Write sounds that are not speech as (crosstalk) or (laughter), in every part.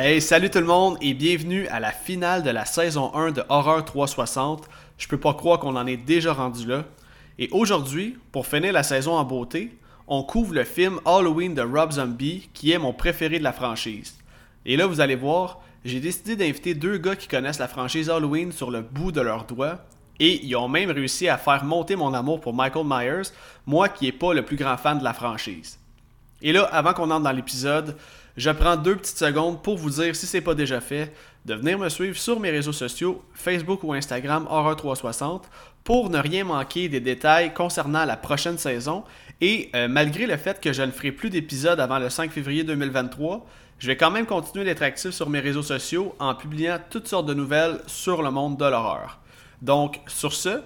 Hey, salut tout le monde et bienvenue à la finale de la saison 1 de Horror 360. Je peux pas croire qu'on en est déjà rendu là. Et aujourd'hui, pour finir la saison en beauté, on couvre le film Halloween de Rob Zombie, qui est mon préféré de la franchise. Et là, vous allez voir, j'ai décidé d'inviter deux gars qui connaissent la franchise Halloween sur le bout de leurs doigts. Et ils ont même réussi à faire monter mon amour pour Michael Myers, moi qui n'ai pas le plus grand fan de la franchise. Et là, avant qu'on entre dans l'épisode, je prends deux petites secondes pour vous dire, si ce n'est pas déjà fait, de venir me suivre sur mes réseaux sociaux, Facebook ou Instagram, Horror360, pour ne rien manquer des détails concernant la prochaine saison. Et euh, malgré le fait que je ne ferai plus d'épisodes avant le 5 février 2023, je vais quand même continuer d'être actif sur mes réseaux sociaux en publiant toutes sortes de nouvelles sur le monde de l'horreur. Donc, sur ce,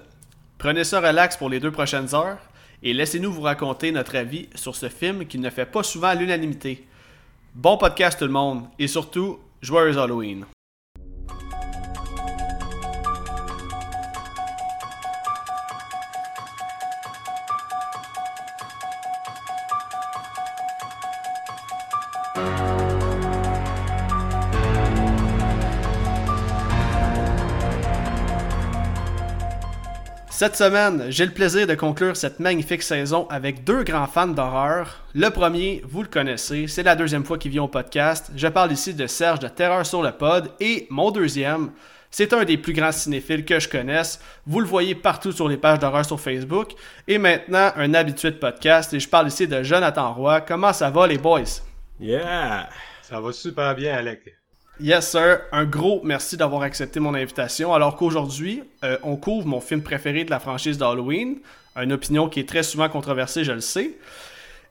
prenez ça relax pour les deux prochaines heures et laissez-nous vous raconter notre avis sur ce film qui ne fait pas souvent l'unanimité. Bon podcast tout le monde et surtout, joyeux Halloween. Cette semaine, j'ai le plaisir de conclure cette magnifique saison avec deux grands fans d'horreur. Le premier, vous le connaissez, c'est la deuxième fois qu'il vient au podcast. Je parle ici de Serge de Terreur sur le Pod. Et mon deuxième, c'est un des plus grands cinéphiles que je connaisse. Vous le voyez partout sur les pages d'horreur sur Facebook. Et maintenant, un habitué de podcast. Et je parle ici de Jonathan Roy. Comment ça va, les boys? Yeah! Ça va super bien, Alec. Yes, sir. Un gros merci d'avoir accepté mon invitation. Alors qu'aujourd'hui, euh, on couvre mon film préféré de la franchise d'Halloween. Une opinion qui est très souvent controversée, je le sais.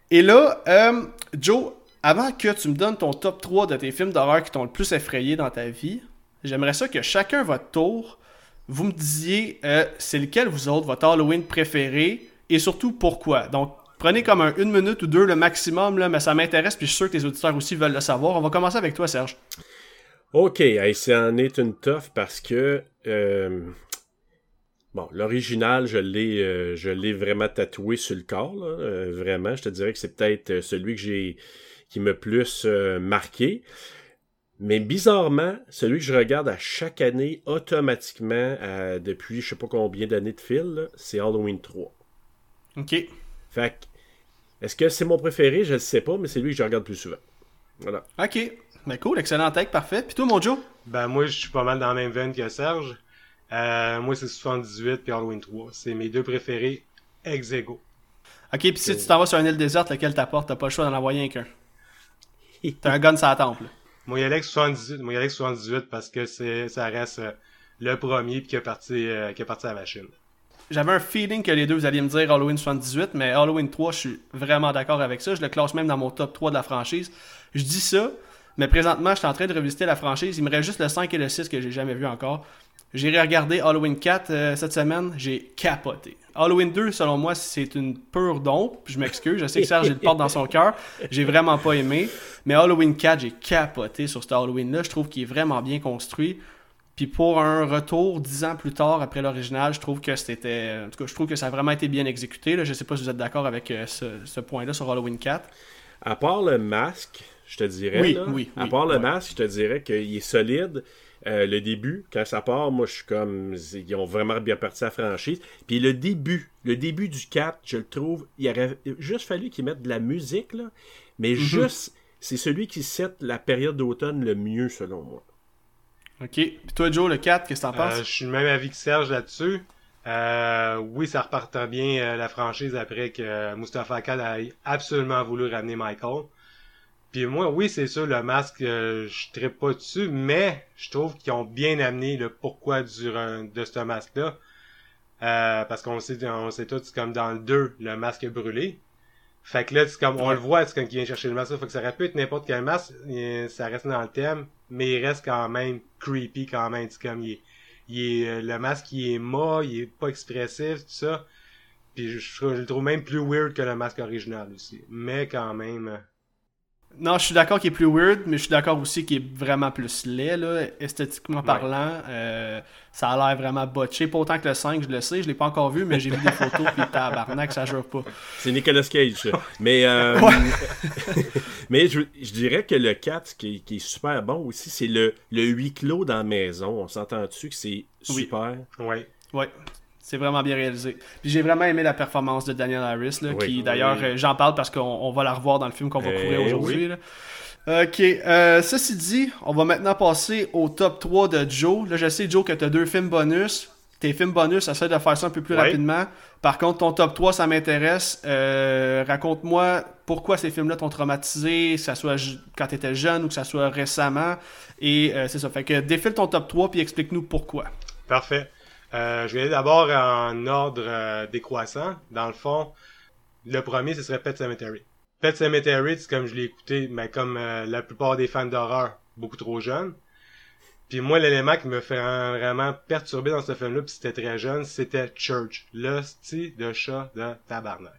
Et là, euh, Joe, avant que tu me donnes ton top 3 de tes films d'horreur qui t'ont le plus effrayé dans ta vie, j'aimerais ça que chacun votre tour, vous me disiez euh, c'est lequel vous autres, votre Halloween préféré et surtout pourquoi? Donc, prenez comme un une minute ou deux le maximum, là, mais ça m'intéresse, puis je suis sûr que les auditeurs aussi veulent le savoir. On va commencer avec toi, Serge. Ok, ça en est une tough parce que euh, bon, l'original, je l'ai, euh, je l'ai vraiment tatoué sur le corps, euh, vraiment. Je te dirais que c'est peut-être celui que j'ai qui m'a plus marqué. Mais bizarrement, celui que je regarde à chaque année automatiquement depuis je sais pas combien d'années de fil, c'est Halloween 3. Ok. Fait est-ce que c'est mon préféré? Je ne sais pas, mais c'est lui que je regarde plus souvent. Voilà. Ok. Ben cool, excellent tech, parfait. Puis toi, mon Joe? Ben moi, je suis pas mal dans la même veine que Serge. Euh, moi, c'est 78 puis Halloween 3. C'est mes deux préférés ex -aequo. Ok, puis si tu t'en vas sur une île déserte, lequel t'apporte, t'as pas le choix d'en envoyer un qu'un. (laughs) T'as un gun sur la temple. Moi, il y a 78, moi, il y a 78 parce que ça reste euh, le premier puis qui est parti, euh, qui est parti à la machine. J'avais un feeling que les deux, vous alliez me dire Halloween 78, mais Halloween 3, je suis vraiment d'accord avec ça. Je le classe même dans mon top 3 de la franchise. Je dis ça, mais présentement, je suis en train de revisiter la franchise. Il me reste juste le 5 et le 6 que j'ai jamais vu encore. J'ai regardé Halloween 4 euh, cette semaine, j'ai capoté. Halloween 2, selon moi, c'est une pure dompe. Je m'excuse, je sais que Serge il le porte dans son cœur. J'ai vraiment pas aimé. Mais Halloween 4, j'ai capoté sur cet Halloween-là. Je trouve qu'il est vraiment bien construit. Puis pour un retour dix ans plus tard après l'original, je trouve que c'était. En tout cas, je trouve que ça a vraiment été bien exécuté. Là. Je sais pas si vous êtes d'accord avec euh, ce, ce point-là sur Halloween 4. À part le masque, je te dirais. Oui, oui, À part le masque, je te dirais qu'il est solide. Euh, le début, quand ça part, moi, je suis comme. Ils ont vraiment bien parti la franchise. Puis le début, le début du 4, je le trouve. Il aurait juste fallu qu'ils mettent de la musique, là. Mais mhm. juste, c'est celui qui set la période d'automne le mieux, selon moi. Ok. Puis toi, Joe, le 4, qu'est-ce que t'en penses? Euh, Je suis le même avis que Serge là-dessus. Euh, oui, ça repart bien la franchise après que Mustafa Akal a absolument voulu ramener Michael. Puis moi, oui, c'est sûr, le masque, euh, je ne pas dessus, mais je trouve qu'ils ont bien amené le pourquoi du, de ce masque-là. Euh, parce qu'on sait, on sait tous, comme dans le 2, le masque est brûlé. Fait que là, c'est comme, on le voit, c'est comme qu'il vient chercher le masque. Fait que ça aurait pu être n'importe quel masque, ça reste dans le thème, mais il reste quand même creepy quand même. C'est comme, il est, euh, le masque, il est mort, il est pas expressif, tout ça. Puis je, je, le trouve même plus weird que le masque original aussi. Mais quand même, Non, je suis d'accord qu'il est plus weird, mais je suis d'accord aussi qu'il est vraiment plus laid, là, esthétiquement parlant. Euh, ça a l'air vraiment botché. Pas autant que le 5, je le sais, je l'ai pas encore vu, mais j'ai vu des photos, puis tabarnak, ça jure pas. C'est Nicolas Cage. Mais, euh, (laughs) mais je, dirais que le 4, qui, est super bon aussi, c'est le, le huis clos dans la maison. On s'entend dessus que c'est super? Oui. Oui. C'est vraiment bien réalisé. Puis j'ai vraiment aimé la performance de Daniel Harris, là, qui d'ailleurs, euh, j'en parle parce qu'on va la revoir dans le film qu'on va eh couvrir aujourd'hui. Ok, euh, ceci dit, on va maintenant passer au top 3 de Joe. Là, je sais, Joe, que tu as deux films bonus. Tes films bonus, essaie de faire ça un peu plus rapidement. Par contre, ton top 3, ça m'intéresse. Euh, raconte-moi pourquoi ces films-là t'ont traumatisé, que ce soit quand tu étais jeune ou que ce soit récemment. Et c'est ça. Fait que défile ton top 3 puis explique-nous pourquoi. Parfait. Euh, je vais aller d'abord en ordre euh, décroissant. Dans le fond, le premier, ce serait Pet Cemetery. Pet Cemetery, c'est comme je l'ai écouté, mais comme euh, la plupart des fans d'horreur, beaucoup trop jeunes. Puis moi, l'élément qui me fait vraiment perturber dans ce film-là, puis c'était très jeune, c'était Church. Le style de chat de tabarnak.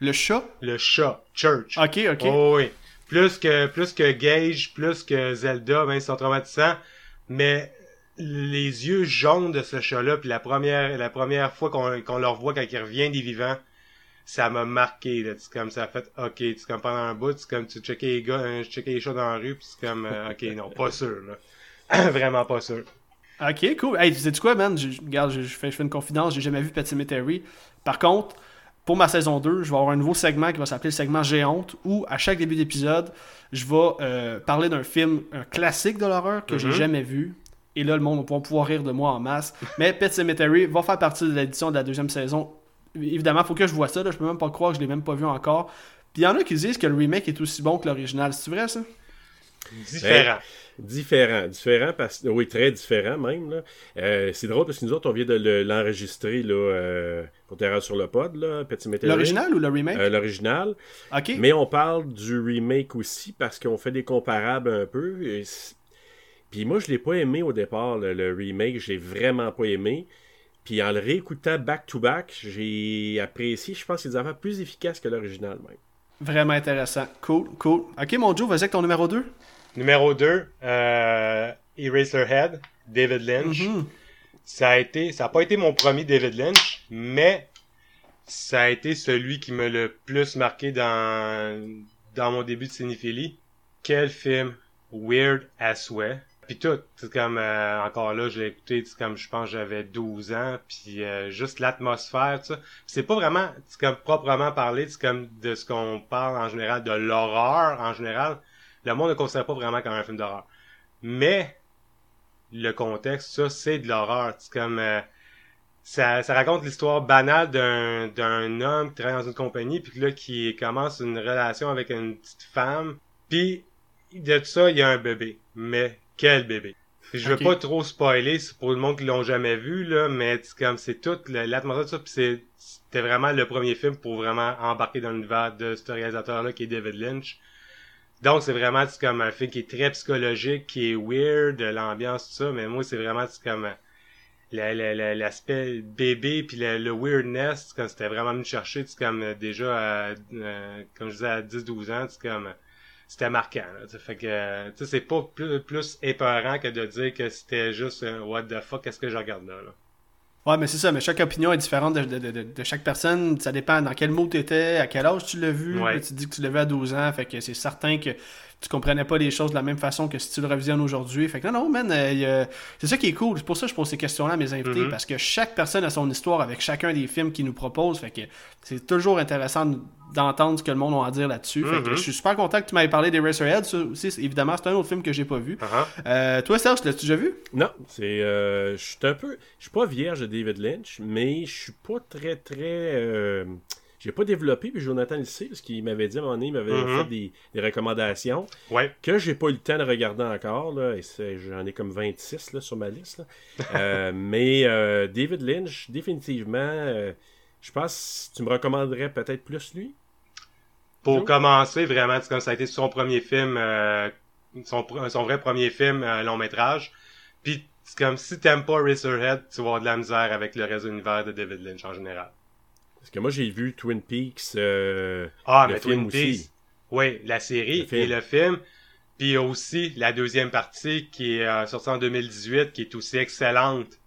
Le chat? Le chat. Church. Ok, ok. Oh, oui. Plus que, plus que Gage, plus que Zelda, ben, ils sont traumatisants. Mais les yeux jaunes de ce chat-là, puis la première, la première fois qu'on qu'on le revoit quand il revient des vivants, ça m'a marqué, là. C'est comme ça a fait, ok, c'est comme pendant un bout, c'est comme tu checkais les gars, euh, checkais les chats dans la rue, puis c'est comme, euh, ok, non, pas (laughs) sûr, là. (clears throat) Vraiment pas sûr. Ok, cool. Hey, tu sais quoi, man? Je, regarde, je, fais, je fais une confidence, j'ai jamais vu Pet Cemetery. Par contre, pour ma saison 2, je vais avoir un nouveau segment qui va s'appeler le segment Géante, où à chaque début d'épisode, je vais euh, parler d'un film, un classique de l'horreur que j'ai mm-hmm. jamais vu, et là, le monde va pouvoir rire de moi en masse. Mais Pet Cemetery va faire partie de l'édition de la deuxième saison. Évidemment, il faut que je vois ça. Là. Je peux même pas croire que je l'ai même pas vu encore. Puis il y en a qui disent que le remake est aussi bon que l'original. C'est vrai, ça? Différent. Ben, différent, différent parce oui très différent même euh, c'est drôle parce que nous autres on vient de l'enregistrer là euh, pour Terra sur le pod là, Cemetery. L'original ou le remake? Euh, L'original. Ok. Mais on parle du remake aussi parce qu'on fait des comparables un peu. Puis moi, je l'ai pas aimé au départ, le, remake. J'ai vraiment pas aimé. Puis en le réécoutant back-to-back, j'ai apprécié. Je pense que c'est des affaires plus efficaces que l'original même. Vraiment intéressant. Cool, cool. Ok, mon Joe, vas-y avec ton numéro 2. Numéro 2, euh, Eraserhead, David Lynch. Mm-hmm. Ça a été, ça a pas été mon premier David Lynch, mais ça a été celui qui me le plus marqué dans, dans mon début de cinéphilie. Quel film weird as way. Puis tout, comme euh, encore là, je l'ai écouté, comme je pense j'avais 12 ans, puis euh, juste l'atmosphère, tu C'est pas vraiment, comme proprement c'est comme de ce qu'on parle en général de l'horreur en général. Le monde ne considère pas vraiment comme un film d'horreur. Mais le contexte, ça, c'est de l'horreur. C'est comme euh, ça, ça raconte l'histoire banale d'un d'un homme qui travaille dans une compagnie, puis là qui commence une relation avec une petite femme, puis de tout ça, il y a un bébé. Mais quel bébé. Je veux pas trop spoiler, c'est pour le monde qui l'ont jamais vu, là, mais c'est comme c'est toute l'atmosphère de ça, puis c'était vraiment le premier film pour vraiment embarquer dans l'univers de ce réalisateur-là qui est David Lynch. Donc c'est vraiment comme un film qui est très psychologique, qui est weird, l'ambiance, tout ça, mais moi c'est vraiment comme l'aspect bébé puis le, weirdness, comme c'était vraiment me chercher, c'est comme déjà à, euh, comme je disais à 10-12 ans, c'est comme c'était marquant. Là, fait que c'est pas plus, plus épeurant que de dire que c'était juste un what the fuck, qu'est-ce que je regarde là. là. Ouais, mais c'est ça, mais chaque opinion est différente de, de, de, de, chaque personne. Ça dépend dans quel mot tu étais, à quel âge tu l'as vu. tu dis que tu l'as vu à 12 ans, fait que c'est certain que tu comprenais pas les choses de la même façon que si tu le revisionnes aujourd'hui. Fait que non, non, man, euh, c'est ça qui est cool. C'est pour ça que je pose ces questions-là à mes invités, mm-hmm. parce que chaque personne a son histoire avec chacun des films qu'ils nous proposent. Fait que c'est toujours intéressant d'entendre ce que le monde a à dire là-dessus. Mm-hmm. je suis super content que tu m'aies parlé des Racerhead. Aussi, évidemment, c'est un autre film que j'ai pas vu. Uh-huh. Euh, toi, Serge, l'as-tu déjà vu? Non, c'est. Euh, je suis un peu. Je suis pas vierge de David Lynch, mais je suis pas très, très j'ai pas développé, puis Jonathan le sait, parce qu'il m'avait dit à un moment donné, il m'avait mm-hmm. fait des, des, recommandations ouais. que j'ai pas eu le temps de regarder encore, là, et j'en ai comme 26 là, sur ma liste. (laughs) euh, mais euh, David Lynch, définitivement, euh, je pense que tu me recommanderais peut-être plus lui. Pour commencer, vraiment, comme ça a été son premier film, son, son vrai premier film long métrage. Puis c'est comme si t'aimes pas Racerhead, tu vas avoir de la misère avec le reste de l'univers de David Lynch en général. Parce que moi, j'ai vu Twin Peaks. Euh, ah, mais Twin Peaks. Oui, la série Le film. et le film. Puis aussi la deuxième partie qui est euh, sortie en 2018, qui est aussi excellente.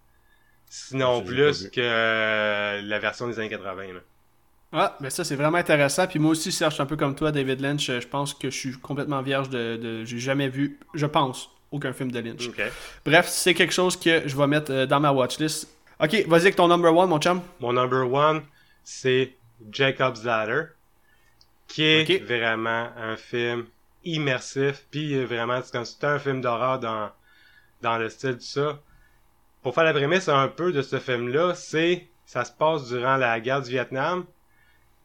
Sinon plus que euh, la version des années 80. là. Ah, ben ça c'est vraiment intéressant. Puis moi aussi, Serge, je suis un peu comme toi, David Lynch. Je pense que je suis complètement vierge de. de- J'ai jamais vu, je pense, aucun film de Lynch. Bref, c'est quelque chose que je vais mettre dans ma watchlist. Ok, vas-y avec ton number one, mon chum. Mon number one, c'est Jacob's Ladder, qui est vraiment un film immersif, puis vraiment, c'est comme c'est un film d'horreur dans, dans le style de ça. Pour faire la prémisse un peu de ce film-là, c'est, ça se passe durant la guerre du Vietnam,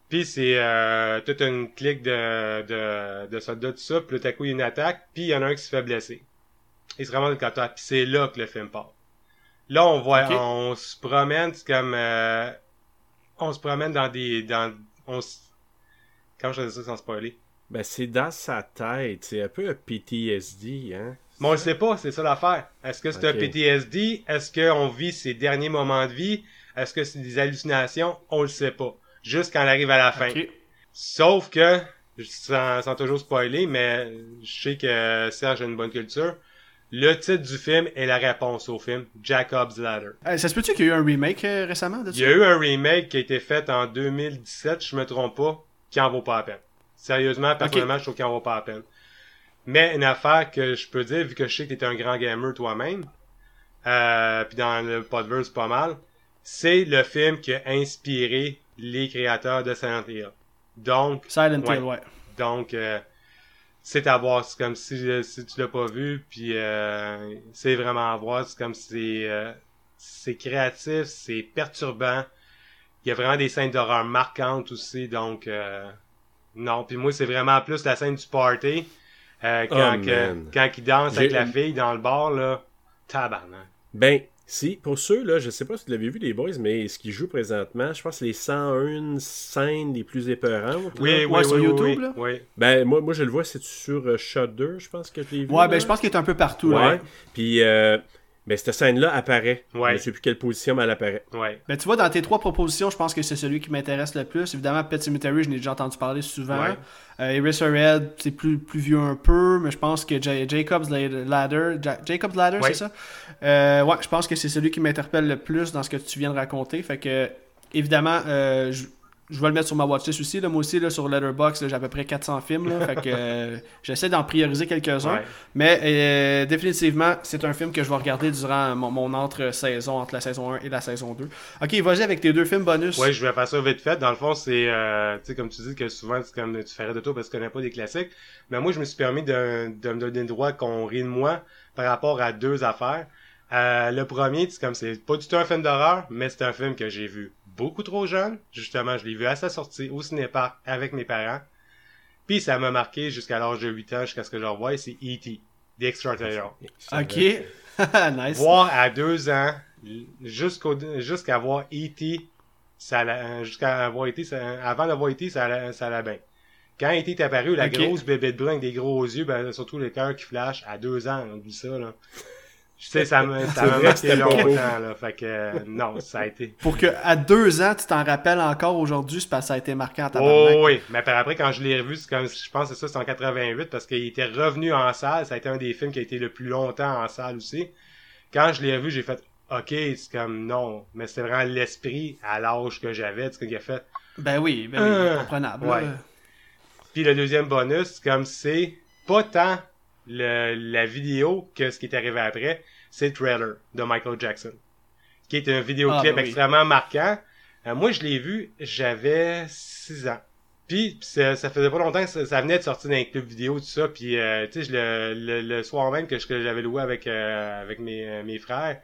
puis c'est euh, toute une clique de, de, de soldats, tout ça, puis tout à coup, il y a une attaque, puis il y en a un qui se fait blesser. Il se ramasse le capteur, puis c'est là que le film part. Là, on voit, on se promène, c'est comme, euh, on se promène dans des, dans, on se, comment je dis ça sans spoiler? Ben, c'est dans sa tête. C'est un peu un PTSD, hein? Mais on le sait pas, c'est ça l'affaire. Est-ce que c'est un PTSD? Est-ce qu'on vit ses derniers moments de vie? Est-ce que c'est des hallucinations? On le sait pas. Juste quand on arrive à la fin. Sauf que, sans, sans toujours spoiler, mais je sais que Serge a une bonne culture. Le titre du film est la réponse au film, Jacob's Ladder. Euh, ça se peut-tu qu'il y a eu un remake euh, récemment de Il y a eu un remake qui a été fait en 2017, je me trompe pas, qui en vaut pas la peine. Sérieusement, personnellement, je trouve qu'il en vaut pas la peine. Mais une affaire que je peux dire, vu que je sais que t'es un grand gamer toi-même, euh, puis dans le podverse pas mal, c'est le film qui a inspiré les créateurs de Silent Hill. Donc, Silent Ouais. Hill, ouais. donc, euh, c'est à voir. C'est comme si, euh, si tu l'as pas vu, puis euh, c'est vraiment à voir. C'est comme si euh, c'est créatif, c'est perturbant. Il y a vraiment des scènes d'horreur marquantes aussi, donc euh, non. Puis moi, c'est vraiment plus la scène du party euh, quand, Oh, que- quand il danse avec la fille dans le bar là, tabarnak. Ben, si, pour ceux, là, je sais pas si vous l'avez vu, les boys, mais ce qu'ils jouent présentement, je pense que les 101 scènes les plus épeurantes. là. Oui, oui, Ouais, oui, sur oui, YouTube, oui, là? oui. Ben, moi, moi, je le vois, c'est sur euh, Shudder, je pense que je l'ai vu. Ouais, là. ben je pense qu'il est un peu partout. Ouais. là. Puis, euh, ben, cette scène-là apparaît. Ouais. Je sais plus quelle position, mais elle apparaît. Ouais. Ben, tu vois, dans tes trois propositions, je pense que c'est celui qui m'intéresse le plus. Évidemment, Pet Cemetery, je n'ai déjà entendu parler souvent. Ouais. Euh, Eraserhead, c'est plus, plus vieux un peu, mais je pense que Ja- Jacob's Ladder, Ja- Jacob's Ladder, Ouais. c'est ça? Euh, ouais, je pense que c'est celui qui m'interpelle le plus dans ce que tu viens de raconter. Fait que, évidemment, euh, je, je vais le mettre sur ma watchlist aussi. Là. Moi aussi, là, sur Letterboxd, j'ai à peu près 400 films. Là, fait que euh, (laughs) j'essaie d'en prioriser quelques-uns. Ouais. Mais euh, définitivement, c'est un film que je vais regarder durant mon, mon entre-saison, entre la saison 1 et la saison 2. Ok, vas-y avec tes deux films bonus. Ouais, je vais faire ça vite fait. Dans le fond, c'est, euh, tu sais, comme tu dis que souvent, c'est comme tu ferais de toi parce que tu connais pas des classiques. Mais moi, je me suis permis de, de me donner le droit qu'on rit de moi par rapport à deux affaires. Euh, le premier, c'est comme c'est pas du tout un film d'horreur, mais c'est un film que j'ai vu beaucoup trop jeune. Justement, je l'ai vu à sa sortie au cinépark avec mes parents. Puis ça m'a marqué jusqu'à l'âge de 8 ans, jusqu'à ce que je le revoie, c'est E.T. The Extraterrestrial. Ok. (laughs) nice. Voir à deux ans, jusqu'au jusqu'à voir E.T., ça jusqu'à avoir été, ça- avant d'avoir été, ça allait, ça allait bien. Quand E.T. est apparu, la grosse bébête brune avec des gros yeux, ben, surtout le cœur qui flash, à deux ans, on oublie ça, là. Je sais, ça m'a, C'est marqué longtemps, là. Fait que, euh, non, ça a été. Pour que à deux ans, tu t'en rappelles encore aujourd'hui, c'est parce que ça a été marquant à ta Oh, oui, mais par après, quand je l'ai revu, c'est comme, je pense que c'est ça, c'est en 88, parce qu'il était revenu en salle. Ça a été un des films qui a été le plus longtemps en salle aussi. Quand je l'ai revu, j'ai fait, ok, c'est comme, non. Mais c'était vraiment l'esprit à l'âge que j'avais, tu sais, qu'il a fait. Ben oui, ben oui, Euh, comprenable. ouais. Puis le deuxième bonus, comme c'est pas tant le, la vidéo que ce qui est arrivé après, c'est le trailer de Michael Jackson. Qui est un vidéoclip Ah, ben oui. extrêmement marquant. Euh, moi, je l'ai vu, j'avais 6 ans. Puis ça, ça faisait pas longtemps que ça, ça venait de sortir d'un club vidéo, tout ça. Puis euh, tu sais, le, le, le soir même que j'avais loué avec, euh, avec mes, mes frères,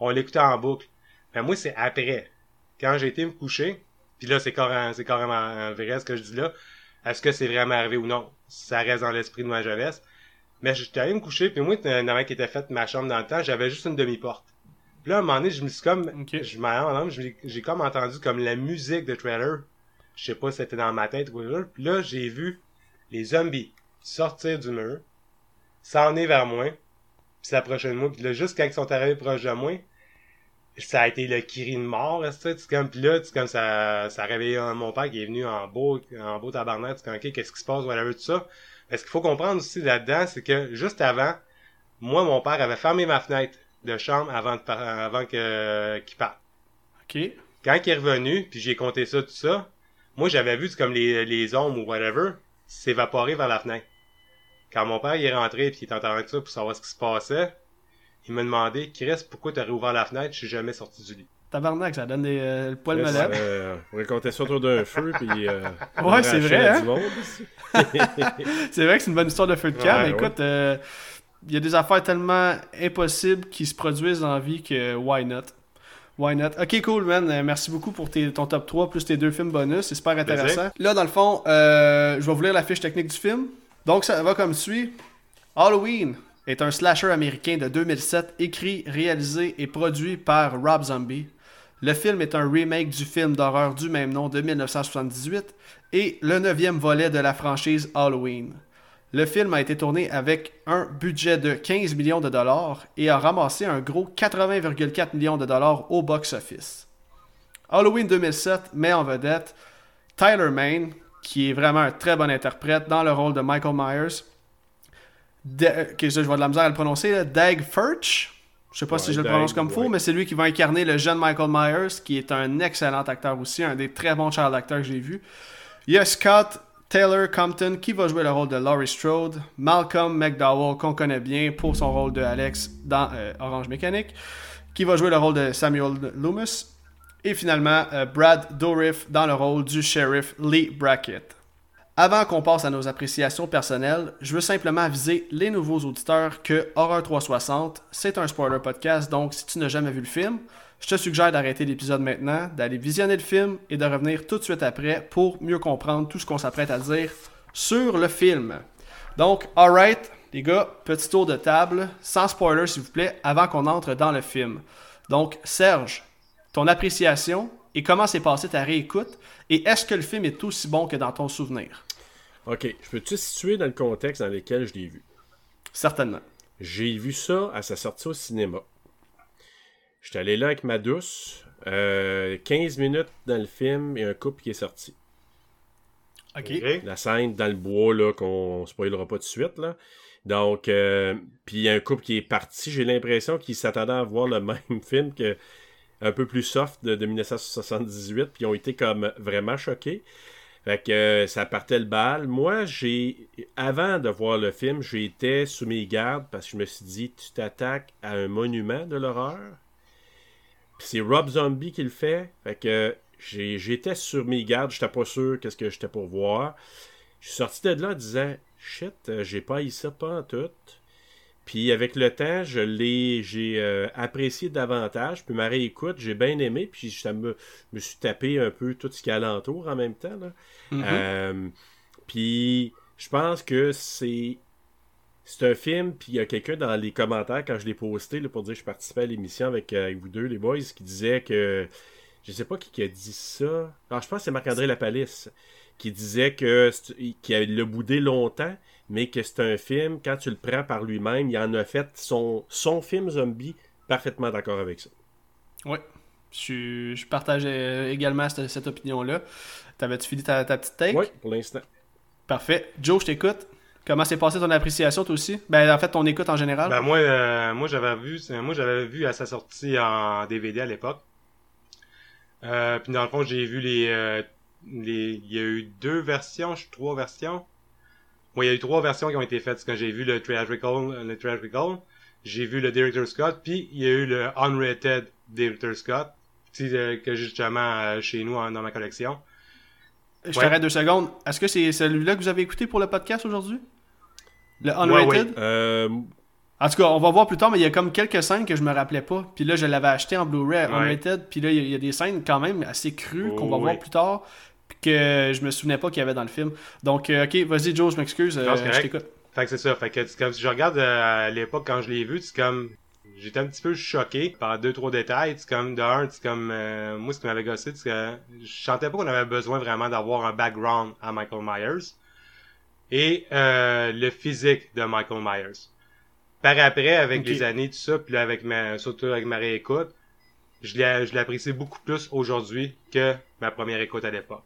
on l'écoutait en boucle. Mais moi, c'est après. Quand j'ai été me coucher, puis là, c'est carrément, c'est carrément vrai ce que je dis là. Est-ce que c'est vraiment arrivé ou non? Ça reste dans l'esprit de ma jeunesse. Mais j'étais allé me coucher, puis moi, dans qui était faite ma chambre dans le temps, j'avais juste une demi-porte. Puis là, à un moment donné, je me suis comme... Je m'en j'ai comme entendu comme la musique de trailer. Je sais pas si c'était dans ma tête ou quoi. Puis là, j'ai vu les zombies sortir du mur, s'en est vers moi, puis s'approcher de moi. Puis là, juste quand ils sont arrivés proche de moi, ça a été le cri de mort, ça, tu comme, pis là, tu comme, ça, ça a réveillé mon père qui est venu en beau, en beau tabarnak, tu comme, ok, qu'est-ce qui se passe, whatever, tout ça. Parce qu'il faut comprendre aussi là-dedans, c'est que, juste avant, moi, mon père avait fermé ma fenêtre de chambre avant de avant que, qu'il parte. OK. Quand il est revenu, puis j'ai compté ça, tout ça, moi, j'avais vu, comme les, les ombres ou whatever, s'évaporer vers la fenêtre. Quand mon père il est rentré puis il est entendu ça pour savoir ce qui se passait, il m'a demandé Chris, pourquoi t'as réouvert la fenêtre? Je suis jamais sorti du lit. Tabarnak, ça donne des euh, le poil me lève. Euh, on racontait ça autour d'un feu puis euh, Ouais, c'est vrai. Hein? (laughs) c'est vrai que c'est une bonne histoire de feu de camp, mais écoute, euh, il y a des affaires tellement impossibles qui se produisent dans la vie que why not? Why not? Ok, cool, man. Merci beaucoup pour ton top 3 plus tes deux films bonus. C'est super intéressant. Là, dans le fond, je vais vous lire la fiche technique du film. Donc, ça va comme suit. Halloween est un slasher américain de 2007, écrit, réalisé et produit par Rob Zombie. Le film est un remake du film d'horreur du même nom de 1978 et le neuvième volet de la franchise Halloween. Le film a été tourné avec un budget de 15 millions de dollars et a ramassé un gros 80,4 millions de dollars au box-office. Halloween 2007 met en vedette Tyler Main, qui est vraiment un très bon interprète dans le rôle de Michael Myers. que je vois de la misère à le prononcer, Dag Furch. Je sais pas si je le prononce comme faux, mais c'est lui qui va incarner le jeune Michael Myers, qui est un excellent acteur aussi, un des très bons child acteurs que j'ai vu. Il y a Scott Taylor Compton qui va jouer le rôle de Laurie Strode, Malcolm McDowell qu'on connaît bien pour son rôle de Alex dans euh, Orange Mécanique, qui va jouer le rôle de Samuel Loomis, et finalement euh, Brad Dourif dans le rôle du shérif Lee Brackett. Avant qu'on passe à nos appréciations personnelles, je veux simplement aviser les nouveaux auditeurs que Horror 360, c'est un spoiler podcast, donc si tu n'as jamais vu le film, je te suggère d'arrêter l'épisode maintenant, d'aller visionner le film et de revenir tout de suite après pour mieux comprendre tout ce qu'on s'apprête à dire sur le film. Donc, alright, les gars, petit tour de table, sans spoiler s'il vous plaît, avant qu'on entre dans le film. Donc, Serge, ton appréciation et comment s'est passée ta réécoute et est-ce que le film est aussi bon que dans ton souvenir? Ok, je peux te situer dans le contexte dans lequel je l'ai vu? Certainement. J'ai vu ça à sa sortie au cinéma. J'étais allé là avec ma douce. 15 euh, minutes dans le film et un couple qui est sorti. OK. La scène dans le bois, là, qu'on spoilera pas tout de suite, là. Donc, euh, puis un couple qui est parti. J'ai l'impression qu'ils s'attendaient à voir le (laughs) même film que un peu plus soft de, 1978, puis ils ont été comme vraiment choqués. Fait que euh, ça partait le bal. Moi, j'ai avant de voir le film, j'étais sous mes gardes parce que je me suis dit, tu t'attaques à un monument de l'horreur c'est Rob Zombie qui le fait. Fait que j'étais sur mes gardes, j'étais pas sûr qu'est-ce que j'étais pour voir. Je suis sorti de là en disant Shit, euh, j'ai pas eu ça pas tout. Puis avec le temps, je l'ai j'ai euh, apprécié davantage. Puis ma réécoute, j'ai bien aimé. Puis ça me, me suis tapé un peu tout ce qui est alentour en même temps. Mm-hmm. Euh, puis je pense que c'est c'est un film, puis il y a quelqu'un dans les commentaires, quand je l'ai posté, pour dire que je participais à l'émission avec, euh, vous deux, les boys, qui disait que. Je sais pas qui, a dit ça. Alors, je pense que c'est Marc-André Lapalisse qui disait que qu'il a le boudé longtemps, mais que c'est un film, quand tu le prends par lui-même, il en a fait son, son film zombie parfaitement d'accord avec ça. Oui. Je, je partage également cette, opinion-là. T'avais-tu fini ta, ta petite take? Oui, pour l'instant. Parfait. Joe, je t'écoute. Comment s'est passé ton appréciation toi aussi? Ben en fait ton écoute en général. Ben moi euh, moi j'avais vu moi j'avais vu à sa sortie en DVD à l'époque. Euh, puis dans le fond j'ai vu les euh, les il y a eu deux versions, trois versions. Moi il y a eu trois versions qui ont été faites quand j'ai vu le theatrical le theatrical, j'ai vu le director Scott puis il y a eu le unrated director Scott que justement chez nous dans ma collection. Je t'arrête deux secondes. Est-ce que c'est celui-là que vous avez écouté pour le podcast aujourd'hui? Le Unrated? Euh, en tout cas, on va voir plus tard, mais il y a comme quelques scènes que je me rappelais pas. Puis là, je l'avais acheté en Blu-ray Unrated. Puis là, il y, a des scènes quand même assez crues qu'on va voir plus tard. Que je me souvenais pas qu'il y avait dans le film. Donc, euh, ok, vas-y, Joe, je m'excuse. Euh, je t'écoute. Fait que c'est ça. Fait que comme si je regarde à l'époque quand je l'ai vu, c'est comme j'étais un petit peu choqué par deux trois détails c'est comme de un c'est comme moi ce qui m'avait gossé c'est que je sentais pas qu'on avait besoin vraiment d'avoir un background à Michael Myers et euh, le physique de Michael Myers. Par après, avec les années, tout ça, puis avec ma, surtout avec ma réécoute, je l'apprécie beaucoup plus aujourd'hui que ma première écoute à l'époque.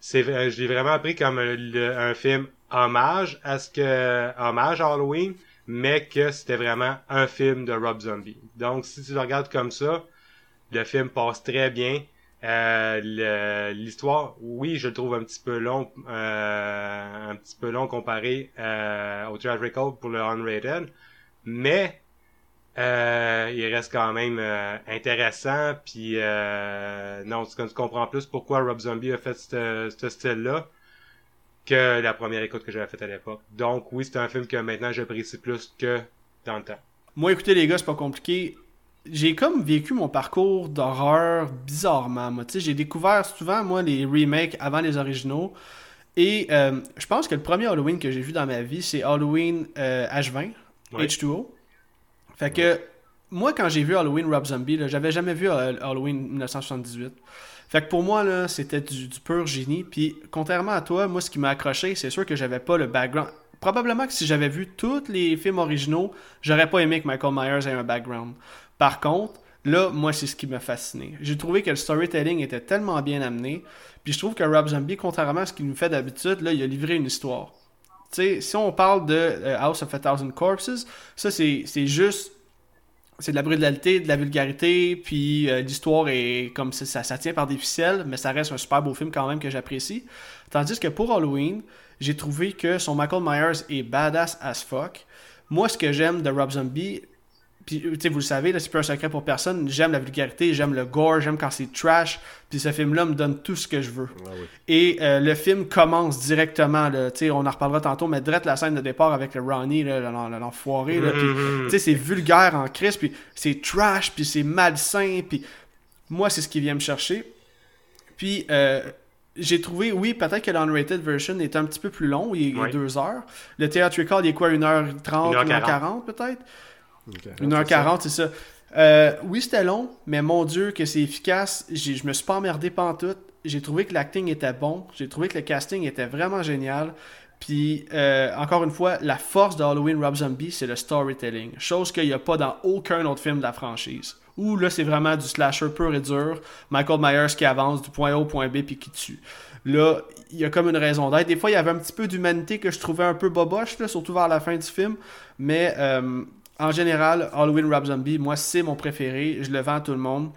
C'est, je l'ai vraiment appris comme un film hommage à ce que, hommage à Halloween, mais que c'était vraiment un film de Rob Zombie. Donc, si tu le regardes comme ça, le film passe très bien. Euh, l'histoire, oui, je le trouve un petit peu long, euh, un petit peu long comparé euh, au Trash Record pour le Unrated, mais euh, il reste quand même euh, intéressant. Puis euh, non, tu, tu comprends plus pourquoi Rob Zombie a fait ce style-là que la première écoute que j'avais faite à l'époque. Donc oui, c'est un film que maintenant j'apprécie plus que dans le temps. Moi, écoutez les gars, c'est pas compliqué. J'ai comme vécu mon parcours d'horreur bizarrement. Moi, j'ai découvert souvent moi les remakes avant les originaux. Et je pense que le premier Halloween que j'ai vu dans ma vie, c'est Halloween H20, H2O. Fait que moi, quand j'ai vu Halloween Rob Zombie, j'avais jamais vu Halloween 1978. Fait que pour moi, là, c'était du, pur génie. Puis, contrairement à toi, moi, ce qui m'a accroché, c'est sûr que j'avais pas le background. Probablement que si j'avais vu tous les films originaux, j'aurais pas aimé que Michael Myers ait un background. Par contre, là, moi, c'est ce qui m'a fasciné. J'ai trouvé que le storytelling était tellement bien amené. Puis je trouve que Rob Zombie, contrairement à ce qu'il nous fait d'habitude, là, il a livré une histoire si on parle de euh, House of a Thousand Corpses, ça c'est juste c'est de la brutalité, de la vulgarité, puis euh, l'histoire est comme ça, ça tient par des ficelles, mais ça reste un super beau film quand même que j'apprécie. Tandis que pour Halloween, j'ai trouvé que son Michael Myers est badass as fuck. Moi, ce que j'aime de Rob Zombie, puis, vous le savez, c'est pas un secret pour personne. J'aime la vulgarité, j'aime le gore, j'aime quand c'est trash. Puis ce film-là me donne tout ce que je veux. Ah Et euh, le film commence directement. Là, on en reparlera tantôt, mais direct la scène de départ avec le Ronnie, l'enfoiré. Mm-hmm. C'est vulgaire en crise, puis c'est trash, puis c'est malsain. Puis moi, c'est ce qui vient me chercher. Puis euh, j'ai trouvé, oui, peut-être que l'unrated version est un petit peu plus long, il est deux heures. Le theatrical, il est quoi, 1h30, 1h40 peut-être? 1h40, c'est ça. Euh, oui, c'était long, mais mon Dieu, que c'est efficace. Je me suis pas emmerdé pantoute. J'ai trouvé que l'acting était bon. J'ai trouvé que le casting était vraiment génial. Puis, euh, encore une fois, la force de Halloween Rob Zombie, c'est le storytelling. Chose qu'il n'y a pas dans aucun autre film de la franchise. Où là, c'est vraiment du slasher pur et dur. Michael Myers qui avance du point A au point B puis qui tue. Là, il y a comme une raison d'être. Des fois, il y avait un petit peu d'humanité que je trouvais un peu boboche, surtout vers la fin du film. Mais euh, en général, Halloween Rob Zombie, moi, c'est mon préféré. Je le vends à tout le monde.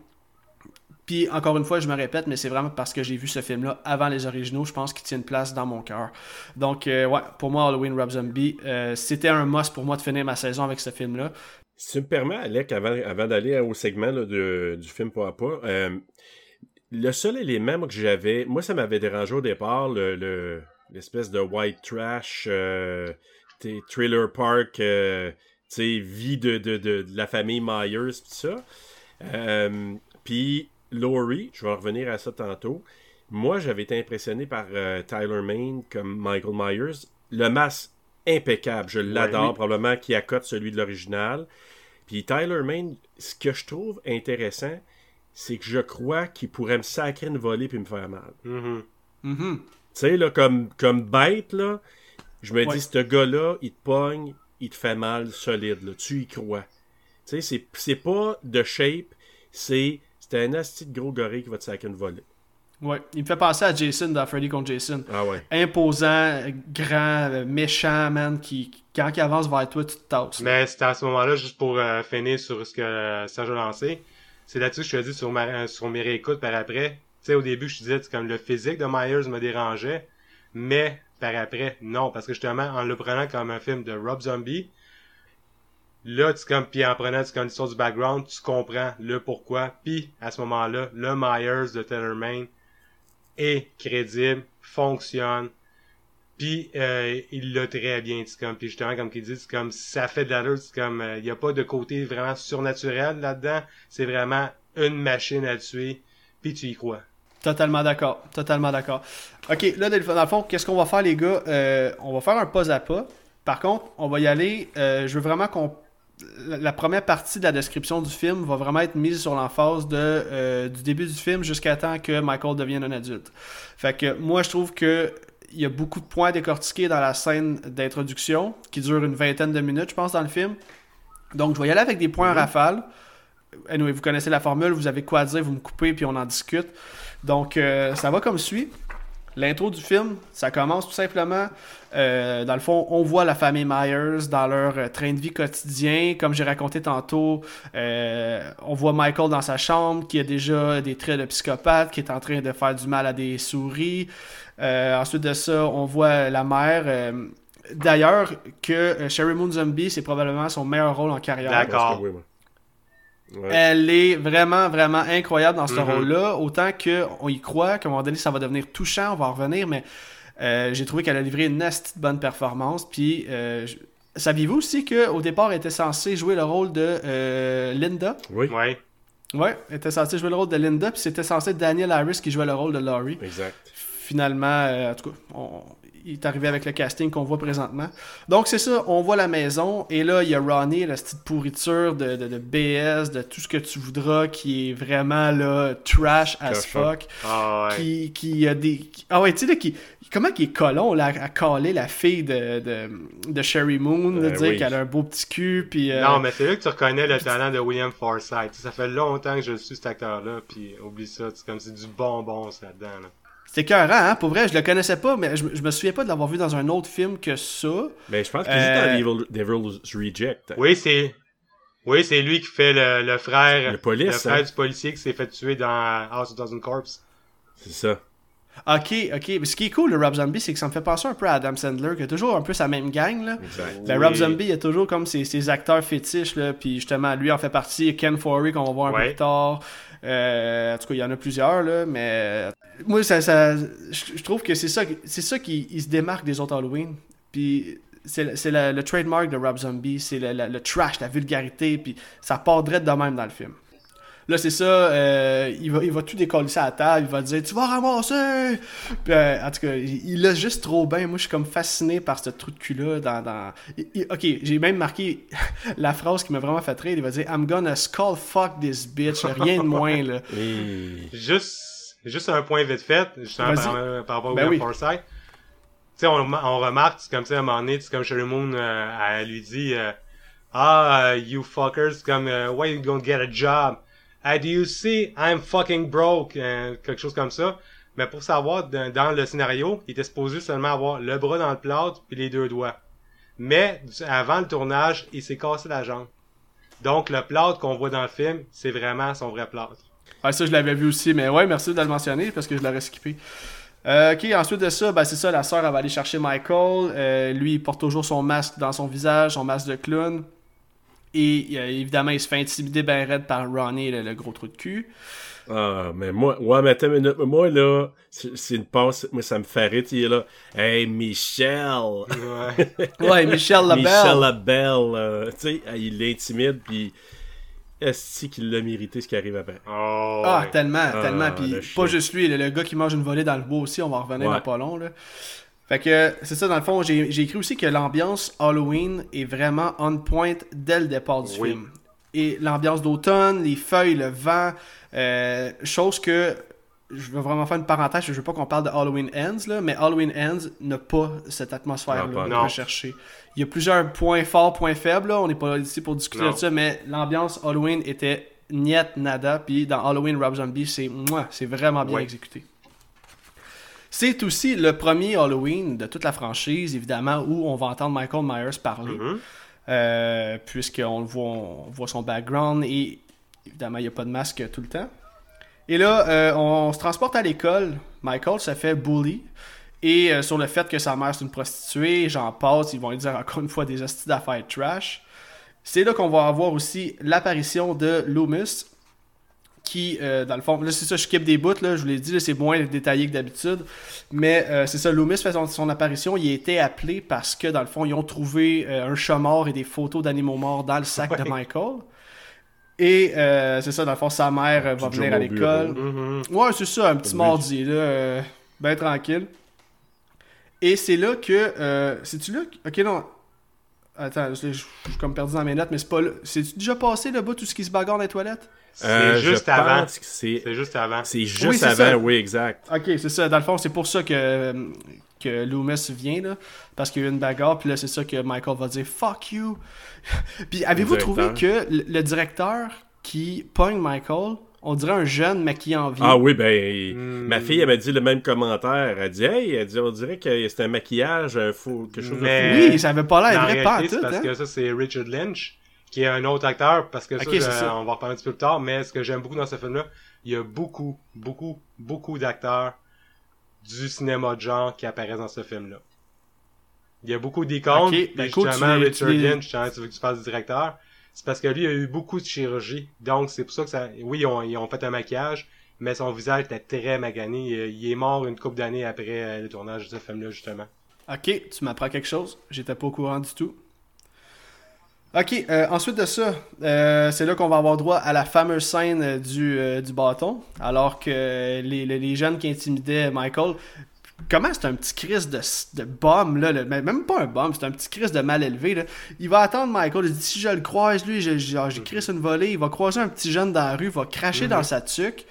Puis, encore une fois, je me répète, mais c'est vraiment parce que j'ai vu ce film-là avant les originaux. Je pense qu'il tient une place dans mon cœur. Donc, euh, ouais, pour moi, Halloween Rob Zombie, euh, c'était un must pour moi de finir ma saison avec ce film-là. Si tu me permets, Alec, avant, d'aller au segment du film pas à pas, euh, le seul élément que j'avais, moi, ça m'avait dérangé au départ, l'espèce de white trash, trailer park vie de, de, de, la famille Myers, tout ça. Euh, puis Laurie, je vais revenir à ça tantôt. Moi, j'avais été impressionné par euh, Tyler Maine comme Michael Myers. Le masque impeccable, je l'adore, probablement qui accote celui de l'original. Puis Tyler Maine, ce que je trouve intéressant, c'est que je crois qu'il pourrait me sacrer une volée puis me faire mal. Mm-hmm. Mm-hmm. Tu sais, là, comme, comme bête, là, je me dis, ce gars-là, il te pogne, il te fait mal solide. Là. Tu y crois. Tu sais, c'est pas de shape, c'est un asti de gros gorille qui va te saquer une volée. Ouais, il me fait penser à Jason dans Freddy contre Jason. Ah ouais. Imposant, grand, méchant, man, qui, quand il avance vers toi, tu te tasses. Mais c'était à ce moment-là, juste pour euh, finir sur ce que euh, Serge a lancé, c'est là-dessus que je te dis sur, ma, sur mes réécoutes par après. Tu sais, au début, je te disais, comme le physique de Myers me dérangeait, mais par après. Non, parce que justement, en le prenant comme un film de Rob Zombie, là, tu comme, puis en prenant comme l'histoire du background, tu comprends le pourquoi. Puis à ce moment-là, le Myers de Taylor Main est crédible, fonctionne, puis euh, il l'a très bien, tu comme, puis justement comme qu'il dit, c'est comme ça fait de c'est comme il euh, n'y a pas de côté vraiment surnaturel là-dedans, c'est vraiment une machine à tuer, puis tu y crois. Totalement d'accord. Totalement d'accord. OK, là, dans le fond, qu'est-ce qu'on va faire, les gars? Euh, on va faire un pas à pas. Par contre, on va y aller. Euh, je veux vraiment qu'on. La première partie de la description du film va vraiment être mise sur l'emphase de, euh, du début du film jusqu'à temps que Michael devienne un adulte. Fait que moi, je trouve que il y a beaucoup de points décortiqués dans la scène d'introduction qui dure une vingtaine de minutes, je pense, dans le film. Donc, je vais y aller avec des points en mhm. rafale. anyway, vous connaissez la formule, vous avez quoi dire, vous me coupez, puis on en discute. Donc, euh, ça va comme suit. L'intro du film, ça commence tout simplement. euh, dans le fond, on voit la famille Myers dans leur euh, train de vie quotidien. Comme j'ai raconté tantôt, euh, on voit Michael dans sa chambre qui a déjà des traits de psychopathe, qui est en train de faire du mal à des souris. Euh, ensuite de ça, on voit la mère. euh, D'ailleurs, que euh, Sherry Moon Zombie, c'est probablement son meilleur rôle en carrière. D'accord. Parce que oui, moi. Ouais. Elle est vraiment, vraiment incroyable dans ce Mhm. rôle-là. Autant qu'on y croit qu'à un moment donné, ça va devenir touchant, on va en revenir, mais euh, j'ai trouvé qu'elle a livré une nasty bonne performance. Puis, euh, je- saviez-vous aussi qu'au départ, elle était censée jouer le rôle de euh, Linda? Oui, Ouais. Ouais, elle était censée jouer le rôle de Linda, puis c'était censé être Daniel Harris qui jouait le rôle de Laurie. exact. Finalement, euh, en tout cas, on- il est arrivé avec le casting qu'on voit présentement. Donc c'est ça, on voit la maison, et là, il y a Ronnie, la petite pourriture de, de, de BS, de tout ce que tu voudras, qui est vraiment là, trash as Cochon. fuck. Ah ouais. Qui, qui a des. qui- Ah ouais, tu sais, là, qui. Comment qu'il est colon, là, à caler la fille de, de, de Sherry Moon, de Euh, dire oui. qu'elle a un beau petit cul, puis. euh, Non, mais c'est là que tu reconnais le talent de William Forsythe. Ça fait longtemps que je suis cet acteur-là, puis oublie ça, c'est comme c'est du bonbon ça là-dedans. Là. C'est écœurant, hein? Pour vrai, je le connaissais pas, mais je, me- je me souviens pas de l'avoir vu dans un autre film que ça. Mais je pense qu'il Euh, joue dans Evil, Devil's Reject. Oui, c'est. Oui, c'est lui qui fait le, le frère. Le police, frère hein? du policier qui s'est fait tuer dans House of Thousand Corpse. C'est ça. Ok, ok. Mais ce qui est cool de Rob Zombie, c'est que ça me fait penser un peu à Adam Sandler, qui a toujours un peu sa même gang, là. Exact. Ben, Oui. Rob Zombie, il a toujours comme ses, ses acteurs fétiches, là. Puis justement, lui en fait partie. Ken Forey, qu'on va voir un peu plus tard. Euh, en tout cas, il y en a plusieurs, là. Mais moi, ça, je, trouve que c'est ça, ça qui se démarque des autres Halloween. Puis c'est le- trademark de Rob Zombie, c'est le, le- trash, la vulgarité, puis ça part de même dans le film. Là, c'est ça, euh, il, va, il va tout décoller ça à la table, il va dire Tu vas ramasser Puis, euh, En tout cas, il il l'a juste trop bien. Moi, je suis comme fasciné par ce trou de cul-là. Dans, dans... il- ok, j'ai même marqué (laughs) la phrase qui m'a vraiment fait rire. Il va dire I'm gonna skull fuck this bitch. Rien de moins, là. (laughs) Et... Juste, juste un point vite fait, justement par, par rapport à Ben William oui. Forsythe. Tu sais, on, on remarque, c'est comme ça, à un moment donné, c'est comme Sherry Moon, euh, elle lui dit, euh, ah, euh, you fuckers, c'est comme, why you gonna get a job? Ah, do you see, I'm fucking broke, euh, quelque chose comme ça? Mais pour savoir, dans, le scénario, il était supposé seulement avoir le bras dans le plâtre puis les deux doigts. Mais, avant le tournage, il s'est cassé la jambe. Donc, le plâtre qu'on voit dans le film, c'est vraiment son vrai plâtre. Ouais, ça, je l'avais vu aussi. Mais ouais, merci de le mentionner parce que je l'aurais skippé. Euh, ok, ensuite de ça, ben, c'est ça, la sœur, va aller chercher Michael. Euh, lui, il porte toujours son masque dans son visage, son masque de clown. Et euh, évidemment, il se fait intimider ben raide par Ronnie, le, le gros trou de cul. Ah, mais moi, ouais, mais attends une minute. Moi, là, c'est une passe. Moi, ça me fait rire. Il est là. Hey, Michel. Ouais. (laughs) Ouais, Michel Labelle. Michel Labelle. euh, tu sais, il l'intimide, puis. Est-ce qu'il l'a mérité ce qui arrive après? Oh, Ah, ouais. tellement, Ah, tellement. Puis pas juste lui, le, le gars qui mange une volée dans le bois aussi, on va en revenir Ouais. dans pas long. Là. Fait que c'est ça, dans le fond, j'ai écrit aussi que l'ambiance Halloween est vraiment on point dès le départ du Oui. film. Et l'ambiance d'automne, les feuilles, le vent, euh, chose que je veux vraiment faire une parenthèse, je veux pas qu'on parle de Halloween Ends, là, mais Halloween Ends n'a pas cette atmosphère-là recherchée. Il y a plusieurs points forts, points faibles, là. on n'est pas ici pour discuter Non. de ça, mais l'ambiance Halloween était niet nada, puis dans Halloween Rob Zombie, c'est moi, c'est vraiment bien exécuté. C'est aussi le premier Halloween de toute la franchise, évidemment, où on va entendre Michael Myers parler. Mhm. Euh, puisqu'on le voit, on voit son background et évidemment il n'y a pas de masque tout le temps. Et là, euh, on se transporte à l'école. Michael se fait bully. Et euh, sur le fait que sa mère c'est une prostituée, j'en passe, ils vont lui dire encore une fois des hosties d'affaires trash. C'est là qu'on va avoir aussi l'apparition de Loomis, qui, euh, dans le fond, là c'est ça, je skip des bouts, là, je vous l'ai dit, là, c'est moins détaillé que d'habitude. Mais euh, c'est ça, Loomis fait son, son apparition, il a été appelé parce que, dans le fond, ils ont trouvé euh, un chat mort et des photos d'animaux morts dans le sac de. Michael. Et euh, c'est ça, dans le fond, sa mère euh, va venir à l'école. Mhm. Ouais, c'est ça, un petit mardi, là, euh, ben tranquille. Et c'est là que. Euh, C'est-tu là que- Ok, non. Attends, je, suis comme perdu dans mes notes, mais c'est pas là. C'est-tu déjà passé le bout tout ce qui se bagarre dans les toilettes? C'est Euh, juste je avant. c'est C'est juste avant. c'est juste Oui, c'est avant, ça. oui, exact. Ok, c'est ça. Dans le fond, c'est pour ça que, que Loomis vient, là. Parce qu'il y a eu une bagarre, puis là, c'est ça que Michael va dire Fuck you. (laughs) puis avez-vous trouvé que le, directeur qui pogne Michael. On dirait un jeune maquillé en vie. Ah oui, ben, Hmm. ma fille, elle m'a dit le même commentaire. Elle dit, hey, elle dit, on dirait que c'est un maquillage, un faux, quelque chose Mais- Oui, ça avait pas l'air En vrai pas réalité, tout. c'est parce Hein? que ça, c'est Richard Lynch, qui est un autre acteur, parce que ça, je- on va en reparler un petit peu plus tard, mais ce que j'aime beaucoup dans ce film-là, il y a beaucoup, beaucoup, beaucoup d'acteurs du cinéma de genre qui apparaissent dans ce film-là. Il y a beaucoup d'icônes, Ok, puis ben justement, tu Richard Lynch, justement, tu veux que tu parles du directeur, c'est parce que lui, il a eu beaucoup de chirurgie, donc c'est pour ça que ça, oui, ils ont, ils ont fait un maquillage, mais son visage était très magané, il, il est mort une couple d'années après euh, le tournage de ce film-là, justement. Ok, tu m'apprends quelque chose. J'étais pas au courant du tout. Ok, euh, ensuite de ça, euh, c'est là qu'on va avoir droit à la fameuse scène euh, du, euh, du bâton, alors que les, les, les jeunes qui intimidaient Michael. Comment c'est un petit crise de, de bombe, là, même pas un bombe, c'est un petit crise de mal élevé. Là. Il va attendre Michael, il dit si je le croise, lui, j'ai crisse une volée, il va croiser un petit jeune dans la rue, il va cracher dans sa tuque.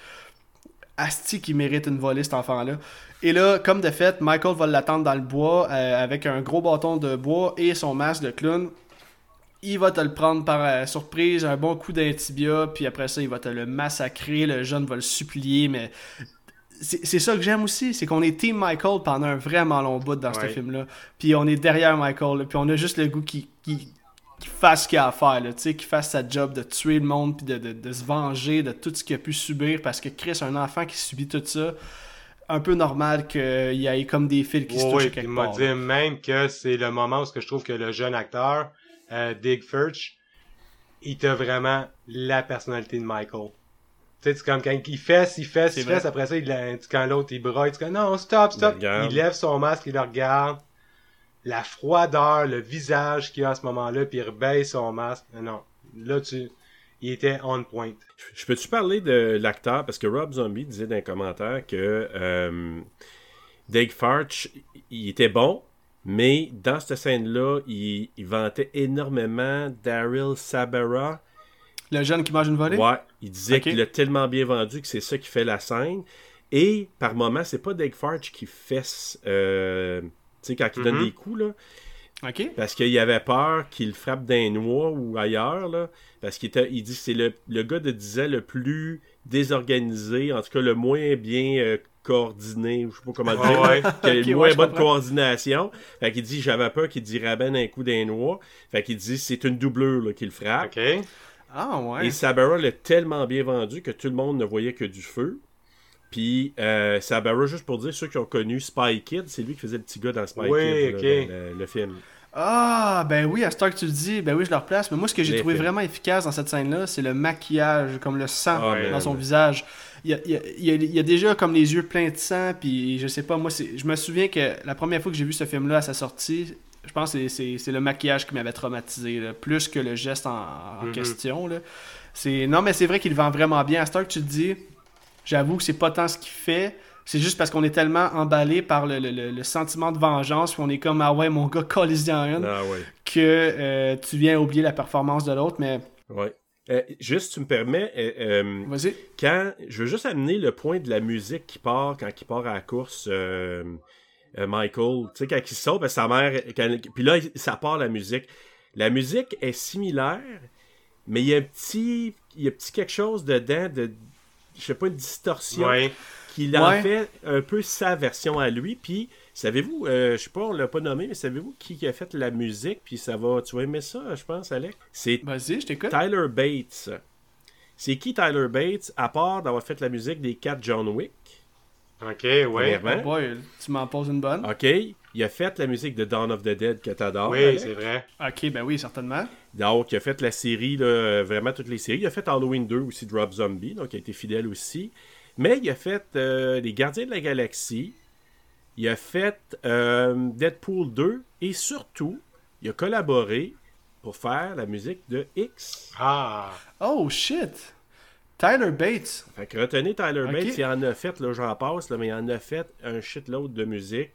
Asti qui mérite une volée, cet enfant-là. Et là, comme de fait, Michael va l'attendre dans le bois avec un gros bâton de bois et son masque de clown. Il va te le prendre par euh, surprise, un bon coup d'intibia, puis après ça, il va te le massacrer. Le jeune va le supplier, mais c'est ça que j'aime aussi, c'est qu'on est Team Michael pendant un vraiment long bout dans ce film-là. Puis on est derrière Michael, là, puis on a juste le goût qui, qui, qui fasse ce qu'il a à faire, là, tu sais, qu'il fasse sa job de tuer le monde, puis de, de, de se venger de tout ce qu'il a pu subir, parce que Chris, un enfant qui subit tout ça, un peu normal qu'il y ait comme des fils qui se touchent quelque il m'a dit même que c'est le moment où je trouve que le jeune acteur, euh, Dig Furch, il t'a vraiment la personnalité de Michael. Tu sais, c'est comme quand il fesse, il fesse, il vrai. fesse, après ça, il, quand l'autre il broye, tu dis non, stop, stop. Il lève son masque, il le regarde. La froideur, le visage qu'il a à ce moment-là, puis il rebaisse son masque. Non, là, tu, il était on point. Je peux-tu parler de l'acteur? Parce que Rob Zombie disait dans un commentaire que euh, Dave Farch, il était bon, mais dans cette scène-là, il, il vantait énormément Daryl Sabera. Le jeune qui mange une volée? Ouais, il disait qu'il a tellement bien vendu que c'est ça qui fait la scène. Et par moment, c'est pas Dave Farch qui fesse, euh, tu sais, quand il donne Mhm. des coups, là. Ok. Parce qu'il avait peur qu'il frappe d'un noix ou ailleurs, là. Parce qu'il il dit que c'est le, le gars de 10 ans le plus désorganisé, en tout cas le moins bien euh, coordonné, ou je sais pas comment dire, ouais. qui a (laughs) une ouais, moins bonne comprends. coordination. Fait qu'il dit, j'avais peur qu'il dit ramène un coup d'un noix. Fait qu'il dit, c'est une doublure là, qu'il frappe. Ah ouais. Et Sabara l'a tellement bien vendu que tout le monde ne voyait que du feu. Puis euh, Sabara, juste pour dire, ceux qui ont connu Spy Kid, c'est lui qui faisait le petit gars dans Spy Oui, Kid, là, ok. dans le, le film. Ah, ben oui, à ce temps que tu le dis, ben oui, je le replace. Mais moi, ce que j'ai trouvé films. vraiment efficace dans cette scène-là, c'est le maquillage, comme le sang Ah, dans man. son visage. Il y, a, il, y a, il y a- il y a déjà comme les yeux pleins de sang, puis je sais pas, moi, c'est- je me souviens que la première fois que j'ai vu ce film-là à sa sortie, je pense que c'est- le maquillage qui m'avait traumatisé, là, plus que le geste en, en Mhm. question. Là. C'est- Non, mais c'est vrai qu'il vend vraiment bien. À ce temps que tu le dis, j'avoue que c'est pas tant ce qu'il fait. C'est juste parce qu'on est tellement emballé par le, le- le- le sentiment de vengeance, puis on est comme, ah ouais, mon gars, colis en une Ah ouais. que euh, tu viens oublier la performance de l'autre, mais Ouais. Euh, juste, tu me permets, euh, euh, quand je veux juste amener le point de la musique qui part quand il part à la course, Michael, tu sais, quand il saute, parce que sa mère, quand- puis là, ça part la musique. La musique est similaire, mais il y a un petit, il y a un petit quelque chose dedans de, je sais pas, une distorsion Ouais. qu'il en Ouais. fait un peu sa version à lui. Puis, savez-vous, euh, je sais pas, on l'a pas nommé, mais savez-vous qui a fait la musique? Puis ça va, tu vas aimer ça, je pense, Alex. C'est Vas-y, je t'écoute. Tyler Bates. C'est qui Tyler Bates, à part d'avoir fait la musique des 4 John Wick? OK, ouais. Oh boy, tu m'en poses une bonne. OK. Il a fait la musique de Dawn of the Dead que t'adores. Oui, c'est vrai. Ok, ben oui, certainement. Donc, il a fait la série, là, vraiment toutes les séries. Il a fait Halloween 2 aussi, Drop Zombie, donc il a été fidèle aussi. Mais il a fait euh, Les Gardiens de la Galaxie. Il a fait euh, Deadpool 2. Et surtout, il a collaboré pour faire la musique de X. Ah. Oh shit! Tyler Bates. Fait que retenez Tyler. Bates, il en a fait, là j'en passe, là, mais il en a fait un shitload de musique.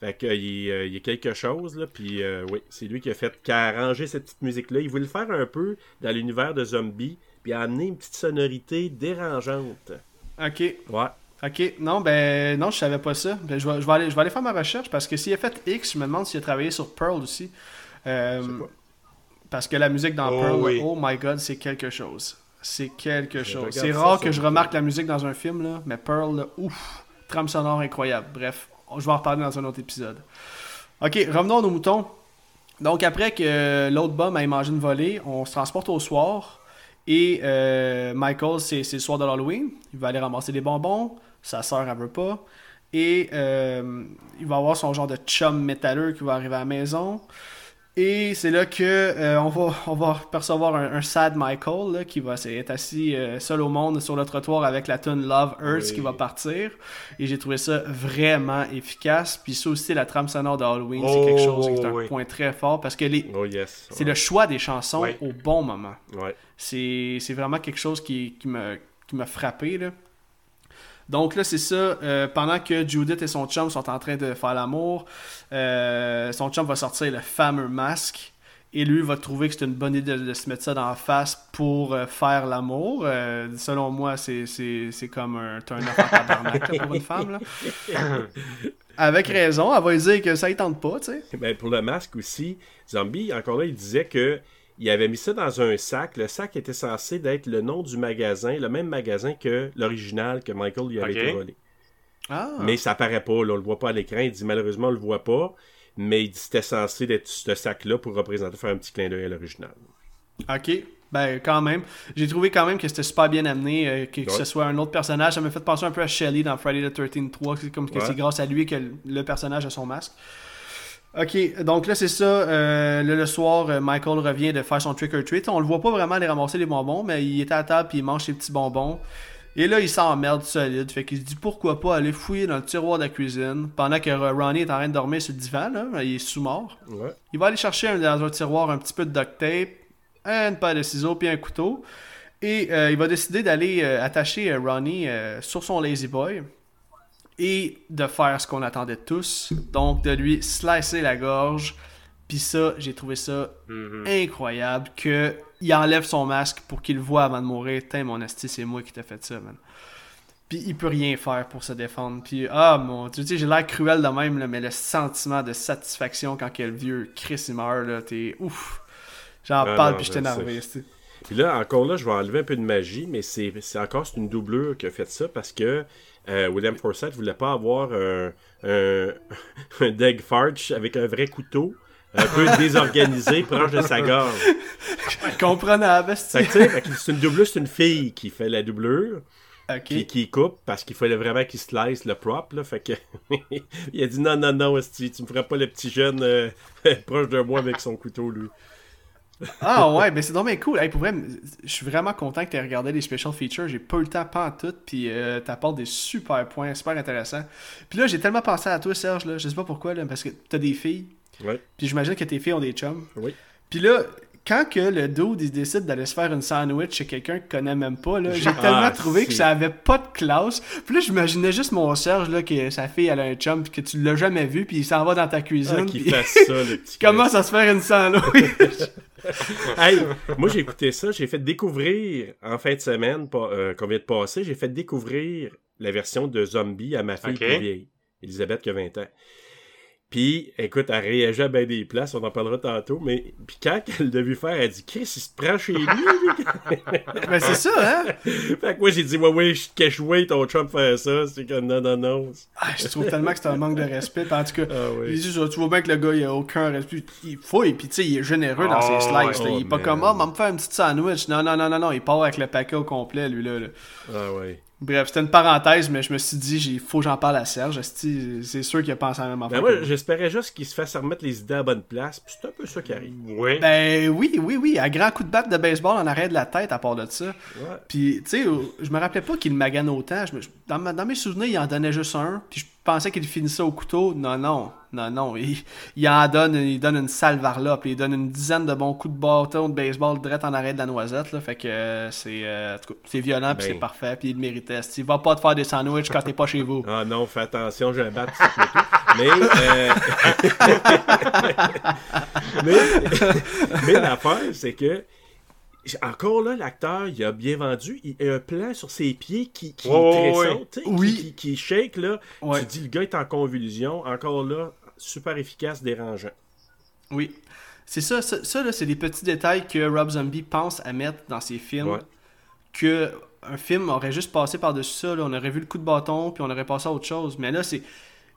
Fait que, il, euh, il y a quelque chose, là, puis euh, oui, c'est lui qui a fait, qui a arrangé cette petite musique-là. Il voulait le faire un peu dans l'univers de zombies, puis a amené une petite sonorité dérangeante. Ok. Ouais. Ok, non, ben non, je savais pas ça. Ben, je, vais, je, vais aller, je vais aller faire ma recherche parce que s'il a fait X, je me demande s'il a travaillé sur Pearl aussi. Euh, Je sais pas. parce que la musique dans Oh, Pearl, oui. oh my god, c'est quelque chose. C'est quelque chose. C'est rare que je remarque la musique dans un film, là, mais Pearl, là, ouf, trame sonore incroyable. Bref, je vais en reparler dans un autre épisode. Ok, revenons à nos moutons. Donc, après que l'autre bum ait mangé une volée, on se transporte au soir. Et euh, Michael, c'est le soir de l'Halloween. Il va aller ramasser des bonbons. Sa soeur, elle veut pas. Et euh, il va avoir son genre de chum métalleux qui va arriver à la maison. Et c'est là que euh, on, va, on va percevoir un, un sad Michael là, qui va être assis euh, seul au monde sur le trottoir avec la tune Love Earth Oui. qui va partir. Et j'ai trouvé ça vraiment efficace. Puis ça aussi, la trame sonore de Halloween, c'est quelque chose qui est un Oh, oui. point très fort parce que les, Oh yes. c'est le choix des chansons Ouais. au bon moment. Ouais. C'est vraiment quelque chose qui, qui m'a frappé. Là. Donc là, c'est ça. euh, pendant que Judith et son chum sont en train de faire l'amour, euh, son chum va sortir le fameux masque. Et lui va trouver que c'est une bonne idée de, de se mettre ça dans la face pour euh, faire l'amour. Selon moi, c'est- comme un turn-off en tabarnak pour une femme. Là. (laughs) Avec raison, elle va lui dire que ça ne tente pas, tu sais. Ben, pour le masque aussi, Zombie, encore là, il disait que il avait mis ça dans un sac. Le sac était censé d'être le nom du magasin, le même magasin que l'original que Michael lui avait été volé. Ah. Mais ça apparaît pas, là, on le voit pas à l'écran. Il dit malheureusement on le voit pas, mais il dit que c'était censé être ce sac-là pour représenter, faire un petit clin d'œil à l'original. Ok. Ben, quand même. J'ai trouvé quand même que c'était super bien amené, euh, que, que ce soit un autre personnage. Ça m'a fait penser un peu à Shelly dans Friday the 13 3. C'est comme que Ouais. c'est grâce à lui que le- le personnage a son masque. Ok, donc là c'est ça. euh, là, le soir, euh, Michael revient de faire son trick or treat. On le voit pas vraiment aller ramasser les bonbons, mais il est à la table puis il mange ses petits bonbons. Et là, il s'emmerde solide. Fait qu'il se dit pourquoi pas aller fouiller dans le tiroir de la cuisine pendant que euh, Ronnie est en train de dormir sur le divan. Là, il est sous-mort. Ouais. Il va aller chercher un- dans un tiroir un petit peu de duct tape, une paire de ciseaux puis un couteau. Et euh, il va décider d'aller euh, attacher Ronnie sur son Lazy Boy et de faire ce qu'on attendait tous. Donc de lui slicer la gorge. Puis ça, j'ai trouvé ça Mhm. incroyable que il enlève son masque pour qu'il le voit avant de mourir. Tain, mon esti, c'est moi qui t'ai fait ça, man. Puis il peut rien faire pour se défendre. Puis ah mon tu sais, j'ai l'air cruel de même, là, mais le sentiment de satisfaction quand que le vieux Chris il meurt, là, t'es ouf. J'en Ah parle non, puis je sais. Puis là, encore là, je vais enlever un peu de magie, mais c'est encore c'est une doublure qui a fait ça parce que euh, William Forsythe voulait pas avoir (laughs) un, un, un Deg Farge avec un vrai couteau, un peu (laughs) désorganisé, proche de sa gorge. (laughs) Comprenable, tu que c'est une doublure, c'est une fille qui fait la doublure, Ok. puis qui coupe parce qu'il fallait vraiment qu'il slice le prop, là. Fait que il a dit non, non, non, esti, tu me feras pas le petit jeune euh, proche de moi avec son couteau, lui. Ah ouais, ben c'est dommage cool. Hey, pour vrai, je suis vraiment content que tu aies regardé les special features. J'ai pas eu le temps pas en tout, puis euh, t'apportes des super points, super intéressants. Puis là, j'ai tellement pensé à toi, Serge, là, je sais pas pourquoi, là, parce que t'as des filles, Ouais, puis j'imagine que tes filles ont des chums. oui. Puis là, quand que le dude il décide d'aller se faire une sandwich chez quelqu'un qu'il connaît même pas, là, j'ai (laughs) Ah, tellement trouvé que ça avait pas de classe. Puis là, j'imaginais juste mon Serge, là, que sa fille elle a un chum, puis que tu l'as jamais vu, puis il s'en va dans ta cuisine. Ah, puis fasse ça, le petit (laughs) il commence à se faire une sandwich. (laughs) (laughs) Hey, moi j'ai écouté ça, j'ai fait découvrir en fin de semaine euh, qu'on vient de passer, j'ai fait découvrir la version de Zombie à ma fille Ok. plus vieille, Elisabeth qui a 20 ans. Puis, écoute, elle réagit à bien des places, on en parlera tantôt, mais puis quand elle l'a vu faire, elle dit Chris, il se prend chez lui. lui. (laughs) ben c'est ça, hein? fait que moi j'ai dit Ouais, ouais, je cache ouais, ton Trump faire ça. C'est comme non, non, non. Ah, je trouve tellement que c'est un manque de respect. En tout cas, Ah il oui. dit ça, tu vois bien que le gars, il a aucun respect. Il fouille, puis tu sais, il est généreux dans ses Oh, slices. là. il est pas Oh, comme, man. ah, va me faire une petite sandwich. Non, non, non, non, non. Il part avec le paquet au complet, lui, là. là. Ah ouais. Bref, c'était une parenthèse, mais je me suis dit, il faut que j'en parle à Serge. C'est sûr qu'il a pensé à la même Ben affaire. que moi. j'espérais juste qu'il se fasse remettre les idées à la bonne place, c'est un peu ça qui arrive. Oui. Ben oui, oui, oui. À grand coup de batte de baseball en arrêt de la tête, à part de ça. Ouais. Puis, tu sais, je me rappelais pas qu'il magane autant. Je me- dans, ma- dans mes souvenirs, il en donnait juste un. Puis je pensais qu'il finissait au couteau? Non, non, non, non. Il, il en donne, il donne une sale varlope. Il donne une dizaine de bons coups de bâton de baseball direct en arrêt de la noisette. Là. Fait que euh, c'est euh, c'est violent, puis Ben. c'est parfait. Puis il méritait. Il va pas te faire des sandwichs quand t'es pas chez vous. Ah non, fais attention, j'ai un bat. Mais, euh... (laughs) mais, mais l'affaire, c'est que, encore là, l'acteur, il a bien vendu. Il a un plan sur ses pieds qui, qui ouais, tressaute, Oui. qui, qui, qui shake, là. Ouais. Tu dis, le gars est en convulsion. Encore là, super efficace, dérangeant. Oui. C'est ça, ça, ça, là, c'est des petits détails que Rob Zombie pense à mettre dans ses films. Ouais. que un film aurait juste passé par-dessus ça. On aurait vu le coup de bâton, puis on aurait passé à autre chose. Mais là, c'est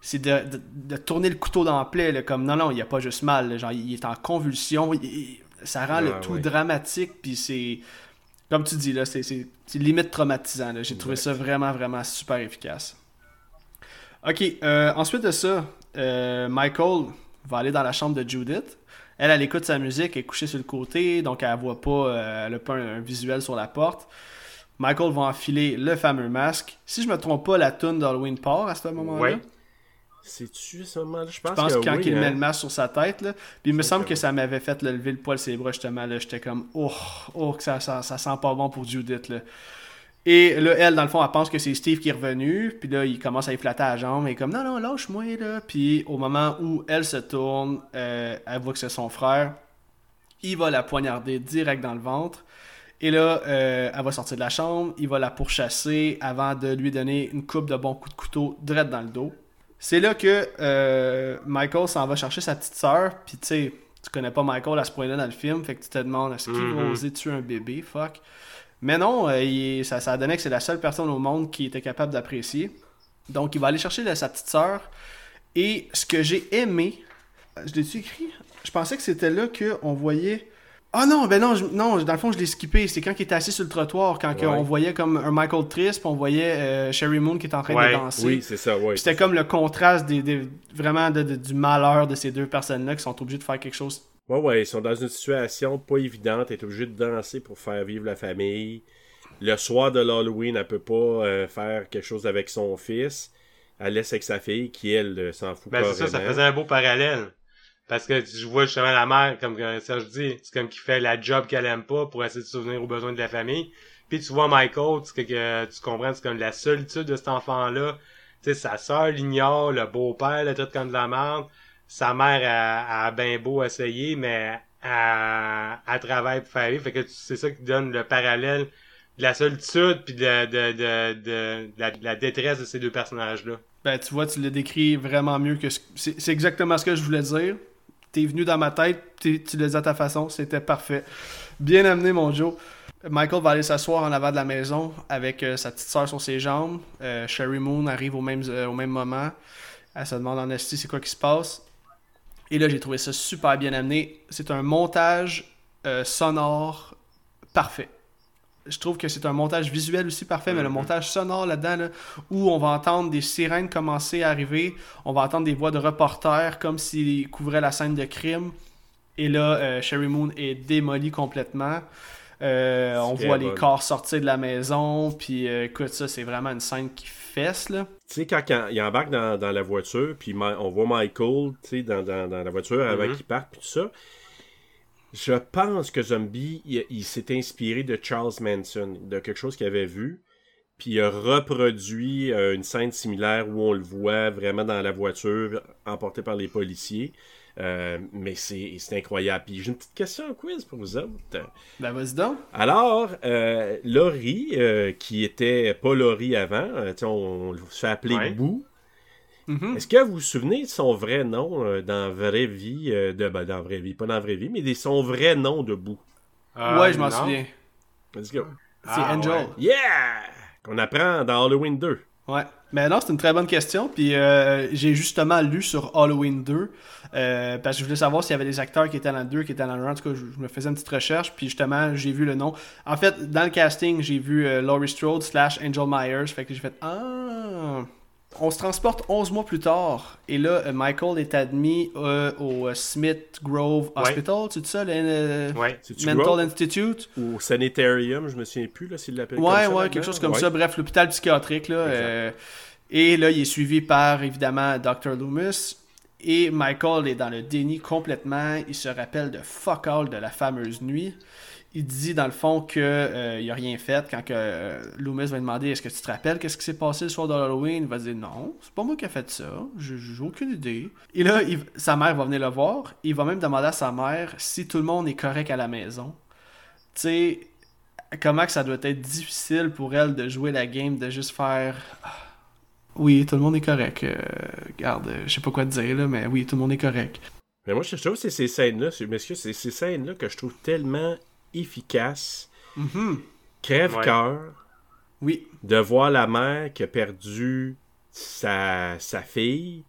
c'est de, tourner le couteau dans la plaie, comme non, non, il n'y a pas juste mal. genre, il est en convulsion. Ça rend le tout dramatique, puis c'est. Comme tu dis, là, c'est limite traumatisant. J'ai trouvé ça vraiment, vraiment super efficace. Ok, euh, ensuite de ça, euh, Michael va aller dans la chambre de Judith. Elle, elle écoute sa musique, elle est couchée sur le côté, donc elle voit pas, euh, elle a pas un, visuel sur la porte. Michael va enfiler le fameux masque. Si je me trompe pas, la tune d'Halloween part à ce moment-là. C'est-tu ce moment-là? Je pense, je pense que, quand il met le masque sur sa tête, là, puis il me semble que ça m'avait fait lever le poil ses bras justement. Là, j'étais comme, oh, oh, que ça, ça, ça, sent pas bon pour Judith. Là. Et là, elle, dans le fond, elle pense que c'est Steve qui est revenu. Puis là, il commence à y flatter la jambe. Et comme, non, non, lâche-moi, là. Puis au moment où elle se tourne, euh, elle voit que c'est son frère. Il va la poignarder direct dans le ventre. Et là, euh, elle va sortir de la chambre. Il va la pourchasser avant de lui donner une coupe de bons coups de couteau direct dans le dos. C'est là que euh, Michael s'en va chercher sa petite sœur. Puis tu sais, tu connais pas Michael à ce point-là dans le film. Fait que tu te demandes, est-ce qu'il va mm-hmm. oser tuer un bébé? Fuck. Mais non, euh, ça, ça a donné que c'est la seule personne au monde qui était capable d'apprécier. Donc, il va aller chercher sa petite sœur. Et ce que j'ai aimé, je l'ai-tu écrit? Je pensais que c'était là qu'on voyait. Ah non, ben non, non, dans le fond, je l'ai skippé. C'est quand il était assis sur le trottoir, quand on voyait comme un Michael Trist, puis on voyait euh, Sherry Moon qui était en train de danser. Oui, c'est ça, ouais. C'était comme le contraste des, vraiment du malheur de ces deux personnes-là qui sont obligées de faire quelque chose Ouais, ouais, ils sont dans une situation pas évidente. Elle est obligée de danser pour faire vivre la famille. Le soir de l'Halloween, elle peut pas euh, faire quelque chose avec son fils. Elle laisse avec sa fille qui, elle, euh, s'en fout ben, c'est ça, ça faisait un beau parallèle. Parce que je vois justement la mère, comme Serge dit, c'est comme qui fait la job qu'elle aime pas pour essayer de souvenir aux besoins de la famille. Puis tu vois Michael, tu, que, tu comprends, c'est comme la solitude de cet enfant-là. Tu sais, sa soeur l'ignore, le beau-père le traite comme de la merde sa mère a, a bien beau essayer, mais elle, elle travaille pour faire vivre. Fait que c'est ça qui donne le parallèle de la solitude puis de, de, de, de, la, détresse de ces deux personnages-là. Ben, tu vois, tu le décris vraiment mieux que... C'est exactement ce que je voulais dire. T'es venu dans ma tête, tu l'as dit à ta façon, c'était parfait. Bien amené, mon Joe. Michael va aller s'asseoir en avant de la maison avec euh, sa petite soeur sur ses jambes. Euh, Sherry Moon arrive au même, euh, au même moment. Elle se demande en esti c'est quoi qui se passe? Et là, j'ai trouvé ça super bien amené. C'est un montage sonore parfait. Je trouve que c'est un montage visuel aussi parfait, mais le mm-hmm. montage sonore là-dedans, où on va entendre des sirènes commencer à arriver, on va entendre des voix de reporters comme s'ils couvraient la scène de crime. Et là, euh, Sherry Moon est démolie complètement. Euh, on voit les corps sortir de la maison. Puis écoute, ça, c'est vraiment une scène qui fesse. Là. Tu sais, quand, il embarque dans, dans, la voiture, puis on voit Michael dans, dans, dans, la voiture avant mm-hmm. qu'il parte, puis tout ça. Je pense que Zombie, il, s'est inspiré de Charles Manson, de quelque chose qu'il avait vu. Puis il a reproduit euh, une scène similaire où on le voit vraiment dans la voiture, emporté par les policiers. Euh, mais c'est incroyable. Puis j'ai une petite question en quiz pour vous autres. Ben, vas-y donc. Alors, euh, Laurie, euh, qui était pas Laurie avant, on, le fait appeler Mm-hmm. Est-ce que vous vous souvenez de son vrai nom dans la vraie vie, de, ben, dans la vraie vie, pas dans la vraie vie, mais de son vrai nom de Bou? ouais, je m'en souviens. Let's go. C'est ah, Angel. Yeah! Qu'on apprend dans Halloween 2. Ouais. Mais non, c'est une très bonne question. Puis j'ai justement lu sur Halloween 2 euh, parce que je voulais savoir s'il y avait des acteurs qui étaient dans le 2, qui étaient dans le 1. En tout cas, je, me faisais une petite recherche, puis justement, j'ai vu le nom. En fait, dans le casting, j'ai vu euh, Laurie Strode slash Angel Myers. Fait que j'ai fait Ah on se transporte 11 mois plus tard et là, euh, Michael est admis au Smith Grove Hospital, c'est ça, le Mental Institute? Ou Sanitarium, je me souviens plus là s'il l'appelle ouais, comme ça. Ouais, quelque chose comme ça. Bref, l'hôpital psychiatrique là. et là, il est suivi par évidemment Dr. Loomis et Michael est dans le déni complètement. Il se rappelle de fuck all de la fameuse nuit. Il dit dans le fond qu'il euh, n'a rien fait quand que, euh, Loomis va demander Est-ce que tu te rappelles qu'est-ce qui s'est passé le soir de Halloween? Il va dire Non, c'est pas moi qui ai fait ça. J'ai aucune idée. Et là, sa mère va venir le voir. Il va même demander à sa mère si tout le monde est correct à la maison. Tu sais, comment que ça doit être difficile pour elle de jouer la game, de juste faire. Ah, oui, tout le monde est correct. Euh, garde, je sais pas quoi te dire, là, mais oui, tout le monde est correct. Mais moi, je trouve que c'est ces scènes-là, c'est ces scènes-là que je trouve tellement efficaces. Mm-hmm. crève-cœur. Oui. De voir la mère qui a perdu sa, sa fille,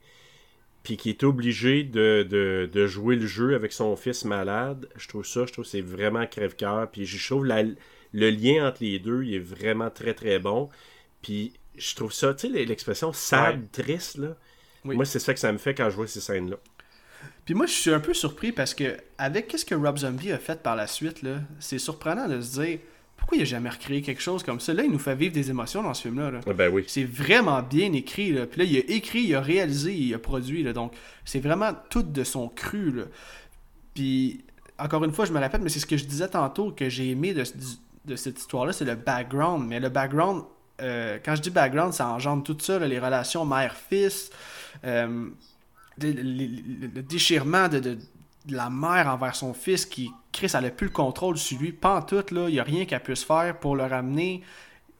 puis qui est obligée de, de, de, jouer le jeu avec son fils malade. Je trouve ça, je trouve que c'est vraiment crève-cœur. Puis je trouve la, le lien entre les deux, il est vraiment très très bon. Puis je trouve ça, tu sais, l'expression sad, triste, là. Moi, c'est ça que ça me fait quand je vois ces scènes-là. Puis moi, je suis un peu surpris parce que, avec ce que Rob Zombie a fait par la suite, là, c'est surprenant de se dire pourquoi il n'a jamais recréé quelque chose comme ça? Là, il nous fait vivre des émotions dans ce film-là. Ah, ben oui. C'est vraiment bien écrit. Là. Puis là, il a écrit, il a réalisé, il a produit. Là. Donc, c'est vraiment tout de son cru. Là. Puis, encore une fois, je me répète, mais c'est ce que je disais tantôt que j'ai aimé de, de cette histoire-là, c'est le background. Mais le background, euh, quand je dis background, ça engendre tout ça, les relations mère-fils, euh, le, déchirement de, la mère envers son fils qui, Chris, elle n'a plus le contrôle sur lui. Pas en tout, il n'y a rien qu'elle puisse faire pour le ramener.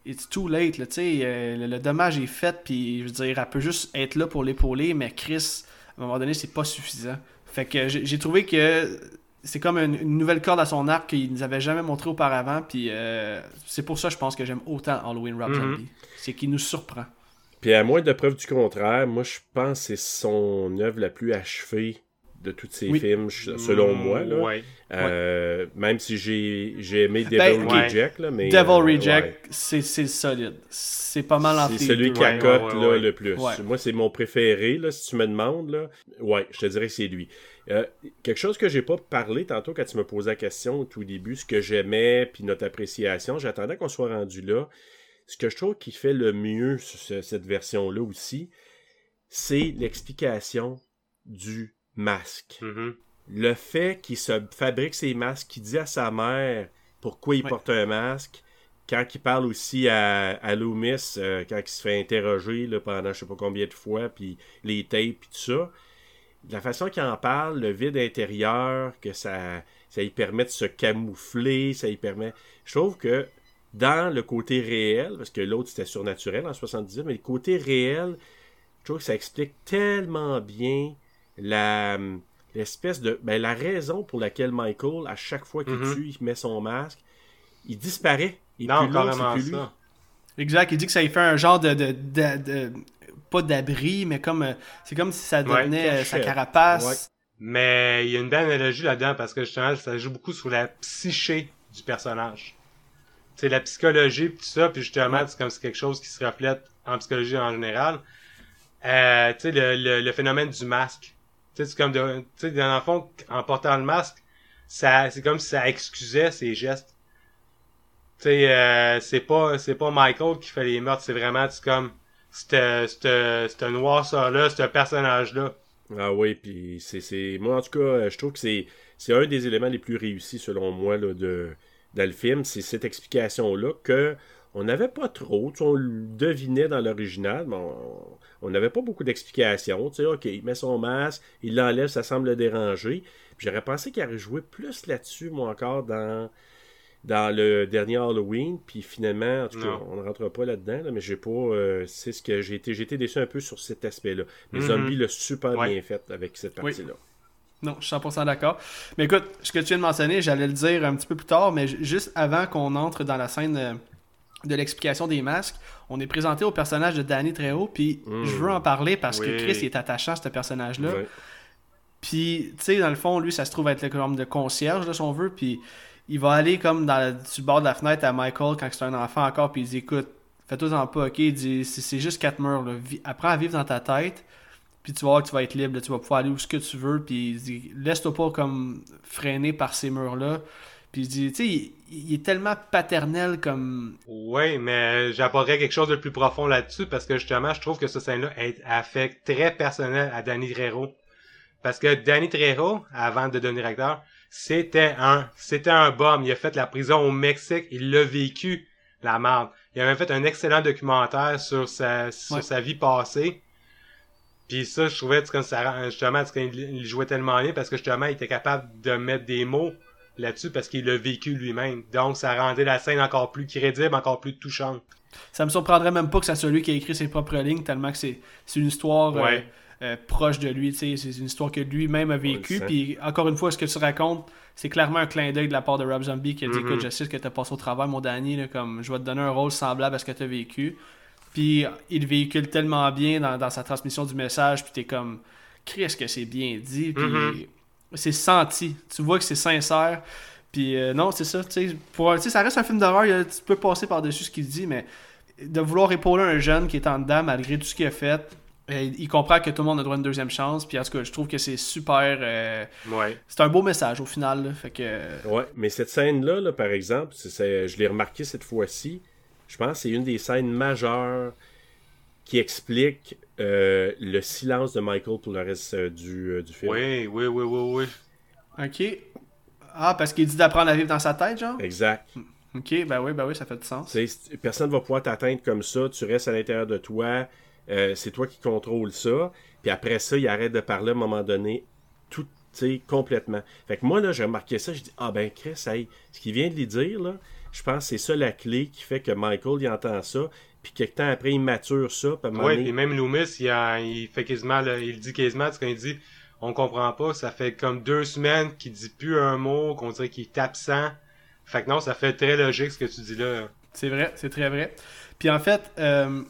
It's too late, là, euh, le, le, dommage est fait, puis je veux dire, elle peut juste être là pour l'épauler, mais Chris, à un moment donné, c'est pas suffisant. Fait que j'ai trouvé que c'est comme une, nouvelle corde à son arc qu'il nous avait jamais montré auparavant. Puis euh, c'est pour ça, je pense que j'aime autant Halloween Rob mhm. Zombie. C'est qu'il nous surprend. Puis à moins de preuves du contraire, moi je pense que c'est son œuvre la plus achevée de tous ces films, selon mm, moi. Là. Euh, même si j'ai aimé ben, Devil Reject. Là, mais, Devil euh, Reject, c'est solide. C'est pas mal en C'est celui qui accote le plus. Moi, c'est mon préféré, là, si tu me demandes. Là. Ouais, je te dirais que c'est lui. Euh, quelque chose que j'ai pas parlé tantôt quand tu me posais la question au tout début, ce que j'aimais, puis notre appréciation, j'attendais qu'on soit rendu là. Ce que je trouve qui fait le mieux sur cette version-là aussi, c'est l'explication du masque. Mm-hmm. Le fait qu'il se fabrique ses masques, qu'il dit à sa mère pourquoi il porte un masque, quand il parle aussi à, à Loomis, euh, quand il se fait interroger là, pendant je sais pas combien de fois, puis les tapes, puis tout ça la façon qu'il en parle, le vide intérieur, que ça, ça lui permet de se camoufler, ça lui permet. Je trouve que dans le côté réel, parce que l'autre c'était surnaturel en 78, mais le côté réel, je trouve que ça explique tellement bien la l'espèce de ben, la raison pour laquelle Michael à chaque fois qu'il mm-hmm. tue il met son masque il disparaît il non carrément ça exact il dit que ça lui fait un genre de, de pas d'abri, mais comme euh, c'est comme si ça devenait euh, sa carapace. Mais il y a une belle analogie là-dedans parce que justement, ça joue beaucoup sur la psyché du personnage. C'est la psychologie tout ça, puis justement, c'est comme c'est quelque chose qui se reflète en psychologie en général. Euh, tu sais, le, le, phénomène du masque. Tu sais, c'est comme tu sais, dans le fond, en portant le masque, ça, c'est comme si ça excusait ses gestes. Tu sais, euh, c'est pas, c'est pas Michael qui fait les meurtres, c'est vraiment, c'est comme, cette noirceur-là, ce personnage-là. Ah oui, puis c'est. Moi, en tout cas, je trouve que c'est c'est un des éléments les plus réussis, selon moi, là, de, dans le film. C'est cette explication-là que on n'avait pas trop. On le devinait dans l'original, mais on n'avait pas beaucoup d'explications. Tu sais, OK, il met son masque, il l'enlève, ça semble le déranger. J'aurais pensé qu'il aurait joué plus là-dessus, moi, encore, dans dans le dernier Halloween, puis finalement, en tout cas, on ne rentre pas là-dedans, mais j'ai pas. Euh, c'est ce que j'ai été. J'ai été déçu un peu sur cet aspect-là. Les mhm. zombies l'ont super bien fait avec cette partie-là. Non, je suis 100% d'accord. Mais écoute, ce que tu viens de mentionner, j'allais le dire un petit peu plus tard, mais juste avant qu'on entre dans la scène euh, de l'explication des masques, on est présenté au personnage de Danny Trejo, puis je veux en parler parce que Chris est attachant, ce personnage-là. Puis, tu sais, dans le fond, lui, ça se trouve être le comme de concierge, de son veut, puis il va aller comme dans le, bord de la fenêtre à Michael quand c'est un enfant encore, puis il dit écoute, fais-toi-en pas, ok, il dit c'est juste quatre murs, là. apprends à vivre dans ta tête, puis tu vas voir que tu vas être libre, tu vas pouvoir aller où ce que tu veux, puis il dit laisse-toi pas comme freiner par ces murs-là. Puis il dit, tu sais, il, est tellement paternel comme. Oui, mais j'apporterais quelque chose de plus profond là-dessus parce que justement, je trouve que ce scène-là a fait très personnel à Danny Trejo. Parce que Danny Trejo, avant de devenir acteur, c'était un, c'était un bum. Il a fait la prison au Mexique. Il l'a vécu, la merde. Il a même fait un excellent documentaire sur sa, sur sa vie passée. Puis ça, je trouvais que ça, justement, il jouait tellement bien parce que justement, il était capable de mettre des mots là-dessus parce qu'il l'a vécu lui-même. Donc, ça rendait la scène encore plus crédible, encore plus touchante. Ça me surprendrait même pas que c'est celui qui a écrit ses propres lignes, tellement que c'est une histoire euh, euh, proche de lui. C'est une histoire que lui-même a vécue. Puis encore une fois, ce que tu racontes, c'est clairement un clin d'œil de la part de Rob Zombie qui a dit mm-hmm. Écoute, je sais ce que tu as passé au travail, mon Danny, comme je vais te donner un rôle semblable à ce que tu as vécu. Puis il véhicule tellement bien dans, sa transmission du message, puis t'es comme, qu'est-ce que c'est bien dit, puis mm-hmm. c'est senti. Tu vois que c'est sincère. Puis euh, non, c'est ça. Pour, ça reste un film d'horreur, tu peux passer par-dessus ce qu'il dit, mais de vouloir épauler un jeune qui est en dedans malgré tout ce qu'il a fait, euh, il comprend que tout le monde a droit à une deuxième chance. Puis en tout cas, je trouve que c'est super. Euh, ouais. C'est un beau message au final. fait que... Ouais, mais cette scène-là, là, par exemple, je l'ai remarqué cette fois-ci. Je pense que c'est une des scènes majeures qui explique euh, le silence de Michael pour le reste euh, du, euh, du, film. Oui, oui, oui, oui, oui. Ok. Ah, parce qu'il dit d'apprendre à vivre dans sa tête, genre? Exact. Ok, ben oui, ben oui, ça fait du sens. personne ne va pouvoir t'atteindre comme ça. Tu restes à l'intérieur de toi. c'est toi qui contrôle ça. Puis après ça, il arrête de parler à un moment donné. Tout, tu sais, complètement. Fait que moi, là, j'ai remarqué ça. Je dis, ah ben, Chris, hey, ce qu'il vient de lui dire, là, je pense que c'est ça la clé qui fait que Michael, il entend ça. Puis quelques temps après, il mature ça. Oui, et même Loomis, il, il fait quasiment, il dit quasiment, ce qu'il dit, on comprend pas, ça fait comme deux semaines qu'il dit plus un mot, qu'on dirait qu'il est absent. Fait que non, ça fait très logique ce que tu dis là. C'est vrai, c'est très vrai. Puis en fait, euh,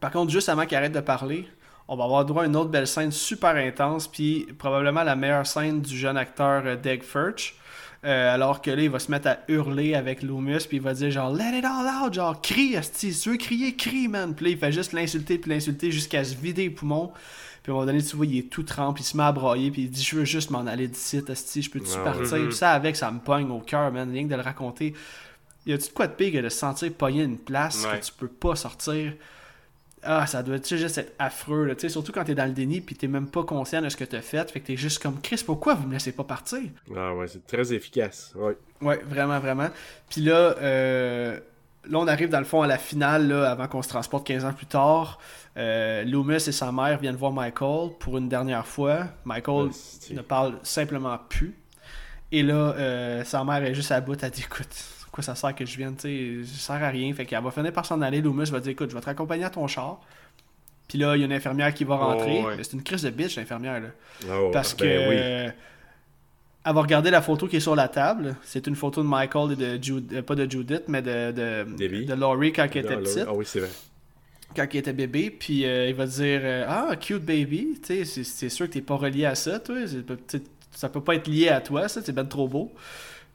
par contre, juste avant qu'il arrête de parler, on va avoir droit à une autre belle scène super intense, puis probablement la meilleure scène du jeune acteur euh, Deg Furch. Euh, alors que là, il va se mettre à hurler avec Loomis, puis il va dire genre Let it all out, genre crie, asti, si tu veux crier, crie, man. Puis là, il fait juste l'insulter, puis l'insulter jusqu'à se vider les poumons. Puis à un moment donné, tu vois, il est tout trempe, il se met à brailler, puis il dit Je veux juste m'en aller d'ici, asti, je peux-tu partir? Puis ça, avec, ça me pogne au cœur, man, rien que de le raconter. Y a-tu de quoi de pire que de se sentir pogner une place que tu peux pas sortir? Ah, ça doit juste être affreux, là, surtout quand t'es dans le déni puis t'es même pas conscient de ce que t'as fait, fait que t'es juste comme Chris, pourquoi vous me laissez pas partir? Ah ouais, c'est très efficace, ouais. Ouais, vraiment, vraiment. Puis là, euh, là, on arrive dans le fond à la finale, là, avant qu'on se transporte 15 ans plus tard. Euh, Loomis et sa mère viennent voir Michael pour une dernière fois. Michael ne parle simplement plus. Et là, euh, sa mère est juste à bout, elle dit écoute, quoi ça sert que je vienne, tu sais, ça sert à rien. Fait qu'elle va finir par s'en aller. Loomis va dire, écoute, je vais te raccompagner à ton char. Puis là, il y a une infirmière qui va oh, rentrer. C'est une crise de bitch, l'infirmière, là. Oh, Parce ben que. Elle va regarder la photo qui est sur la table. C'est une photo de Michael et de Judith, euh, pas de Judith, mais de, de, de Laurie quand elle était petite. Ah oui, c'est vrai. Quand il était bébé, puis euh, il va dire euh, Ah, cute baby, tu sais, c'est sûr que t'es pas relié à ça, toi. Ça peut pas être lié à toi, ça, c'est ben trop beau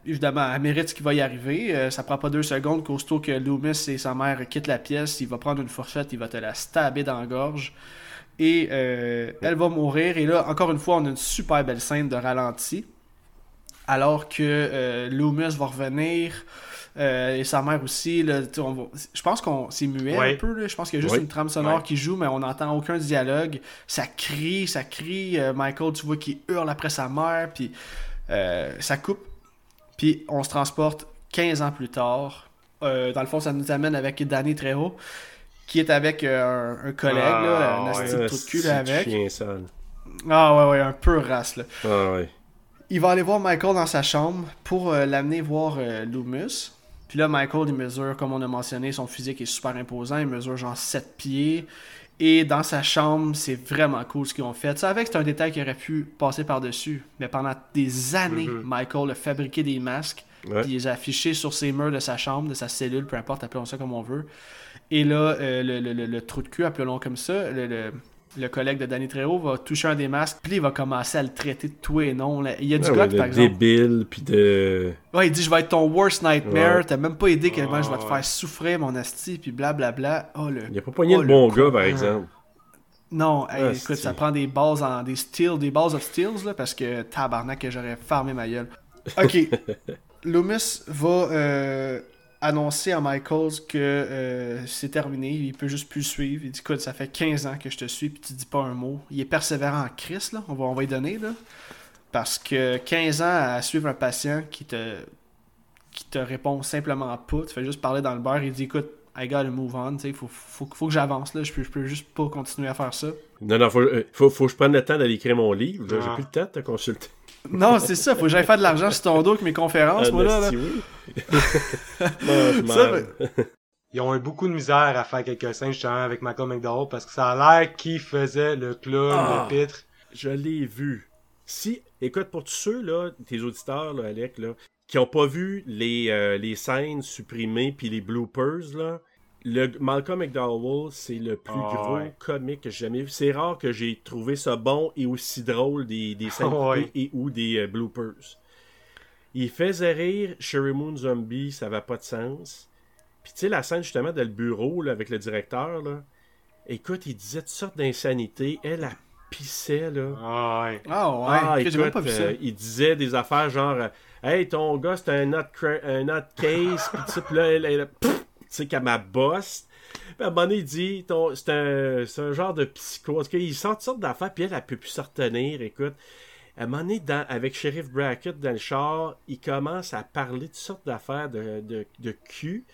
évidemment, elle mérite ce qui va y arriver. Euh, ça prend pas deux secondes qu'aussitôt que Loomis et sa mère quittent la pièce, il va prendre une fourchette, il va te la stabber dans la gorge. Et euh, elle va mourir. Et là, encore une fois, on a une super belle scène de ralenti. Alors que euh, Loomis va revenir. et sa mère aussi. je pense qu'on c'est muet un peu. Je pense qu'il y a juste une trame sonore qui joue, mais on n'entend aucun dialogue. Ça crie, ça crie. Michael, tu vois qu'il hurle après sa mère. Puis ça coupe puis on se transporte 15 ans plus tard. Euh, dans le fond, ça nous amène avec Danny Trejo, qui est avec euh, un, collègue, là, un ouais, de cul avec. Ah ouais, ouais, un peu race. Là. Ah ouais. Il va aller voir Michael dans sa chambre pour euh, l'amener voir Loomis. Puis là, Michael, il mesure, comme on a mentionné, son physique est super imposant. Il mesure genre 7 pieds. Et dans sa chambre, c'est vraiment cool ce qu'ils ont fait. Savais que c'est un détail qui aurait pu passer par-dessus. Mais pendant des années, mhm. Michael a fabriqué des masques. Puis il les a affichés sur ses murs de sa chambre, de sa cellule, peu importe, appelons ça comme on veut. Et là, euh, le, trou de cul, appelons comme ça, le, le collègue de Danny Trejo va toucher un des masques, puis il va commencer à le traiter de tout et non. Il y a du gars, par exemple. débile, puis de. Ouais, il dit Je vais être ton worst nightmare, t'as même pas aidé que je vais te faire souffrir, mon asti, puis blablabla. Oh, le... Il a pas pogné oh, le bon gars, par exemple. Non, écoute, ça prend des bases en des steals, des bases of steals, là, parce que tabarnak que j'aurais farmé ma gueule. Ok. (laughs) Loomis va euh, annoncer à Michaels que euh, c'est terminé, il peut juste plus suivre. Il dit écoute, ça fait 15 ans que je te suis, puis tu dis pas un mot. Il est persévérant en crise, là. On va, on va y donner, là. Parce que 15 ans à suivre un patient qui te qui te répond simplement pas, tu fais juste parler dans le bar, il dit écoute, I gotta move on, il faut, faut, faut, que j'avance là, je peux, je peux juste pas continuer à faire ça. Non, non, faut, euh, faut, faut que je prenne le temps d'aller écrire mon livre, j'ai plus le temps de te consulter. Non, c'est ça. Faut que j'aille faire de l'argent sur ton dos avec mes conférences, moi, là. (laughs) Ça, ils ont eu beaucoup de misère à faire quelques scènes justement avec Michael McDowell parce que ça a l'air qu'il faisait le clown, Ah. le pitre. Je l'ai vu. Si, écoute, pour tous ceux, là, tes auditeurs, là, Alec, là, qui n'ont pas vu les, euh, les scènes supprimées puis les bloopers, là, le Malcolm McDowell, c'est le plus Ah, gros ouais. comique que j'ai jamais vu. C'est rare que j'ai trouvé ça bon et aussi drôle des, des scènes (laughs) Ah, ouais. et ou des euh, bloopers. Il faisait rire Sherry Moon Zombie, ça va pas de sens. Puis tu sais, la scène justement dans le bureau là, avec le directeur, là, écoute, il disait toutes sortes d'insanités. Elle, elle pissait, là. Ah ouais. Ah ouais, Ah, Chris, j'ai même pas vu écoute, ça. euh, il disait des affaires genre euh, Hey, ton gars, c'est un cra- un nut case, pis tu sais, pis là, elle, elle, pff, tu sais, qu'elle m'a bosse. Puis à un moment donné, il dit C'est un, un genre de psycho. En tout cas, il sort toutes sortes d'affaires, puis elle, elle peut plus se retenir. Écoute, à un moment donné, dans- avec Sheriff Brackett dans le char, il commence à parler de toutes sortes d'affaires de, de, de cul.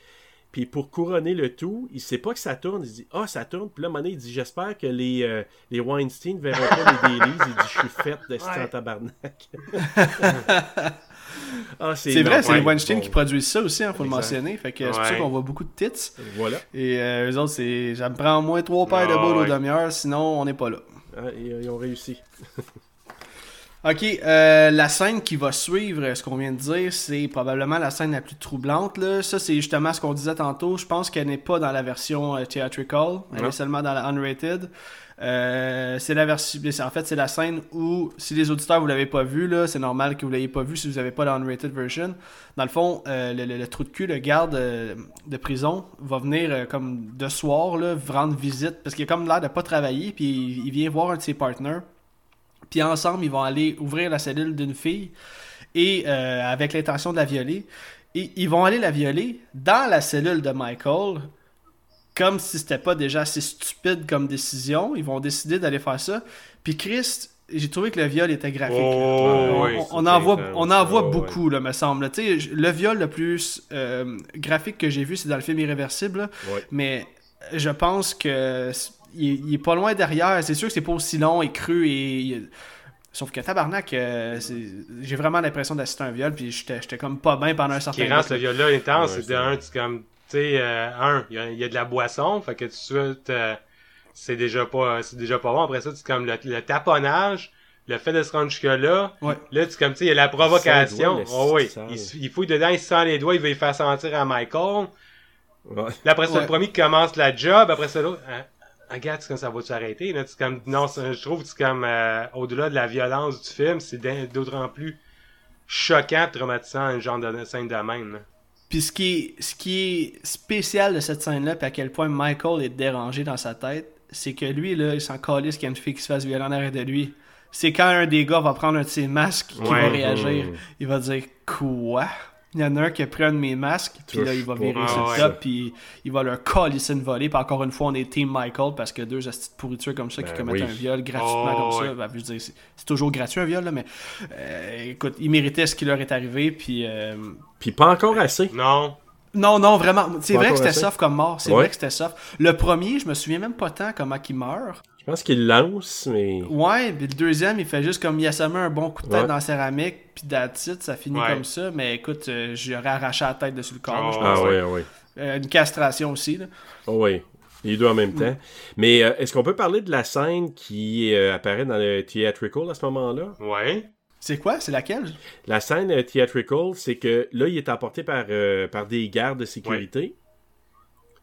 Puis pour couronner le tout, il sait pas que ça tourne. Il dit Ah, ça tourne. Puis là, à un moment donné, il dit J'espère que les, euh, les Weinstein verront pas les Dailies. Il dit Je suis faite de Ouais. tabarnak. (laughs) ah, C'est vrai, c'est les Weinstein bon. qui produisent ça aussi, hein, faut le mentionner. Fait que c'est pour ça qu'on voit beaucoup de tits. Voilà. Et euh, eux autres, c'est. Ça me prend au moins trois paires de Ah, boules au ouais. demi-heure, sinon on n'est pas là. Ah, et, euh, ils ont réussi. (laughs) Ok, euh, la scène qui va suivre, ce qu'on vient de dire, c'est probablement la scène la plus troublante. Là. Ça, c'est justement ce qu'on disait tantôt. Je pense qu'elle n'est pas dans la version euh, theatrical, elle Non. est seulement dans la unrated. Euh, c'est la version, en fait, c'est la scène où, si les auditeurs vous l'avez pas vu, là, c'est normal que vous l'ayez pas vu si vous avez pas la unrated version. Dans le fond, euh, le, trou de cul, le garde euh, de prison, va venir comme de soir là, rendre visite parce qu'il a comme l'air de pas travailler, puis il, vient voir un de ses partenaires. Puis ensemble, ils vont aller ouvrir la cellule d'une fille et avec l'intention de la violer. Et ils vont aller la violer dans la cellule de Michael, comme si c'était pas déjà assez stupide comme décision. Ils vont décider d'aller faire ça. Puis Chris, j'ai trouvé que le viol était graphique. Oh, on, oui, on- en voit, intense, on en voit ouais, beaucoup, là, me semble. Tu sais, le viol le plus euh, graphique que j'ai vu, c'est dans le film Irréversible. là. Ouais. Mais je pense que il, il est pas loin derrière. C'est sûr que c'est pas aussi long et cru et sauf que tabarnak, euh, j'ai vraiment l'impression d'assister à un viol puis j'étais j'étais comme pas bien pendant un Ce certain qui rend bout, ce là. viol-là intense, Ouais, c'est de un, tu comme, tu sais, euh, un, il y, a- il y a de la boisson, fait que tout de suite, euh, c'est déjà pas, c'est déjà pas bon. Après ça, c'est comme le, le taponnage, le fait de se rendre jusque là. Ouais. Là, tu comme, tu sais, il y a la provocation. Il sent les doigts, Oh oui, il, fouille dedans, il se sent les doigts, il veut y faire sentir à Michael. Ouais. Là, après ça, Ouais. le premier qui commence la job, après ça, l'autre, hein, regarde, c'est comme ça va s'arrêter. Là, comme, non, je trouve que c'est comme, euh, au-delà de la violence du film, c'est d'autant plus choquant, traumatisant, un genre de scène de même. là. Puis ce qui est ce qui est spécial de cette scène là, puis à quel point Michael est dérangé dans sa tête, c'est que lui là, il s'en calisse qu'il y a une fille qui se fasse violer en arrière de lui. C'est quand un des gars va prendre un de ses masques qui Ouais. va réagir. Il va dire quoi Il y en a un qui a pris un de mes masques, puis là il va virer Ah, sur ouais. le top, puis il va leur calisser une volée. Puis encore une fois, on est Team Michael parce que deux astuces de pourriture comme ça qui Ben commettent oui. un viol gratuitement Oh, comme ouais. ça, ben, je veux dire, c'est toujours gratuit un viol là, mais euh, écoute, il méritait ce qui leur est arrivé, puis euh, Puis pas encore assez. Non. non, non, vraiment. C'est vrai que c'était soft comme mort. C'est Ouais. vrai que c'était soft. Le premier, je me souviens même pas tant comment il meurt. Je pense qu'il lance, mais. Ouais, puis le deuxième, il fait juste comme il a semé un bon coup de tête Ouais. dans la céramique, puis it, ça finit Ouais. comme ça. Mais écoute, euh, j'aurais arraché la tête dessus le corps. Oh. je Ah pense. ouais, ouais. Euh, une castration aussi. Là. Oh oui, les deux en même temps. Mais euh, est-ce qu'on peut parler de la scène qui euh, apparaît dans le theatrical à ce moment-là? Ouais. C'est quoi? C'est laquelle? La scène euh, theatrical, c'est que là, il est emporté par, euh, par des gardes de sécurité.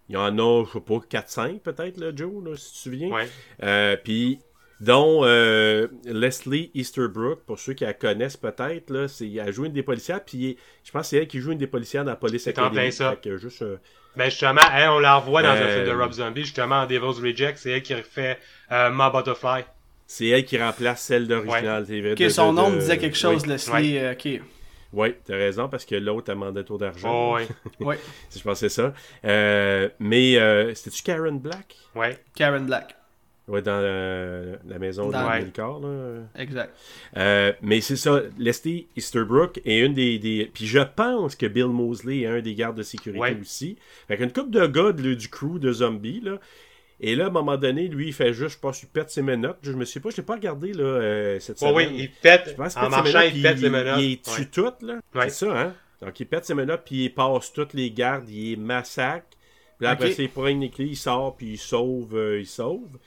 Il y en a, je sais pas, 4-5 peut-être, là, Joe, là, si tu te souviens. Ouais. Euh, Puis, dont euh, Leslie Easterbrook, pour ceux qui la connaissent peut-être, là, c'est, elle joue une des policières, puis je pense que c'est elle qui joue une des policières dans la police C'est en plein ça. Que juste, euh, Ben justement, elle, on la revoit dans un Euh, film de Rob Zombie, justement, en Devil's Reject, c'est elle qui refait euh, Ma Butterfly. c'est elle qui remplace celle vrai, Ok, de- son de- nom de- me disait quelque chose, Leslie. euh, ok. Oui, t'as raison, parce que l'autre a demandé trop d'argent. Oh, ouais. (laughs) Ouais. Si je pensais ça. Euh, mais euh, c'était-tu Karen Black? Ouais. Karen Black. Ouais, dans euh, la maison Dans- de. Milcar, là. Exact. Euh, mais c'est ça, Leslie Easterbrook est une des, des- Puis je pense que Bill Mosley est un des gardes de sécurité Ouais. aussi. Fait qu'une couple de gars de- du crew de zombies, là. Et là, à un moment donné, lui, il fait juste, je pense, il pète ses menottes. Je me sais pas, je l'ai pas regardé, là, euh, cette semaine. oui, il pète. Je pense En marchant, menottes, il puis pète ses menottes. Il tue Ouais. toutes, là. Ouais. C'est ça, hein? Donc, il pète ses menottes, puis il passe toutes les gardes, il les massacre. Puis là, après il prend une clé, il sort, puis il sauve, euh, il sauve.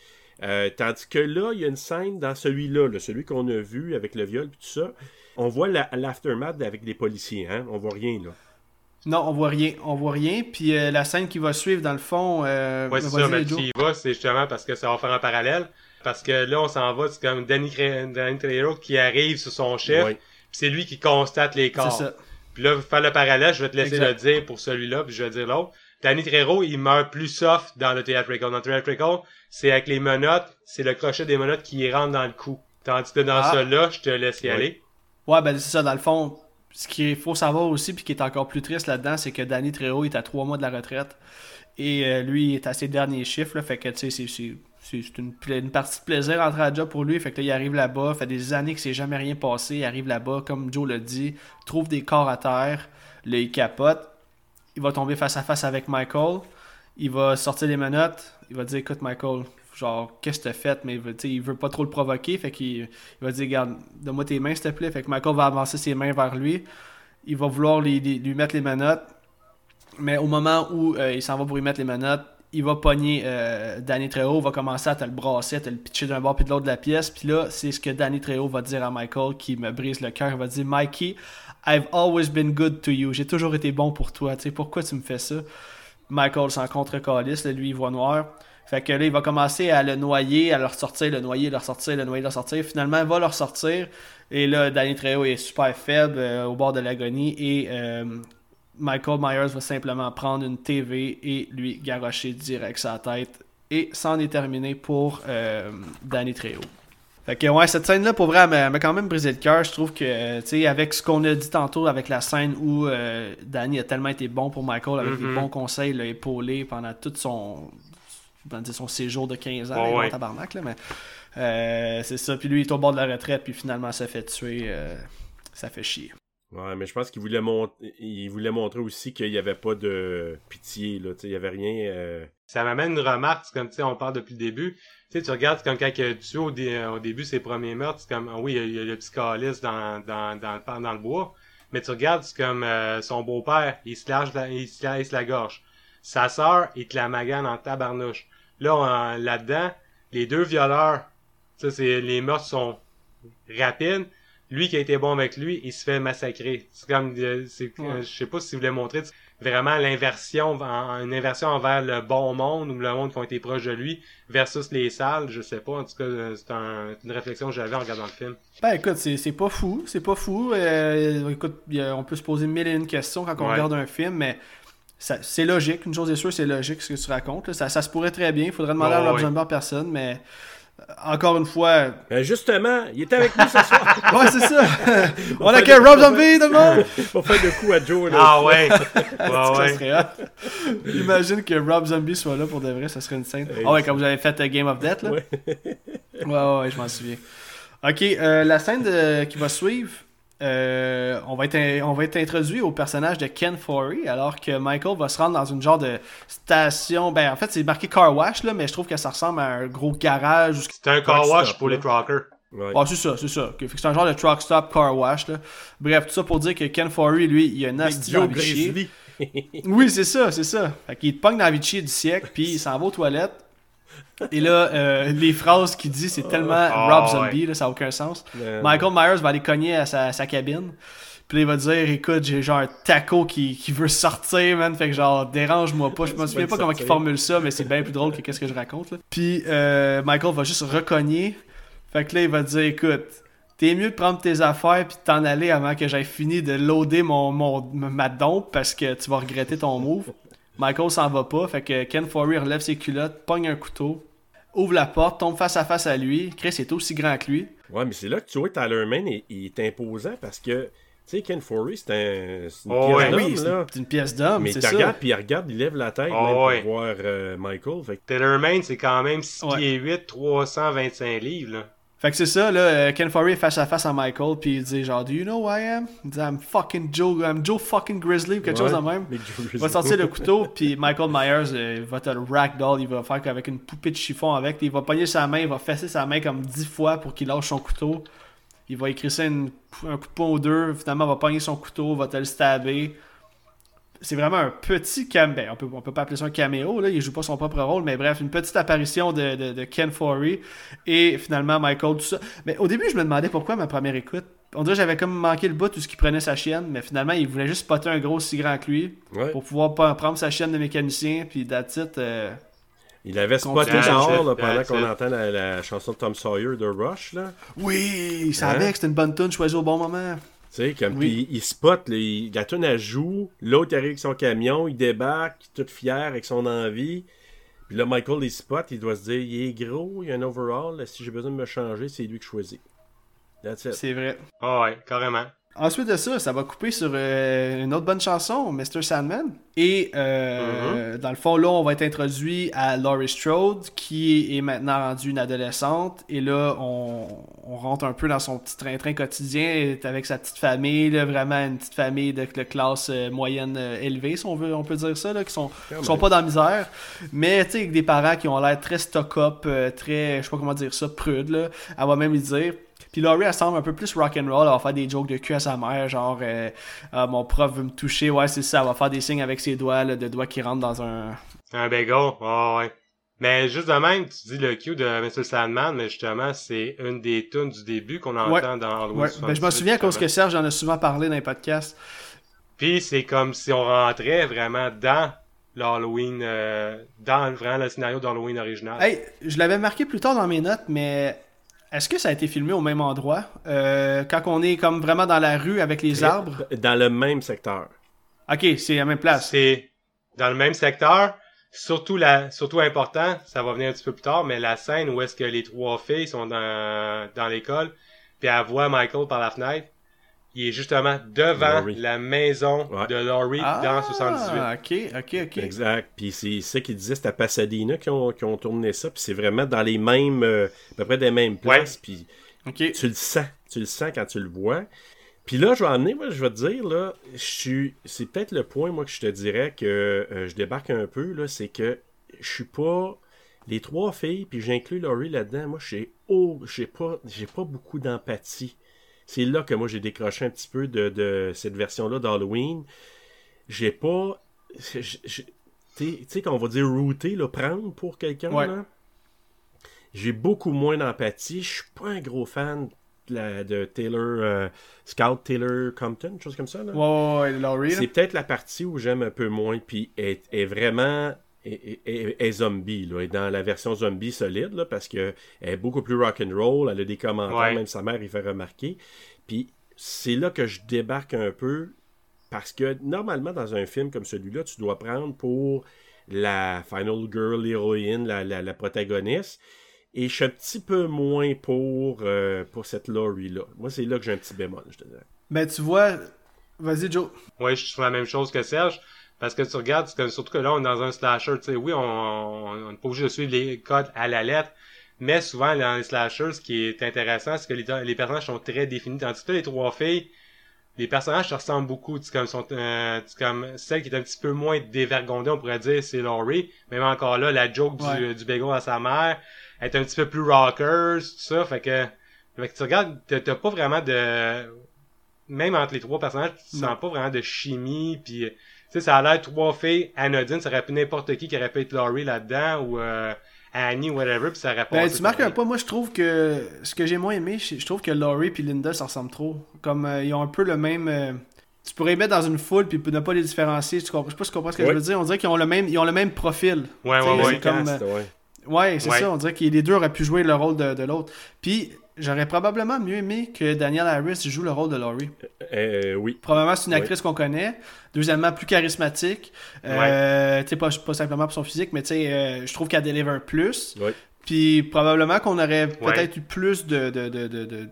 Euh, tandis que là, il y a une scène dans celui-là, là, celui qu'on a vu avec le viol et tout ça. On voit la- l'aftermath avec les policiers, hein? On voit rien, là. Non, on voit rien. On voit rien. Puis euh, la scène qui va suivre, dans le fond. Euh, Ouais, c'est ça, mais y vas, c'est justement parce que ça va faire un parallèle. Parce que là, on s'en va, c'est comme Danny, Cre- Danny Trejo qui arrive sur son chef, Ouais. puis c'est lui qui constate les C'est corps. ça. Puis là, pour faire le parallèle, je vais te laisser Exact. le dire pour celui-là, puis je vais dire l'autre. Danny Trejo, il meurt plus soft dans le theatrical. Dans le theatrical, c'est avec les menottes, c'est le crochet des menottes qui rentre dans le cou. Tandis que dans Ah. celui-là, je te laisse y Ouais. aller. Ouais, ben c'est ça, dans le fond. Ce qu'il faut savoir aussi, puis qui est encore plus triste là-dedans, c'est que Danny Trejo est à trois mois de la retraite. Et euh, lui, il est à ses derniers chiffres. Fait que, tu sais, c'est- une, partie de plaisir entre à job pour lui. Fait que là, il arrive là-bas. fait des années que c'est jamais rien passé. Il arrive là-bas, comme Joe l'a dit, trouve des corps à terre. Là, il capote. Il va tomber face à face avec Michael. Il va sortir les menottes. Il va dire Écoute, Michael, genre, qu'est-ce que t'as fait Mais il veut, pas trop le provoquer. Fait qu'il il va dire Regarde, donne-moi tes mains, s'il te plaît. Fait que Michael va avancer ses mains vers lui. Il va vouloir lui, mettre les menottes. Mais au moment où euh, il s'en va pour lui mettre les menottes, il va pogner euh, Danny Trejo, va commencer à te le brasser, à te le pitcher d'un bord puis de l'autre de la pièce. Puis là, c'est ce que Danny Trejo va dire à Michael qui me brise le cœur. Il va dire Mikey, I've always been good to you. J'ai toujours été bon pour toi. Tu sais, pourquoi tu me fais ça? Michael s'en contre calice, lui, il voit noir. Fait que là, il va commencer à le noyer, à le ressortir, le noyer, le ressortir, le noyer, le ressortir. Finalement, il va le ressortir. Et là, Danny Trejo est super faible euh, au bord de l'agonie. Et euh, Michael Myers va simplement prendre une TV et lui garrocher direct sa tête. Et c'en est terminé pour euh, Danny Trejo. Fait que ouais, cette scène-là, pour vrai, elle m'a- quand même brisé le cœur. Je trouve que, tu sais, avec ce qu'on a dit tantôt, avec la scène où Danny a tellement été bon pour Michael, avec Mhm. les bons conseils, l'a épaulé pendant tout son, son séjour de 15 ans, là, ouais. tabarnak, là, mais euh, c'est ça. Puis lui, il est au bord de la retraite, puis finalement, ça fait tuer. euh, ça fait chier. Ouais, mais je pense qu'il voulait, mon- il voulait montrer aussi qu'il n'y avait pas de pitié, là. Tu sais, il n'y avait rien. euh, Ça m'amène une remarque, c'est comme, tu sais, on parle depuis le début. Tu sais, tu regardes, c'est comme quand il a tué au, dé- au début ses premiers meurtres, c'est comme, ah oui, il y a, le petit calice dans, dans, dans, le, dans le bois. Mais tu regardes, c'est comme euh, son beau-père, il se lâche la, il se lâche la gorge. Sa sœur, il te la magane en tabarnouche. Là, là-dedans, les deux violeurs, ça, c'est, les meurtres sont rapides. Lui qui a été bon avec lui, il se fait massacrer. C'est comme, euh, c'est, Ouais. euh, je sais pas si vous voulez montrer, vraiment l'inversion, une inversion envers le bon monde ou le monde qui ont été proche de lui versus les salles, je sais pas. En tout cas, euh, c'est un- une réflexion que j'avais en regardant le film. Ben écoute, c'est pas fou, c'est pas fou. Euh, écoute, on peut se poser mille et une questions quand on Ouais. regarde un film, mais c'est logique. Une chose est sûre, c'est logique ce que tu racontes. là. Ça, ça se pourrait très bien. Il faudrait demander à Rob. Zombie en personne, mais euh, encore une fois, Ben justement, il était avec nous ce soir. (laughs) ouais, c'est ça. on a fait que de- Rob Zombie, tout le monde. (laughs) Pour faire de coups à Joe, là. Ah ouais! (laughs) Ça ouais. Imagine que Rob Zombie soit là pour de vrai, ça serait une scène. Ah ouais, quand vous avez fait euh, Game of Death, là. Ouais. Ouais, ouais, ouais, je m'en souviens. Ok, euh, la scène de- qui va suivre, euh, on, va être, on va être introduit au personnage de Ken Forey, alors que Michael va se rendre dans une genre de station. Ben, en fait, c'est marqué car wash, là, mais je trouve que ça ressemble à un gros garage. où- C'est un car wash stop, pour là. les truckers. Ouais. Ah, c'est ça, c'est ça. C'est un genre de truck stop car wash. Là. Bref, tout ça pour dire que Ken Forey, lui, il a une. Grizzly. Oui, c'est ça, c'est ça. Fait qu'il te pogne dans la vie de chier du siècle, puis il s'en va aux toilettes. Et là, euh, les phrases qu'il dit, c'est tellement Ah, Rob ouais. Zombie, là, ça n'a aucun sens. Michael Myers va aller cogner à sa, sa cabine. Puis là, il va dire Écoute, j'ai genre un taco qui, qui veut sortir, man. Fait que genre, dérange-moi pas. Je (laughs) me souviens pas comment il formule ça, mais c'est bien plus drôle que qu'est-ce que je raconte. Là. Puis euh, Michael va juste recogner. Fait que là, il va dire Écoute, t'es mieux de prendre tes affaires puis de t'en aller avant que j'aie fini de loader mon, mon, ma dompe parce que tu vas regretter ton move. Michael s'en va pas. Fait que Ken Forey relève ses culottes, pogne un couteau, ouvre la porte, tombe face à face à lui. Chris est aussi grand que lui. Ouais, mais c'est là que tu vois Tyler Mane il, il est imposant parce que, tu sais, Ken Forey, c'est un, c'est une Oh, pièce d'homme, oui, c'est une pièce d'homme, Mais c'est tu ça. regardes, puis il regarde, il lève la tête Oh, même ouais. pour voir euh, Michael. Fait c'est quand même 6 Ouais. pieds 8, 325 livres, là. Fait que c'est ça, là, euh, Ken Forey est face à face à Michael, puis il dit genre, Do you know who I am? Il dit, I'm fucking Joe, I'm Joe fucking Grizzly, ou quelque chose de même. (laughs) Il va sortir le couteau, puis Michael Myers euh, va te le ragdoll, il va faire avec une poupée de chiffon avec, il va pogner sa main, il va fesser sa main comme 10 fois pour qu'il lâche son couteau. Il va écrire ça une- un coup de poing ou deux, finalement il va pogner son couteau, va te le stabber. C'est vraiment un petit caméo. Ben, on peut, on peut pas appeler ça un caméo, là, il joue pas son propre rôle, mais bref, une petite apparition de, de, Ken Forey et finalement Michael, tout ça. Mais au début, je me demandais pourquoi ma première écoute. On dirait que j'avais comme manqué le bout tout ce qu'il prenait sa chienne, mais finalement, il voulait juste spotter un gros si grand que lui pour pouvoir prendre sa chienne de mécanicien, puis that's euh, il avait spoté dehors pendant qu'on entend la, chanson de Tom Sawyer de Rush. Là. Oui, il savait hein? que c'était une bonne tune choisie au bon moment. Tu sais, comme il, spot, là, il, la tune à joue, l'autre arrive avec son camion, il débarque, tout fier avec son envie. Puis là, Michael, il spot, il doit se dire, il est gros, il y a un overall, si j'ai besoin de me changer, c'est lui que je choisis. C'est vrai. Ah ouais, carrément. Ensuite de ça, ça va couper sur euh, une autre bonne chanson, Mr. Sandman. Et euh, mm-hmm. dans le fond, là, on va être introduit à Laurie Strode, qui est maintenant rendue une adolescente. Et là, on, rentre un peu dans son petit train-train quotidien avec sa petite famille, vraiment une petite famille de, classe euh, moyenne élevée, si on, veut, on peut dire ça, là, qui sont, sont pas dans la misère. Mais, tu sais, avec des parents qui ont l'air très stock-up, très, je sais pas comment dire ça, prudes, là. Elle va même lui dire puis Laurie, elle semble un peu plus rock'n'roll. Elle va faire des jokes de cul à sa mère, genre euh, ah, mon prof veut me toucher. Ouais, c'est ça. Elle va faire des signes avec ses doigts, là, de doigts qui rentrent dans un. Un bagel. Oh, ouais. Mais juste de même, tu dis le cue de Mr. Sandman, mais justement, c'est une des tunes du début qu'on entend dans Halloween. Ouais. Ben, je me souviens à cause que Serge en a souvent parlé dans les podcasts. Puis c'est comme si on rentrait vraiment dans l'Halloween, euh, dans vraiment le scénario d'Halloween original. Hey, je l'avais marqué plus tard dans mes notes, mais est-ce que ça a été filmé au même endroit? Euh, quand on est comme vraiment dans la rue avec les arbres? Dans le même secteur. Ok, c'est la même place. C'est dans le même secteur. Surtout, la, surtout important, ça va venir un petit peu plus tard, mais la scène où est-ce que les trois filles sont dans, dans l'école, puis elles voient Michael par la fenêtre, il est justement devant la maison de Laurie dans 78. Ah, ok, ok, ok. Exact. Puis c'est ça qu'il disait, c'était à Pasadena qui ont, qui ont tourné ça. Puis c'est vraiment dans les mêmes, euh, à peu près des mêmes places. Puis tu le sens. Tu le sens quand tu le vois. Puis là, je vais amener, moi, je vais te dire, là, je suis. C'est peut-être le point, moi, que je te dirais que euh, je débarque un peu, là, c'est que je suis pas. Les trois filles, puis j'inclus Laurie là-dedans, moi, j'ai oh, j'ai pas, j'ai pas beaucoup d'empathie c'est là que moi j'ai décroché un petit peu de, cette version-là d'Halloween. J'ai pas. Tu sais, qu'on va dire router, le prendre pour quelqu'un. J'ai beaucoup moins d'empathie. Je suis pas un gros fan de, Taylor, euh, Scout Taylor Compton, chose comme ça. Là. Ouais, C'est peut-être la partie où j'aime un peu moins, puis est, est vraiment est, zombie, là, est dans la version zombie solide, là, parce qu'elle est beaucoup plus rock'n'roll, elle a des commentaires, même sa mère il fait remarquer. Puis c'est là que je débarque un peu, parce que normalement, dans un film comme celui-là, tu dois prendre pour la final girl, l'héroïne, la, la, protagoniste. Et je suis un petit peu moins pour, euh, pour cette Laurie-là. Moi, c'est là que j'ai un petit bémol, je te dirais. Ben, tu vois... Vas-y, Joe. Oui, je suis la même chose que Serge. Parce que tu regardes, surtout que là, on est dans un slasher, tu sais, oui, on n'est pas obligé de suivre les codes à la lettre, mais souvent, dans les slashers, ce qui est intéressant, c'est que les, les, personnages sont très définis. Tandis que les trois filles, les personnages se ressemblent beaucoup. Tu comme, sont, euh, comme celle qui est un petit peu moins dévergondée, on pourrait dire, c'est Laurie. Même encore là, la joke du, du bégon à sa mère, elle est un petit peu plus rockers, tout ça. Fait que, fait que tu regardes, t'as pas vraiment de... Même entre les trois personnages, tu sens pas vraiment de chimie, puis sais, ça a l'air trois filles anodines, ça aurait pu n'importe qui qui aurait pu être Laurie là-dedans ou euh, Annie, whatever, puis ça aurait pas. Ben, tu marques un pas, moi je trouve que ce que j'ai moins aimé, je trouve que Laurie et Linda ça ressemble trop. Comme euh, ils ont un peu le même. Euh, tu pourrais les mettre dans une foule puis ne pas les différencier. Tu comprends, je sais pas si tu comprends ce que je veux dire. On dirait qu'ils ont le même, ils ont le même profil. Ouais, ouais, ouais. Comme, ouais. ouais c'est ça. On dirait que les deux auraient pu jouer le rôle de, de l'autre. Puis J'aurais probablement mieux aimé que Daniel Harris joue le rôle de Laurie. Euh, oui. Probablement, c'est une actrice qu'on connaît. Deuxièmement, plus charismatique. Euh, pas, pas simplement pour son physique, mais euh, je trouve qu'elle deliver plus. Puis probablement qu'on aurait peut-être eu plus de, de, de, de,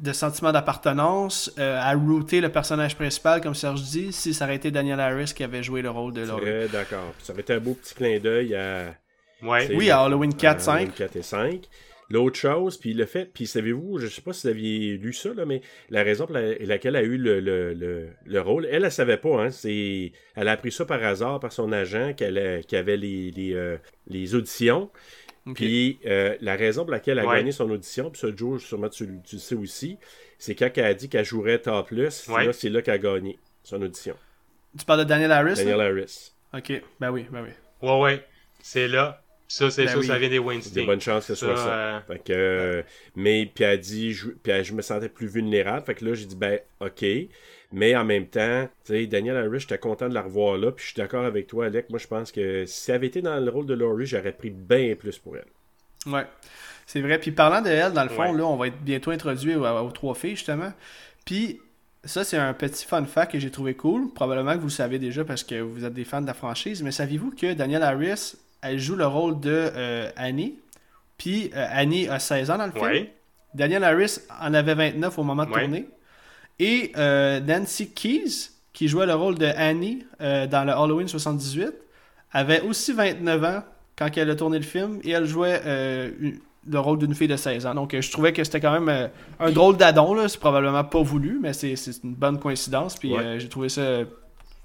de sentiments d'appartenance euh, à router le personnage principal, comme Serge dit, si ça aurait été Daniel Harris qui avait joué le rôle de Laurie. d'accord. Ça aurait été un beau petit clin d'œil à. Oui, à Halloween 4, 5. Halloween 4 et 5. L'autre chose, puis le fait, puis savez-vous, je sais pas si vous aviez lu ça, là, mais la raison pour laquelle elle a eu le, le, le, rôle, elle, elle savait pas, hein, c'est, elle a appris ça par hasard par son agent qu'elle avait les, les, euh, les auditions. Puis euh, la raison pour laquelle elle a gagné son audition, puis ça, Joe, sûrement tu, tu le sais aussi, c'est quand elle a dit qu'elle jouerait top plus, c'est là qu'elle a gagné son audition. Tu parles de Daniel Harris? Daniel Harris. Ok, ben oui, ben oui. Ouais, ouais. C'est là. Ça, c'est Ben sûr, oui. ça vient des Il y a Weinstein. de bonnes chances que ce soit Ça, ça. euh, Fait que, euh, mais, puis elle dit, je, puis elle- je me sentais plus vulnérable. Fait que là, j'ai dit, ben, ok. Mais en même temps, tu sais, Daniel Harris, j'étais content de la revoir là. Puis je suis d'accord avec toi, Alec. Moi, je pense que si elle avait été dans le rôle de Laurie, j'aurais pris bien plus pour elle. Ouais, c'est vrai. Puis parlant de elle, dans le fond, Ouais. là, on va être bientôt introduit aux, aux trois filles, justement. Puis ça, c'est un petit fun fact que j'ai trouvé cool. Probablement que vous le savez déjà parce que vous êtes des fans de la franchise. Mais saviez-vous que Danielle Harris, elle joue le rôle de euh, Annie. Puis euh, Annie a 16 ans dans le film. Ouais. Daniel Harris en avait 29 au moment de Ouais. tourner. Et euh, Nancy Keys, qui jouait le rôle de Annie dans le Halloween 78, avait aussi 29 ans quand elle a tourné le film et elle jouait une- le rôle d'une fille de 16 ans. Donc je trouvais que c'était quand même un drôle d'adon. C'est probablement pas voulu, mais c'est une bonne coïncidence. Puis Ouais. j'ai trouvé ça.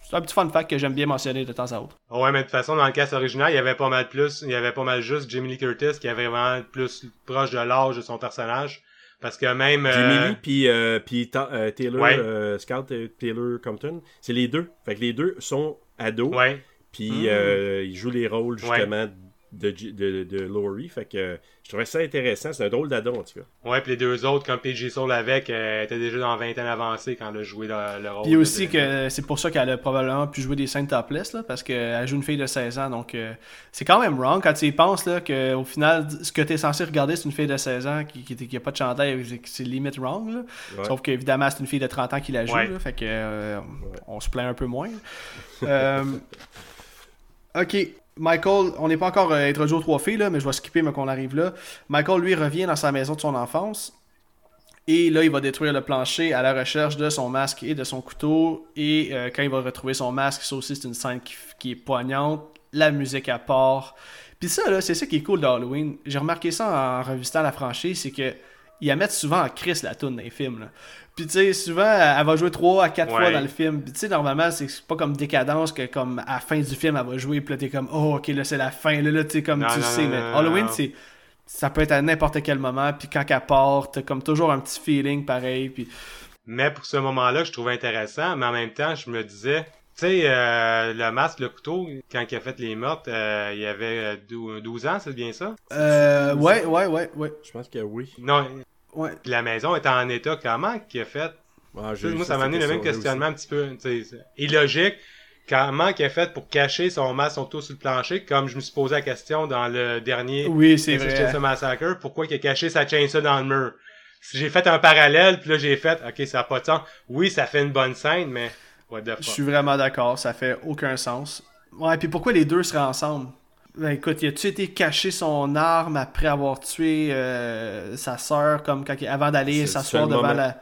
C'est un petit fun fact que j'aime bien mentionner de temps à autre. Ouais, mais de toute façon, dans le cast original, il y avait pas mal plus, il y avait pas mal juste Jamie Lee Curtis qui est vraiment plus proche de l'âge de son personnage. Parce que même, euh, Jamie Lee puis, euh, euh, Taylor, Ouais. euh, Scout Taylor Compton, c'est les deux. Fait que les deux sont ados. ouais, Puis Mm. euh, ils jouent les rôles justement de, de, de Laurie. Fait que euh, je trouvais ça intéressant. C'est un drôle d'ado en tout cas. ouais, puis les deux autres, comme PJ Soul avec, euh, étaient déjà dans 20 ans avancée quand elle a joué le, le rôle. Puis aussi de- que c'est pour ça qu'elle a probablement pu jouer des scènes topless, là, parce qu'elle joue une fille de 16 ans. Donc euh, c'est quand même wrong quand tu y penses là, qu'au final, ce que tu es censé regarder, c'est une fille de 16 ans qui, qui, qui a pas de chandail, c'est- c'est limite wrong. Là. Ouais. Sauf qu'évidemment, c'est une fille de 30 ans qui la joue, Ouais. là, fait que euh, on se plaint un peu moins. (laughs) Euh, ok, Michael, on n'est pas encore euh, introduit aux trois filles, là, mais je vais skipper mais qu'on arrive là. Michael, lui, revient dans sa maison de son enfance. Et là, il va détruire le plancher à la recherche de son masque et de son couteau. Et euh, quand il va retrouver son masque, ça aussi, c'est une scène qui, est poignante. La musique à part. Puis ça, là, c'est ça qui est cool d'Halloween. J'ai remarqué ça en revisitant la franchise, c'est que ils la mettent souvent en crise la tune dans les films. Là. Puis tu sais, souvent, elle va jouer 3 à 4 fois Ouais. dans le film. Puis tu sais, normalement, c'est pas comme décadence que comme à la fin du film, elle va jouer. Puis là, t'es comme, oh, ok, là, c'est la fin. Là, là tu sais, comme Non, tu non, sais. non, mais Halloween, c'est ça peut être à n'importe quel moment. Puis quand elle part, t'as comme toujours un petit feeling pareil. Puis Mais pour ce moment-là, je trouvais intéressant, mais en même temps, je me disais, tu sais, euh, le masque, le couteau, quand il a fait les meurtres, euh, il y avait euh, dou- 12 ans, c'est bien ça? Euh, ouais, ouais, ouais, ouais. Je pense que oui. Non, ouais. puis la maison est en état comment qu'il a fait? Ah, moi, ça m'a amené le même questionnement un petit peu, illogique. Comment qu'il a fait pour cacher son masque, son couteau sur le plancher, comme je me suis posé la question dans le dernier Oui, c'est vrai. Chainsaw Massacre, pourquoi il a caché sa chainsaw dans le mur? Si J'ai fait un parallèle, puis là j'ai fait, ok, ça n'a pas de sens. Oui, ça fait une bonne scène, mais Je suis vraiment d'accord, ça fait aucun sens. Ouais, puis pourquoi les deux seraient ensemble? Ben écoute, il a-tu été cacher son arme après avoir tué euh, sa sœur, comme quand il- avant d'aller s'asseoir devant moment. la.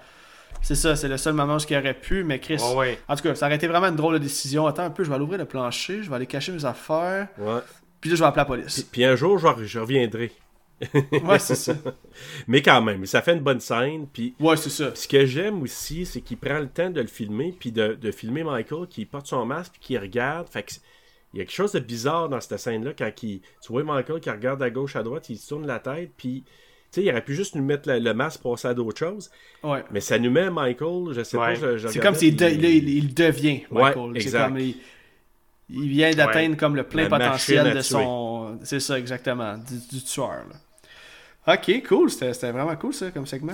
C'est ça, c'est le seul moment où il aurait pu, mais Chris. Ouais. En tout cas, ça aurait été vraiment une drôle de décision. Attends un peu, je vais aller ouvrir le plancher, je vais aller cacher mes affaires, Ouais. puis là je vais appeler la police. puis un jour, je reviendrai. Ouais, c'est ça. (laughs) Mais quand même, ça fait une bonne scène. Puis Ouais, c'est ça. Ce que j'aime aussi, c'est qu'il prend le temps de le filmer, puis de, de filmer Michael qui porte son masque, puis qui regarde. Fait que il y a quelque chose de bizarre dans cette scène-là, quand il, tu vois Michael qui regarde à gauche, à droite, il se tourne la tête, puis tu sais, il aurait pu juste nous mettre le, le masque pour passer à d'autres choses, Ouais. mais ça nous met Michael, je sais Ouais. pas, je, je C'est comme s'il de- il, il devient Ouais, Michael. c'est exact. comme il, il vient d'atteindre comme le plein La potentiel de son. C'est ça, exactement, du, du tueur. là. Ok, cool, c'était vraiment cool ça comme segment.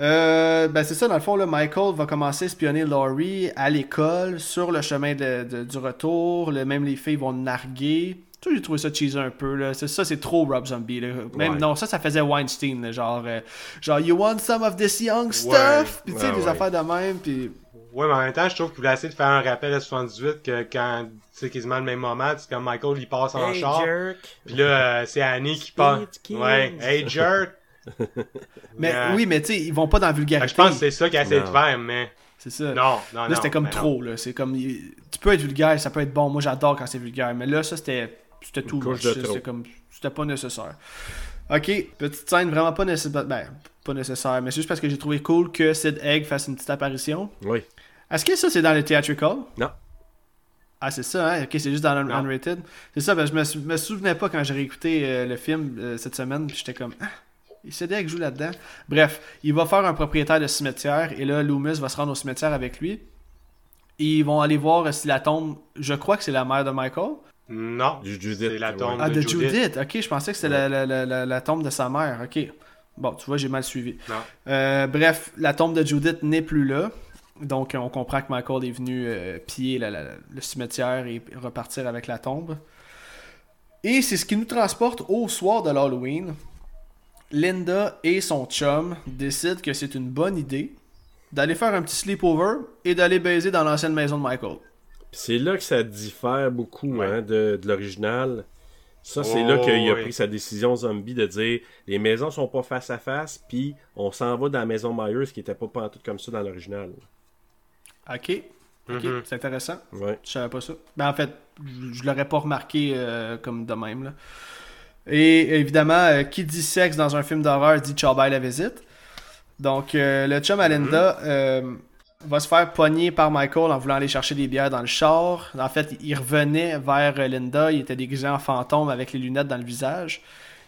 Euh, ben c'est ça, dans le fond, là, Michael va commencer à espionner Laurie à l'école, sur le chemin de, de- du retour. Le, même les filles vont narguer. Tu sais, j'ai trouvé ça cheesy un peu. Là. C'est, ça, c'est trop Rob Zombie. Là. Même, Ouais. Non, ça, ça faisait Weinstein. genre, euh, genre, you want some of this young stuff? Puis tu sais, des affaires de même. Puis Ouais, mais en même temps, je trouve qu'il voulait essayer de faire un rappel à 78 que quand c'est quasiment le même moment, c'est comme Michael il passe en Hey, char. jerk! Puis là, euh, c'est Annie qui passe. Ouais, hey jerk! (laughs) Mais Yeah. oui, mais tu sais, ils vont pas dans la Fait vulgarité. je pense que c'est ça qu'il a essayé de faire, mais C'est ça. non, non, non. là, c'était comme non. trop. Là. C'est comme. il- Tu peux être vulgaire, ça peut être bon. Moi, j'adore quand c'est vulgaire. Mais là, ça, c'était. C'était tout. C'était comme. C'était pas nécessaire. Ok, petite scène vraiment pas nécessaire. Ben, pas nécessaire, mais c'est juste parce que j'ai trouvé cool que Sid Egg fasse une petite apparition. Oui. Est-ce que ça, c'est dans le theatrical? Non. Ah, c'est ça, hein? Ok, c'est juste dans le Non. unrated. C'est ça, ben, je me, sou- me souvenais pas quand j'ai réécouté euh, le film euh, cette semaine, puis j'étais comme, ah, Sid Egg joue là-dedans. Bref, il va faire un propriétaire de cimetière, et là, Loomis va se rendre au cimetière avec lui. Ils vont aller voir si la tombe. Je crois que c'est la mère de Michael. Non. Judith, C'est la ouais. tombe Ah, de, de Judith. Judith. Ok, je pensais que c'était la, la, la, la- la tombe de sa mère. Ok. Bon, tu vois, j'ai mal suivi. Non. Euh, bref, la tombe de Judith n'est plus là. Donc, on comprend que Michael est venu euh, piller la- la- le cimetière et repartir avec la tombe. Et c'est ce qui nous transporte au soir de l'Halloween. Linda et son chum décident que c'est une bonne idée d'aller faire un petit sleepover et d'aller baiser dans l'ancienne maison de Michael. C'est là que ça diffère beaucoup Ouais. hein, de, de l'original. Ça, c'est Oh, là qu'il a oui. pris sa décision zombie de dire les maisons sont pas face à face, puis on s'en va dans la maison Myers qui était pas pantoute comme ça dans l'original. Ok. Ok, Mhm. c'est intéressant. Ouais. Je savais pas ça. Ben, en fait, je, je l'aurais pas remarqué euh, comme de même. Là. Et évidemment, euh, qui dit sexe dans un film d'horreur dit ciao bye la visite. Donc, euh, le chum à Linda euh, va se faire pogner par Michael en voulant aller chercher des bières dans le char. En fait, il revenait vers Linda. Il était déguisé en fantôme avec les lunettes dans le visage.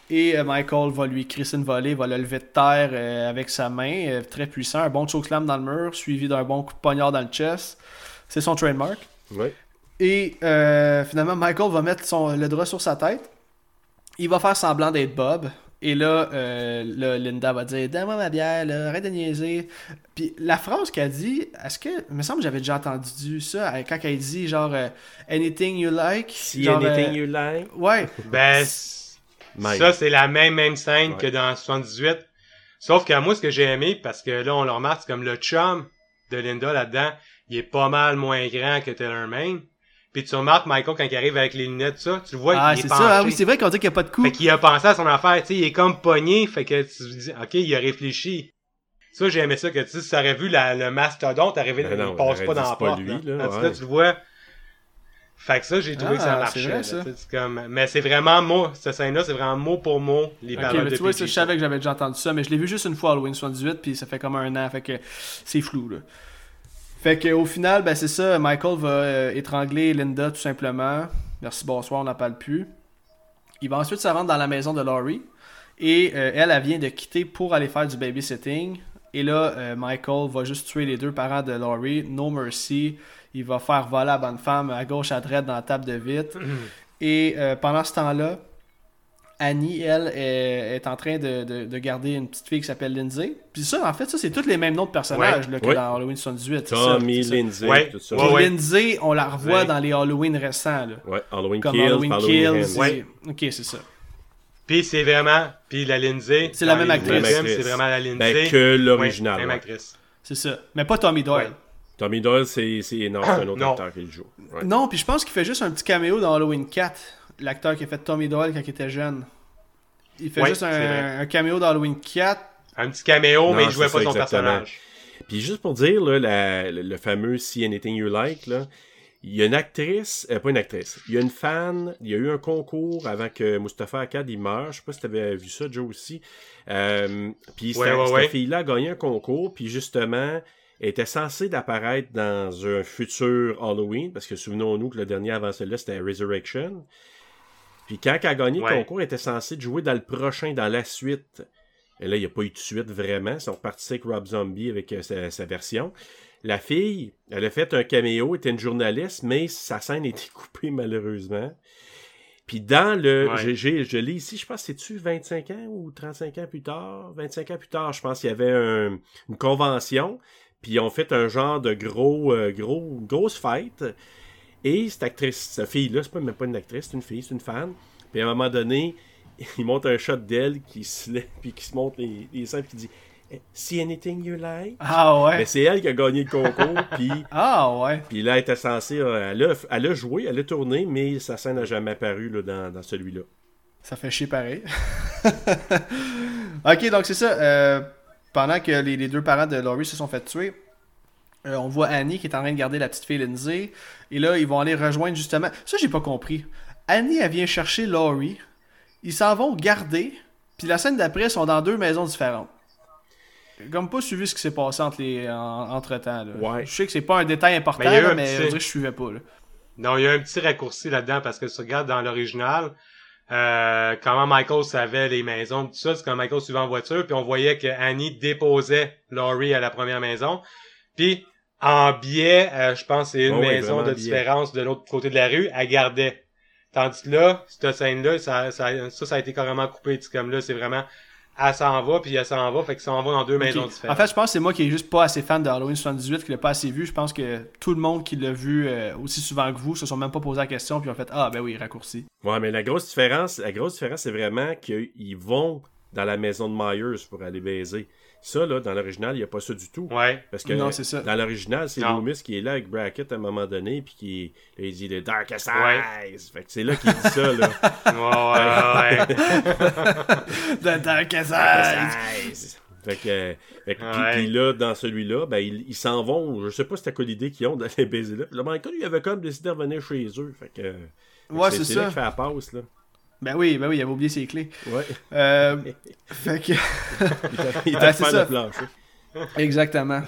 Et euh, Michael va lui crisser une volée, va le lever de terre euh, avec sa main, euh, très puissant. Un bon chokeslam dans le mur, suivi d'un bon coup de poignard dans le chest. C'est son trademark. Ouais. Et euh, finalement, Michael va mettre son, le drap sur sa tête. Il va faire semblant d'être Bob. Et là, euh, là, Linda va dire Donne-moi ma bière, là, arrête de niaiser. Puis la phrase qu'elle dit, est-ce que. Il me semble que j'avais déjà entendu ça quand elle dit genre Anything you like. Si genre, anything euh, you like. Ouais. Ben, ça, c'est la même, même scène Ouais. que dans 78. Sauf que moi, ce que j'ai aimé, parce que là, on le remarque, c'est comme le chum de Linda là-dedans, il est pas mal moins grand que Taylor Maine. Puis tu remarques Michael quand il arrive avec les lunettes, ça, tu le vois, ah, il est c'est penché. ça. Ah oui, c'est vrai qu'on dit qu'il n'y a pas de coup. Fait qu'il a pensé à son affaire, tu sais, il est comme pogné, fait que tu te dis, ok, il a réfléchi. Ça, j'ai aimé ça, que tu sais, si t'aurais vu la, le mastodonte arriver, Ben il passe pas dans la pas porte. lui, là. ouais. là, tu le vois. Fait que ça, j'ai trouvé que ça Ah, marchait. vrai, ça. comme... Mais c'est vraiment mot, cette scène-là, c'est vraiment mot pour mot, les Ok, paroles mais de tu vois, PG. ça, je savais que j'avais déjà entendu ça, mais je l'ai vu juste une fois Halloween 78, puis ça fait comme un an, fait que c'est flou, là. Fait que au final, ben c'est ça, Michael va euh, étrangler Linda tout simplement. Merci, bonsoir, on n'en parle plus. Il va ensuite se rendre dans la maison de Laurie, et euh, elle, elle vient de quitter pour aller faire du babysitting. Et là, euh, Michael va juste tuer les deux parents de Laurie, no mercy. Il va faire voler la bonne femme à gauche, à droite dans la table de vitre. (clears throat) Et euh, pendant ce temps-là, Annie, elle, est, est en train de, de- de garder une petite fille qui s'appelle Lindsay. Puis ça, en fait, ça, c'est tous les mêmes noms de personnages là, que Ouais. dans Halloween 78. c'est Tommy, ça. Lindsay, Ouais. tout ça. Ouais, Puis ouais. Lindsay, on la revoit Ouais. dans les Halloween récents. Là. Ouais, Halloween Comme Kills, Halloween Halloween Kills. Ouais. et- Ok, c'est ça. Puis c'est vraiment... Puis la Lindsay... C'est la même actrice. Même. C'est vraiment la Lindsay. Ben, que Ouais, l'original. même ouais. actrice. C'est ça. Mais pas Tommy Doyle. Ouais. Tommy Doyle, c'est c'est un autre Non. acteur qui le joue. Ouais. Non, puis je pense qu'il fait juste un petit caméo dans Halloween 4. L'acteur qui a fait Tommy Doyle quand il était jeune. Il fait Ouais, juste un, un caméo dans Halloween 4. Un petit caméo, Non, mais il jouait pas ça, son exactement. personnage. Puis juste pour dire, là, la- le, le fameux See Anything You Like, là, il y a une actrice, euh, pas une actrice, il y a une fan, il y a eu un concours avant que Mustafa Akkad il meure, je sais pas si t'avais vu ça, Joe aussi. Euh, puis Ouais, cette, ouais, cette ouais. fille-là a gagné un concours, puis justement, elle était censée d'apparaître dans un futur Halloween, parce que souvenons-nous que le dernier avant celui-là, c'était Resurrection. Puis quand elle a gagné le concours, elle était censée jouer dans le prochain, dans la suite. Et là, il n'y a pas eu de suite vraiment. Ils sont repartis avec Rob Zombie avec euh, sa, sa version. La fille, elle a fait un caméo, était une journaliste, mais sa scène a (laughs) été coupée malheureusement. Puis dans le. Ouais. j'ai- je lis ici, je pense, c'est-tu 25 ans ou 35 ans plus tard? 25 ans plus tard, je pense qu'il y avait un- une convention. Puis ils ont fait un genre de gros, euh, gros, grosse fête. Et cette actrice, cette fille-là, c'est pas même pas une actrice, c'est une fille, c'est une fan. Puis à un moment donné, (laughs) il monte un shot d'elle qui se lève, puis qui se montre les, les seins, puis qui dit See anything you like? Ah ouais. Mais c'est elle qui a gagné le concours, (laughs) puis, Ah ouais. puis là, elle était censée. euh, Elle a, elle a joué, elle a tourné, mais sa scène n'a jamais apparu là, dans, dans celui-là. Ça fait chier pareil. (laughs) ok, donc c'est ça. euh, pendant que les, les deux parents de Laurie se sont fait tuer, euh, on voit Annie qui est en train de garder la petite fille Lindsay. Et là, ils vont aller rejoindre justement. Ça, j'ai pas compris. Annie, elle vient chercher Laurie. Ils s'en vont garder. Puis la scène d'après, ils sont dans deux maisons différentes. Comme pas suivi ce qui s'est passé entre les, en- entre-temps. là. Ouais. Je sais que c'est pas un détail important, Mais là, petit- on dirait que je suivais pas. là. Non, il y a un petit raccourci là-dedans parce que si tu regardes dans l'original, euh, comment Michael savait les maisons, tout ça, c'est quand Michael suivait en voiture, puis on voyait que Annie déposait Laurie à la première maison. Puis en biais, euh, je pense que c'est une Oh maison de biais. différence de l'autre côté de la rue, elle gardait. Tandis que là, cette scène-là, ça, ça, ça, ça a été carrément coupé. Tu sais, Comme là, c'est vraiment, elle s'en va, puis elle s'en va, fait que s'en va dans deux maisons différentes. En fait, je pense que c'est moi qui est juste pas assez fan de Halloween 78, qui l'a pas assez vu. Je pense que tout le monde qui l'a vu euh, aussi souvent que vous se sont même pas posé la question, puis ont fait Ah, ben oui, raccourci. Ouais, mais la grosse différence, la grosse différence, c'est vraiment qu'ils vont dans la maison de Myers pour aller baiser. Ça, là, dans l'original, il n'y a pas ça du tout. Ouais. Parce que Non, c'est ça. dans l'original, c'est. Loomis qui est là avec Brackett à un moment donné, puis qui là, il dit le Darkest Ouais. Eyes. Fait que c'est là qu'il dit ça, là. (laughs) Ouais, ouais, ouais. As Darkest Eyes. Eyes. Fait que, fait que- puis là, dans celui-là, ben, ils ils s'en vont. Je sais pas c'était quoi l'idée qu'ils ont d'aller baiser là. Là, Michael, il avait comme décidé de revenir chez eux. Fait que. fait Ouais, c'est C'est là ça. qu'il fait la passe, là. Ben oui, ben oui, il avait oublié ses clés. Ouais. Euh, fait que. (laughs) Il était, faire ça. le plancher. Exactement.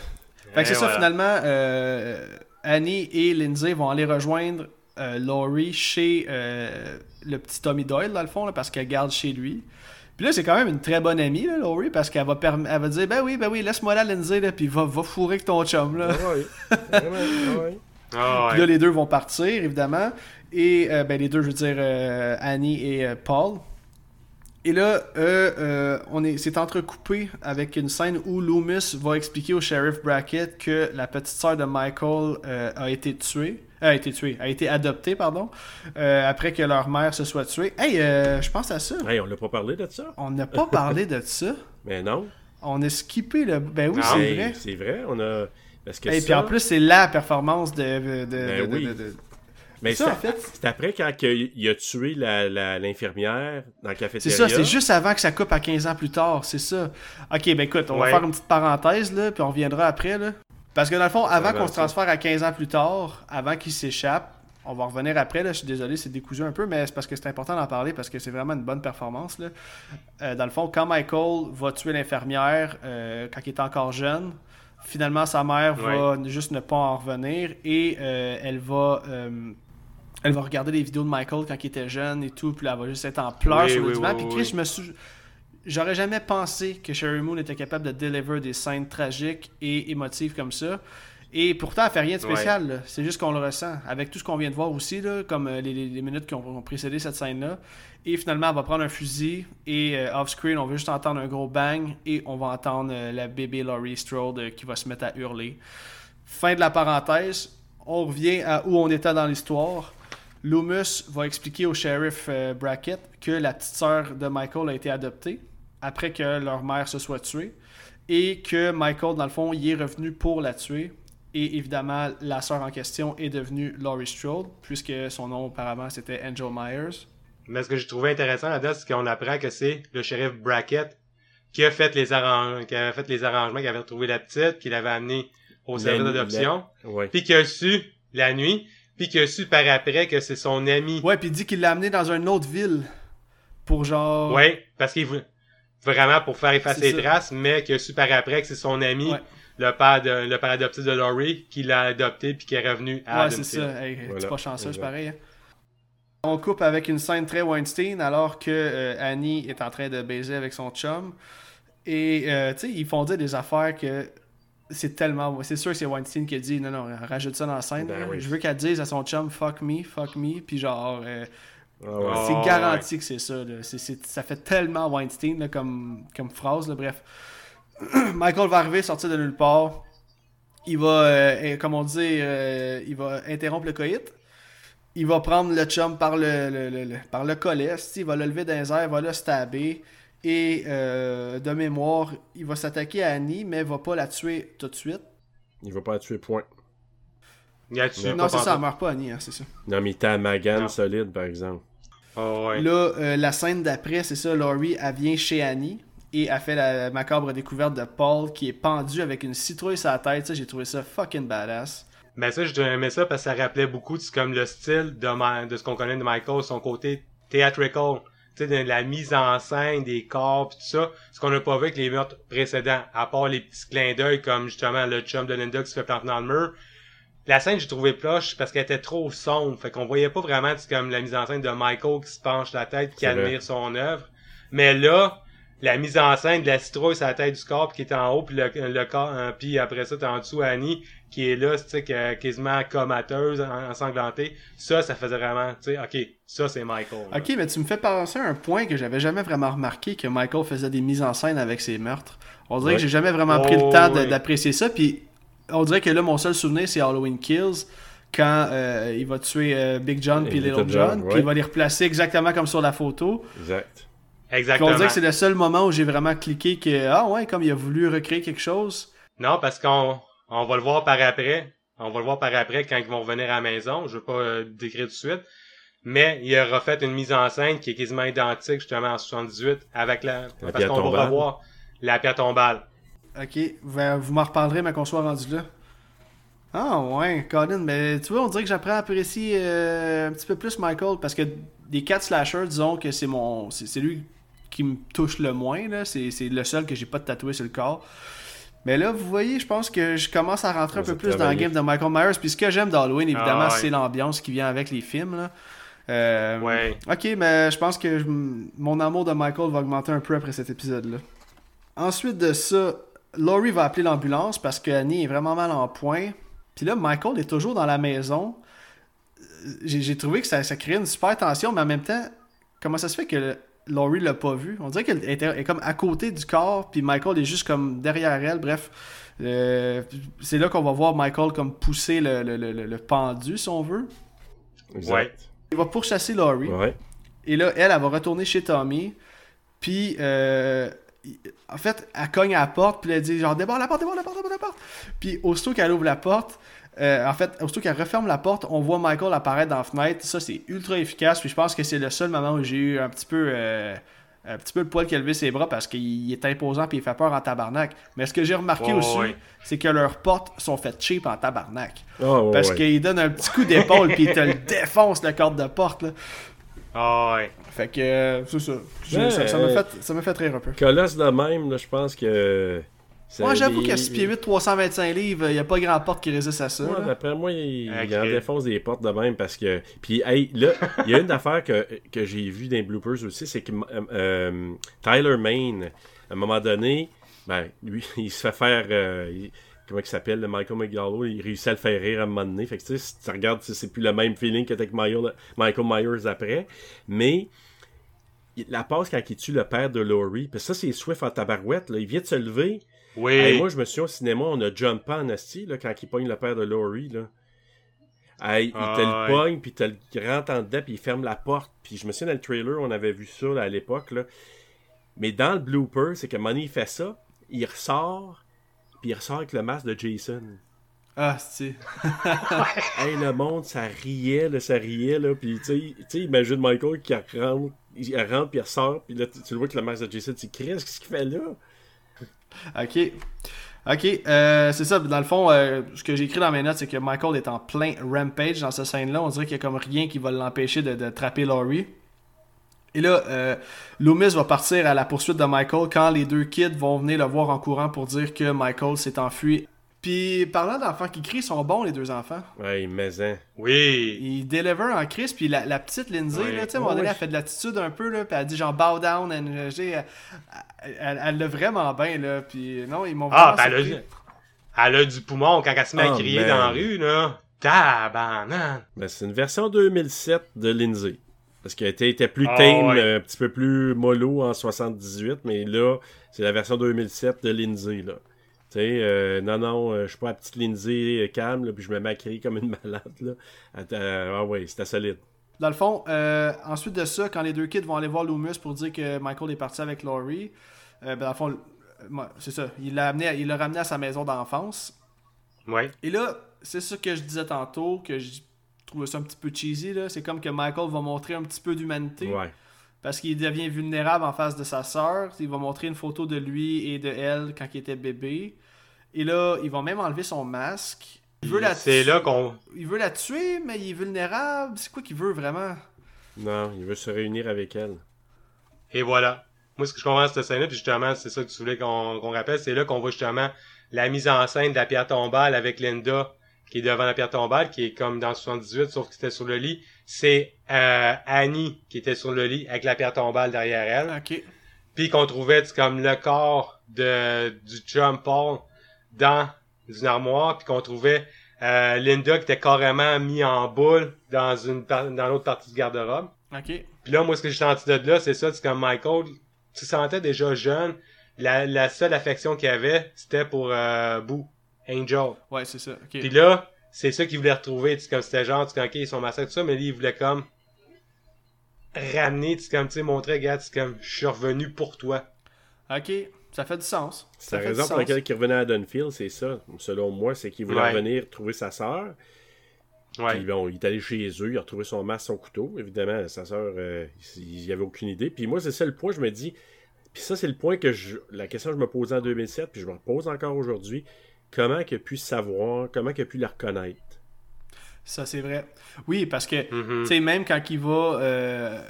Fait que c'est ça, finalement, euh, Annie et Lindsay vont aller rejoindre euh, Laurie chez euh, le petit Tommy Doyle, dans le fond, là, parce qu'elle garde chez lui. Puis là, c'est quand même une très bonne amie, là, Laurie, parce qu'elle va, perm- elle va dire Ben oui, ben oui, laisse-moi là, Lindsay, là, puis va, va fourrer avec ton chum. Là. Ouais. (laughs) Vraiment, ouais. Ah, Puis là, les deux vont partir, évidemment. Et euh, ben, les deux, je veux dire, euh, Annie et euh, Paul. Et là, euh, euh, on est, c'est entrecoupé avec une scène où Loomis va expliquer au sheriff Brackett que la petite sœur de Michael euh, a été tuée. a été tuée, a été adoptée, pardon, euh, après que leur mère se soit tuée. Hey, euh, je pense à ça. Hey, on l'a pas parlé de ça? On n'a pas parlé de ça. Mais (laughs) non. On a skippé le. Ben oui, Non. c'est vrai. C'est vrai, on a. Parce que Et ça, puis en plus, c'est la performance de. de, de- Ben de- oui. de- de- mais ça, c'est en fait. c'est après quand il a tué la- la- l'infirmière dans C'est cafétéria. ça, c'est juste avant que ça coupe à 15 ans plus tard, c'est ça. Ok, ben écoute, on Ouais. va faire une petite parenthèse, là, puis on reviendra après, là. Parce que dans le fond, avant va, qu'on se transfère à 15 ans plus tard, avant qu'il s'échappe, on va revenir après, là, je suis désolé, c'est décousu un peu, mais c'est parce que c'est important d'en parler, parce que c'est vraiment une bonne performance, là. Euh, dans le fond, quand Michael va tuer l'infirmière, euh, quand il est encore jeune, finalement, sa mère va juste ne pas en revenir, et euh, elle va... euh, elle va regarder les vidéos de Michael quand il était jeune et tout, puis là, elle va juste être en pleurs Oui, sur le oui, divan. oui, puis Chris, je me suis... J'aurais jamais pensé que Sherry Moon était capable de deliver des scènes tragiques et émotives comme ça. Et pourtant, elle fait rien de spécial. C'est juste qu'on le ressent. Avec tout ce qu'on vient de voir aussi, là, comme euh, les, les- les minutes qui ont, ont précédé cette scène-là. Et finalement, elle va prendre un fusil et euh, off-screen, on veut juste entendre un gros bang et on va entendre euh, la bébé Laurie Strode euh, qui va se mettre à hurler. Fin de la parenthèse. On revient à où on était dans l'histoire. Loomis va expliquer au shérif Brackett que la petite sœur de Michael a été adoptée après que leur mère se soit tuée et que Michael, dans le fond, y est revenu pour la tuer. Et évidemment, la sœur en question est devenue Laurie Strode, puisque son nom auparavant c'était Angel Myers. Mais ce que j'ai trouvé intéressant là-dedans, c'est qu'on apprend que c'est le shérif Brackett qui a fait les, arrange... qui a fait les arrangements, qui avait retrouvé la petite, qui l'avait amenée au service d'adoption, Ouais. puis qui a su la nuit, puis qui a su par après que c'est son ami. Ouais, puis il dit qu'il l'a amené dans une autre ville pour genre. Ouais, parce qu'il voulait vraiment pour faire effacer les traces, mais qui a su par après que c'est son ami, Ouais. le père de, le père adoptif de Laurie, qui l'a adopté puis qui est revenu à Ouais, c'est ça. Hey, Voilà. C'est pas chanceux, c'est pareil. hein. On coupe avec une scène très Weinstein alors que euh, Annie est en train de baiser avec son chum. Et euh, tu sais, ils font dire des affaires que c'est tellement. C'est sûr que c'est Weinstein qui a dit non, non, rajoute ça dans la scène. Ben oui. Je veux qu'elle dise à son chum fuck me, fuck me. Puis genre, euh, Ah. Oh, c'est garanti que c'est ça. là. Ça fait tellement Weinstein là, comme, comme phrase. là. Bref, (clears throat) Michael va arriver, sortir de nulle part. Il va, euh, comme on dit, euh, il va interrompre le coït. Il va prendre le chum par le, le- le- le- par le collet. Il va le lever dans les airs, il va le stabber. Et euh, de mémoire, il va s'attaquer à Annie, mais va pas la tuer tout de suite. Il va pas la tuer, point. Il a tué non, pas c'est ça, elle meurt pas, Annie, hein, c'est ça. Non, mais t'as Magan Non. solide, par exemple. Oh, ouais. Là, euh, la scène d'après, c'est ça, Laurie, elle vient chez Annie et elle fait la macabre découverte de Paul qui est pendu avec une citrouille sur la tête. Ça, j'ai trouvé ça fucking badass. Mais ça, j'ai aimé ça parce que ça rappelait beaucoup de comme le style de, Ma- de ce qu'on connaît de Michael, son côté theatrical. Tu sais, de la mise en scène, des corps pis tout ça. Ce qu'on n'a pas vu avec les meurtres précédents. À part les petits clins d'œil comme justement le chum de Linda qui se fait planter dans le mur. La scène, j'ai trouvé ploche parce qu'elle était trop sombre. Fait qu'on voyait pas vraiment tu sais, comme la mise en scène de Michael qui se penche la tête, qui vrai. admire son œuvre. Mais là, la mise en scène de la citrouille sur la tête du corps, puis qui est en haut, puis le, le corps, hein, puis après ça, t'as en dessous Annie, qui est là, tu sais, que- quasiment comateuse, en- ensanglantée. Ça, ça faisait vraiment, tu sais, ok, ça c'est Michael. là. Ok, mais tu me fais penser à un point que j'avais jamais vraiment remarqué que Michael faisait des mises en scène avec ses meurtres. On dirait que j'ai jamais vraiment pris Oh, le temps de- ouais. d'apprécier ça. Puis on dirait que là, mon seul souvenir, c'est Halloween Kills. Quand euh, il va tuer euh, Big John puis Little Little John, John, puis ouais. il va les replacer exactement comme sur la photo. Exact. Puis on Exactement. dirait que c'est le seul moment où j'ai vraiment cliqué que ah ouais, comme il a voulu recréer quelque chose. Non, parce qu'on on va le voir par après. On va le voir par après quand ils vont revenir à la maison. Je vais pas euh, décrire tout de suite. Mais il a refait une mise en scène qui est quasiment identique justement en 78 avec la, La parce qu'on va tombale. revoir la pierre tombale. Ok, vous, vous m'en reparlerez, mais qu'on soit rendu là. Ah ouais, Colin, mais tu vois, on dirait que j'apprends à apprécier euh, un petit peu plus Michael parce que des 4 slashers, disons que c'est mon. C'est c'est lui qui me touche le moins, là. C'est c'est le seul que j'ai pas de tatoué sur le corps. Mais là, vous voyez, je pense que je commence à rentrer un peu plus dans le game de Michael Myers. Puis ce que j'aime d'Halloween, évidemment, Ah ouais. c'est l'ambiance qui vient avec les films, là. Euh, Ouais. Ok, mais je pense que je- mon amour de Michael va augmenter un peu après cet épisode-là. Ensuite de ça, Laurie va appeler l'ambulance parce que Annie est vraiment mal en point. Puis là, Michael est toujours dans la maison. Euh, J'ai trouvé que ça, ça créait une super tension, mais en même temps, comment ça se fait que Laurie l'a pas vu On dirait qu'elle est comme à côté du corps, puis Michael est juste comme derrière elle. Bref, euh, c'est là qu'on va voir Michael comme pousser le, le- le- le- le pendu, si on veut. Exact. Ouais. Il va pourchasser Laurie. Ouais. Et là, elle, elle va retourner chez Tommy. Puis, euh, en fait, elle cogne à la porte. Puis elle dit genre, débarre la porte, débarre la porte, débarre la porte. Puis, aussitôt qu'elle ouvre la porte, euh, en fait, aussitôt qu'elle referme la porte, on voit Michael apparaître dans la fenêtre. Ça, c'est ultra efficace. Puis, je pense que c'est le seul moment où j'ai eu un petit peu. euh, un petit peu le poil qui a levé ses bras parce qu'il est imposant puis il fait peur en tabarnak. Mais ce que j'ai remarqué aussi, ouais. c'est que leurs portes sont faites cheap en tabarnak. Ah, Parce ouais. qu'il donne un petit coup d'épaule puis il te le (laughs) défonce le cadre de porte. Là. Ah ouais. Fait que euh, c'est ça. Ouais, ça. M'a fait, ça m'a fait rire un peu. Colosse de même, là, je pense que. Moi, j'avoue qu'à 6 pieds 8, 325 livres, il n'y a pas grand porte qui résiste à ça. Ouais, d'après moi, il, Ah, il en défonce des portes de même parce que. Puis, hey, là, (laughs) il y a une affaire que, que j'ai vue dans les bloopers aussi, c'est que euh, euh, Tyler Maine, à un moment donné, ben, lui, (laughs) il se fait faire. euh, il- comment il s'appelle, le Michael McDowell, il réussit à le faire rire à un moment donné. Fait que, tu sais, si tu regardes, c'est plus le même feeling que avec Michael, Michael Myers après. Mais. La passe quand il tue le père de Laurie, puis ça c'est Swift en tabarouette, là, il vient de se lever, Oui. Hey, moi, je me souviens au cinéma, on a jumpé en asti, là, quand il pogne le père de Laurie, là. Hey, il Ah, te le ouais. pogne, puis il te le rentre en dedans, puis il ferme la porte. Puis je me souviens dans le trailer, on avait vu ça là, à l'époque, là. Mais dans le blooper, c'est que Money il fait ça, il ressort, puis il ressort avec le masque de Jason. Ah, c'est. (laughs) Hey, le monde, ça riait, là, ça riait, là. Puis, tu sais, tu sais, imagine Michael qui rentre, il rentre, puis il ressort, puis là, tu, tu le vois que le masque de Jason, tu cries, qu'est-ce qu'il fait là? Ok. Ok, euh, c'est ça. Dans le fond, euh, ce que j'ai écrit dans mes notes, c'est que Michael est en plein rampage dans cette scène-là. On dirait qu'il y a comme rien qui va l'empêcher de, de trapper Laurie. Et là, euh, Loomis va partir à la poursuite de Michael quand les deux kids vont venir le voir en courant pour dire que Michael s'est enfui. Puis, parlant d'enfants qui crient, ils sont bons, les deux enfants. Ouais, mais hein. Oui. Il deliver en crise, puis la, la petite Lindsay, Ouais. là, tu sais, à un moment Ouais, donné, ouais. elle fait de l'attitude un peu, là, puis elle dit genre bow down, and, elle, elle, elle l'a vraiment bien, là, puis non, ils m'ont Ah, vraiment ben elle a, elle a du poumon quand elle se met à Oh, crier man. dans la rue, là. Tabarnak. Ben, c'est une version 2007 de Lindsay. Parce qu'elle était, était plus Ah, tame, ouais. euh, un petit peu plus mollo en 78, mais là, c'est la version 2007 de Lindsay, là. Tu sais, euh, non, non, euh, je suis pas la petite Lindsay euh, calme, là, puis je me crier comme une (laughs) malade, là. Attends, ah ouais, c'était solide. Dans le fond, euh, ensuite de ça, quand les deux kids vont aller voir Loomis pour dire que Michael est parti avec Laurie, euh, ben, dans le fond, euh, c'est ça, il l'a amené, il l'a ramené à sa maison d'enfance. Ouais. Et là, c'est ça que je disais tantôt, que je trouvais ça un petit peu cheesy, là. C'est comme que Michael va montrer un petit peu d'humanité. Ouais. Parce qu'il devient vulnérable en face de sa sœur. Il va montrer une photo de lui et de elle quand il était bébé. Et là, il va même enlever son masque. Il veut la C'est tuer- là qu'on. Il veut la tuer, mais il est vulnérable. C'est quoi qu'il veut vraiment? Non, il veut se réunir avec elle. Et voilà. Moi, ce que je comprends de cette scène-là, puis justement, c'est ça que tu voulais qu'on qu'on rappelle, c'est là qu'on voit justement la mise en scène de la pierre tombale avec Linda qui est devant la pierre tombale, qui est comme dans 78, sauf que c'était sur le lit. C'est euh, Annie qui était sur le lit avec la pierre tombale derrière elle. Ok. puis qu'on trouvait comme le corps de du chum Paul dans une armoire, puis qu'on trouvait euh, Linda qui était carrément mis en boule dans une dans l'autre partie du garde-robe. Ok. Puis là, moi, ce que j'ai senti de là, c'est ça, c'est comme Michael, tu sentais déjà jeune, la, la seule affection qu'il avait, c'était pour euh, Boo, Angel. Ouais, c'est ça. Ok. Puis là, c'est ça qu'il voulait retrouver, tu sais, comme c'était genre, tu sais, ok, ils sont massacrés, tout ça, mais lui, il voulait comme ramener, tu sais, comme, tu sais, montrer, regarde, tu sais, comme, je suis revenu pour toi. Ok. Ça fait du sens. C'est Ça la fait raison pour laquelle il revenait à Dunfield, c'est ça, selon moi, c'est qu'il voulait Ouais. revenir trouver sa sœur. Ouais. Puis bon, il est allé chez eux, il a retrouvé son masque, son couteau. Évidemment, sa sœur, euh, il n'y avait aucune idée. Puis moi, c'est ça le point, je me dis. Puis ça, c'est le point que je. La question que je me posais en 2007, puis je me repose encore aujourd'hui. Comment qu'il a pu savoir, comment qu'il a pu la reconnaître? Ça, c'est vrai. Oui, parce que, Mhm. tu sais, même quand il va. euh,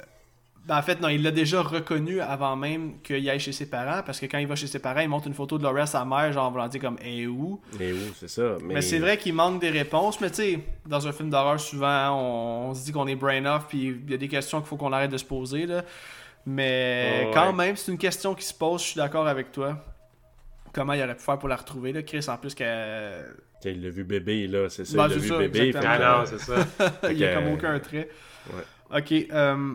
ben, en fait, non, il l'a déjà reconnu avant même qu'il aille chez ses parents, parce que quand il va chez ses parents, il montre une photo de Laura, sa mère, genre, en voulant dire comme, et où Mais où, c'est ça. Mais, Mais, c'est vrai qu'il manque des réponses, mais tu sais, dans un film d'horreur, souvent, on, on se dit qu'on est brain off, puis il y a des questions qu'il faut qu'on arrête de se poser, là. Mais quand ouais. même, c'est une question qui se pose, je suis d'accord avec toi. Comment il aurait pu faire pour la retrouver, là, Chris, en plus qu'elle. Tiens, Il l'a vu bébé, là, c'est ça. Ben, il l'a c'est vu ça, bébé. fait que- Ah non, c'est ça. (laughs) il y a que- comme aucun trait. Ouais. Ok, euh,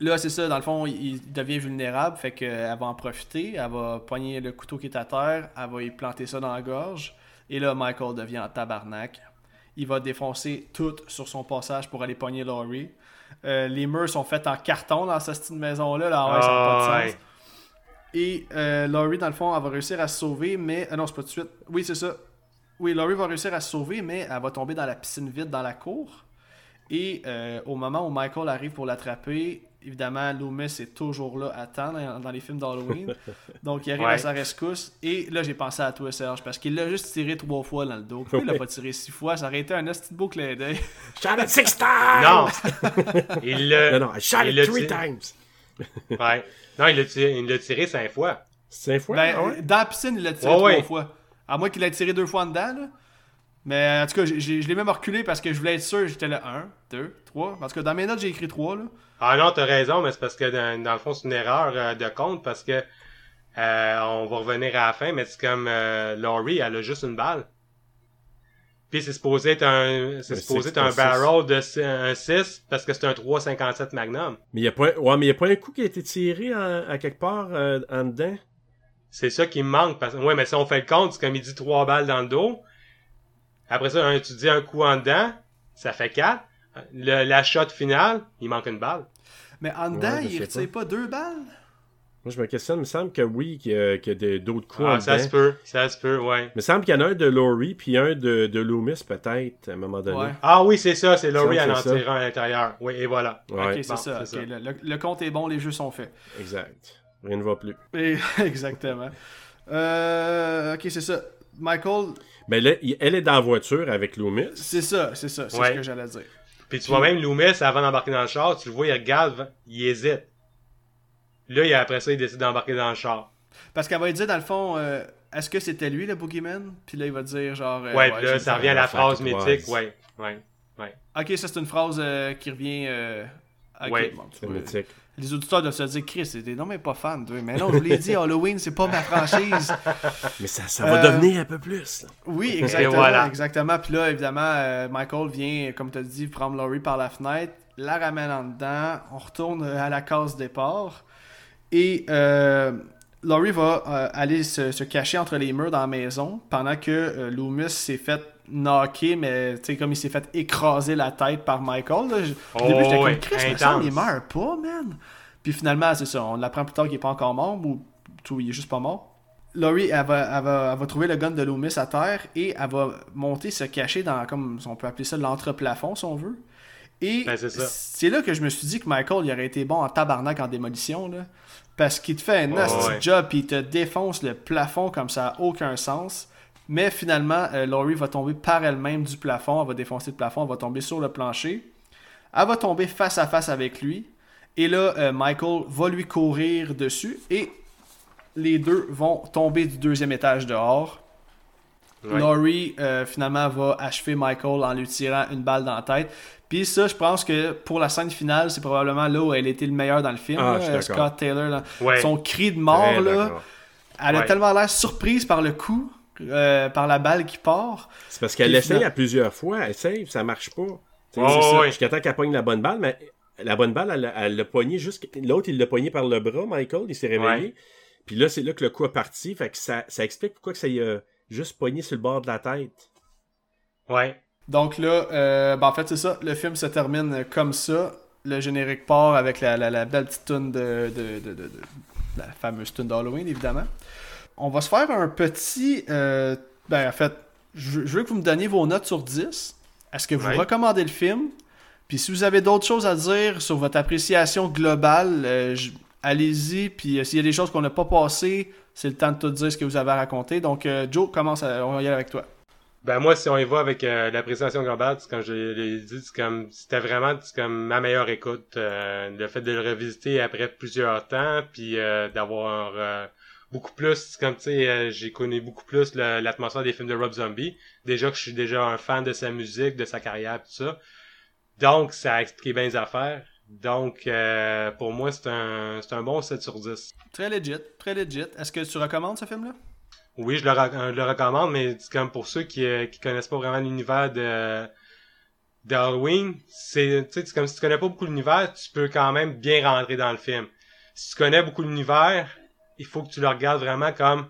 là c'est ça, dans le fond, il, devient vulnérable, fait qu'elle va en profiter, elle va poigner le couteau qui est à terre, elle va y planter ça dans la gorge, et là Michael devient en tabarnak. Il va défoncer tout sur son passage pour aller pogner Laurie. Euh, les murs sont faits en carton dans cette petite maison-là, là, ouais, ça n'a pas de Ah, sens. Et euh, Laurie, dans le fond, elle va réussir à se sauver, mais. Ah non, c'est pas tout de suite. Oui, c'est ça. Oui, Laurie va réussir à se sauver, mais elle va tomber dans la piscine vide dans la cour. Et euh, au moment où Michael arrive pour l'attraper, évidemment, Loomis est toujours là à temps dans, dans les films d'Halloween. (laughs) Donc, il arrive Ouais. à sa rescousse. Et là, j'ai pensé à toi, Serge, parce qu'il l'a juste tiré trois fois dans le dos. Pourquoi il l'a pas tiré six fois? Ça aurait été un petit beau clin d'œil. Shot it six times! Non! il l'a. Non, non, shot il it l'a three tiré- times! Ouais. Non, il l'a tiré, il l'a tiré cinq fois. Cinq fois? Ben, ah ouais? Dans la piscine, il l'a tiré Ouais, trois ouais. fois. À moins qu'il l'ait tiré deux fois en dedans, là. Mais en tout cas, je l'ai même reculé parce que je voulais être sûr. J'étais là, un, deux, trois. En tout cas, dans mes notes, j'ai écrit trois, là. Ah non, t'as raison, mais c'est parce que dans, dans le fond, c'est une erreur euh, de compte parce que euh, on va revenir à la fin, mais c'est comme euh, Laurie, elle a juste une balle. Puis c'est supposé être un c'est supposé être un barrel de un 6 parce que c'est un 357 Magnum. Mais il n'y a, pas... ouais, mais y a pas un coup qui a été tiré en- à quelque part euh, en dedans? C'est ça qui me manque parce que ouais, mais si on fait le compte, c'est comme il dit trois balles dans le dos. Après ça, un- tu dis un coup en dedans, ça fait 4. Le, la shot finale, il manque une balle. Mais en dedans, Ouais, il retire pas. deux balles? Moi, je me questionne. Il me semble que oui, qu'il y a, qu'il y a de- d'autres coups en Ah, ça se peut, ça se peut, ouais. Il me semble qu'il y en a un de Laurie, puis un de, de Loomis, peut-être, à un moment donné. Ouais. Ah oui, c'est ça, c'est Laurie Ça, en tirant à l'intérieur. Oui, et voilà. Ouais, ok, c'est bon, ça. c'est ok, ça. Le, compte est bon, les jeux sont faits. exact. Rien ne va plus. Et- (laughs) exactement. Euh, ok, c'est ça. Michael, Mais là, elle est dans la voiture avec Loomis. c'est ça, c'est ça. C'est Ouais. ce que j'allais dire. Puis tu vois même Loomis, avant d'embarquer dans le char, tu le vois, il regarde, il hésite. Là, il, après ça, il décide d'embarquer dans le char. Parce qu'elle va lui dire, dans le fond, euh, est-ce que c'était lui le boogeyman? Puis là, il va dire, genre. euh, ouais, puis là, ça revient à la phrase mythique, was. ouais, ouais. Ok, ça, c'est une phrase euh, qui revient. euh, ok, Ouais, bon, C'est mythique. Les auditeurs doivent se dire, Chris, t'es non, mais pas fan, toi. Mais non, je vous l'ai dit, Halloween, c'est pas ma franchise. (laughs) Mais ça, ça va Euh, devenir un peu plus. Oui, exactement. Et voilà. Exactement. Puis là, évidemment, euh, Michael vient, comme tu as dit, prendre Laurie par la fenêtre, la ramène en dedans, on retourne euh, à la case départ. Et euh, Laurie va euh, aller se, se cacher entre les murs dans la maison pendant que euh, Loomis s'est fait knocker, mais tu sais, comme il s'est fait écraser la tête par Michael. là. Je- Oh, Au début, j'étais comme Chris, me semble, il meurt pas, man. Puis finalement, c'est ça, on l'apprend plus tard qu'il est pas encore mort, ou tout, il est juste pas mort. Laurie, elle va, elle, va, elle va trouver le gun de Loomis à terre et elle va monter, se cacher dans, comme on peut appeler ça, l'entreplafond, si on veut. Et Ben, c'est là que je me suis dit que Michael, il aurait été bon en tabarnak en démolition, là. Parce qu'il te fait un nasty ouais. job, puis il te défonce le plafond comme ça a aucun sens. Mais finalement, euh, Laurie va tomber par elle-même du plafond, elle va défoncer le plafond, elle va tomber sur le plancher. Elle va tomber face à face avec lui. Et là, euh, Michael va lui courir dessus et les deux vont tomber du deuxième étage dehors. Ouais. Laurie, euh, finalement, va achever Michael en lui tirant une balle dans la tête. Puis ça, je pense que pour la scène finale, c'est probablement là où elle était le meilleur dans le film. Ah, là. Scott Taylor, là. Ouais. son cri de mort, là, elle a tellement l'air surprise par le coup, euh, par la balle qui part. C'est parce qu'elle Puis essaye finalement- à plusieurs fois, elle essaye, ça marche pas. Oh, c'est ça, ouais. Jusqu'à temps qu'elle pogne la bonne balle, mais la bonne balle, elle l'a pognée juste. L'autre, il l'a pognée par le bras, Michael, il s'est réveillé. Ouais. Puis là, c'est là que le coup a parti. Fait que ça, ça explique pourquoi que ça y a juste pogné sur le bord de la tête. Ouais. Donc là, euh, ben, en fait, c'est ça. Le film se termine comme ça. Le générique part avec la, la, la belle petite tune de, de, de, de- de- la fameuse tune d'Halloween, évidemment. On va se faire un petit. euh, ben, en fait, je, je veux que vous me donniez vos notes sur 10. Est-ce que vous Ouais. recommandez le film? Puis si vous avez d'autres choses à dire sur votre appréciation globale, euh, allez-y. Puis euh, s'il y a des choses qu'on n'a pas passées, c'est le temps de tout dire ce que vous avez à raconter. Donc, euh, Joe, commence à, on va y aller avec toi. Ben moi, si on y va avec euh, l'appréciation globale, c'est comme je l'ai dit, c'est comme c'était vraiment comme ma meilleure écoute. euh, le fait de le revisiter après plusieurs temps, puis euh, d'avoir beaucoup plus, comme tu sais, j'ai connu beaucoup plus l'atmosphère des films de Rob Zombie. Déjà que je suis déjà un fan de sa musique, de sa carrière, tout ça. Donc, ça a expliqué bien les affaires. Donc, euh, pour moi, c'est un, c'est un bon 7 sur 10. Très legit, très legit. Est-ce que tu recommandes ce film-là? Oui, je le, euh, je le recommande, mais c'est comme pour ceux qui, euh, qui connaissent pas vraiment l'univers de d'Halloween, c'est tu sais, c'est comme si tu connais pas beaucoup l'univers, tu peux quand même bien rentrer dans le film. Si tu connais beaucoup l'univers, il faut que tu le regardes vraiment comme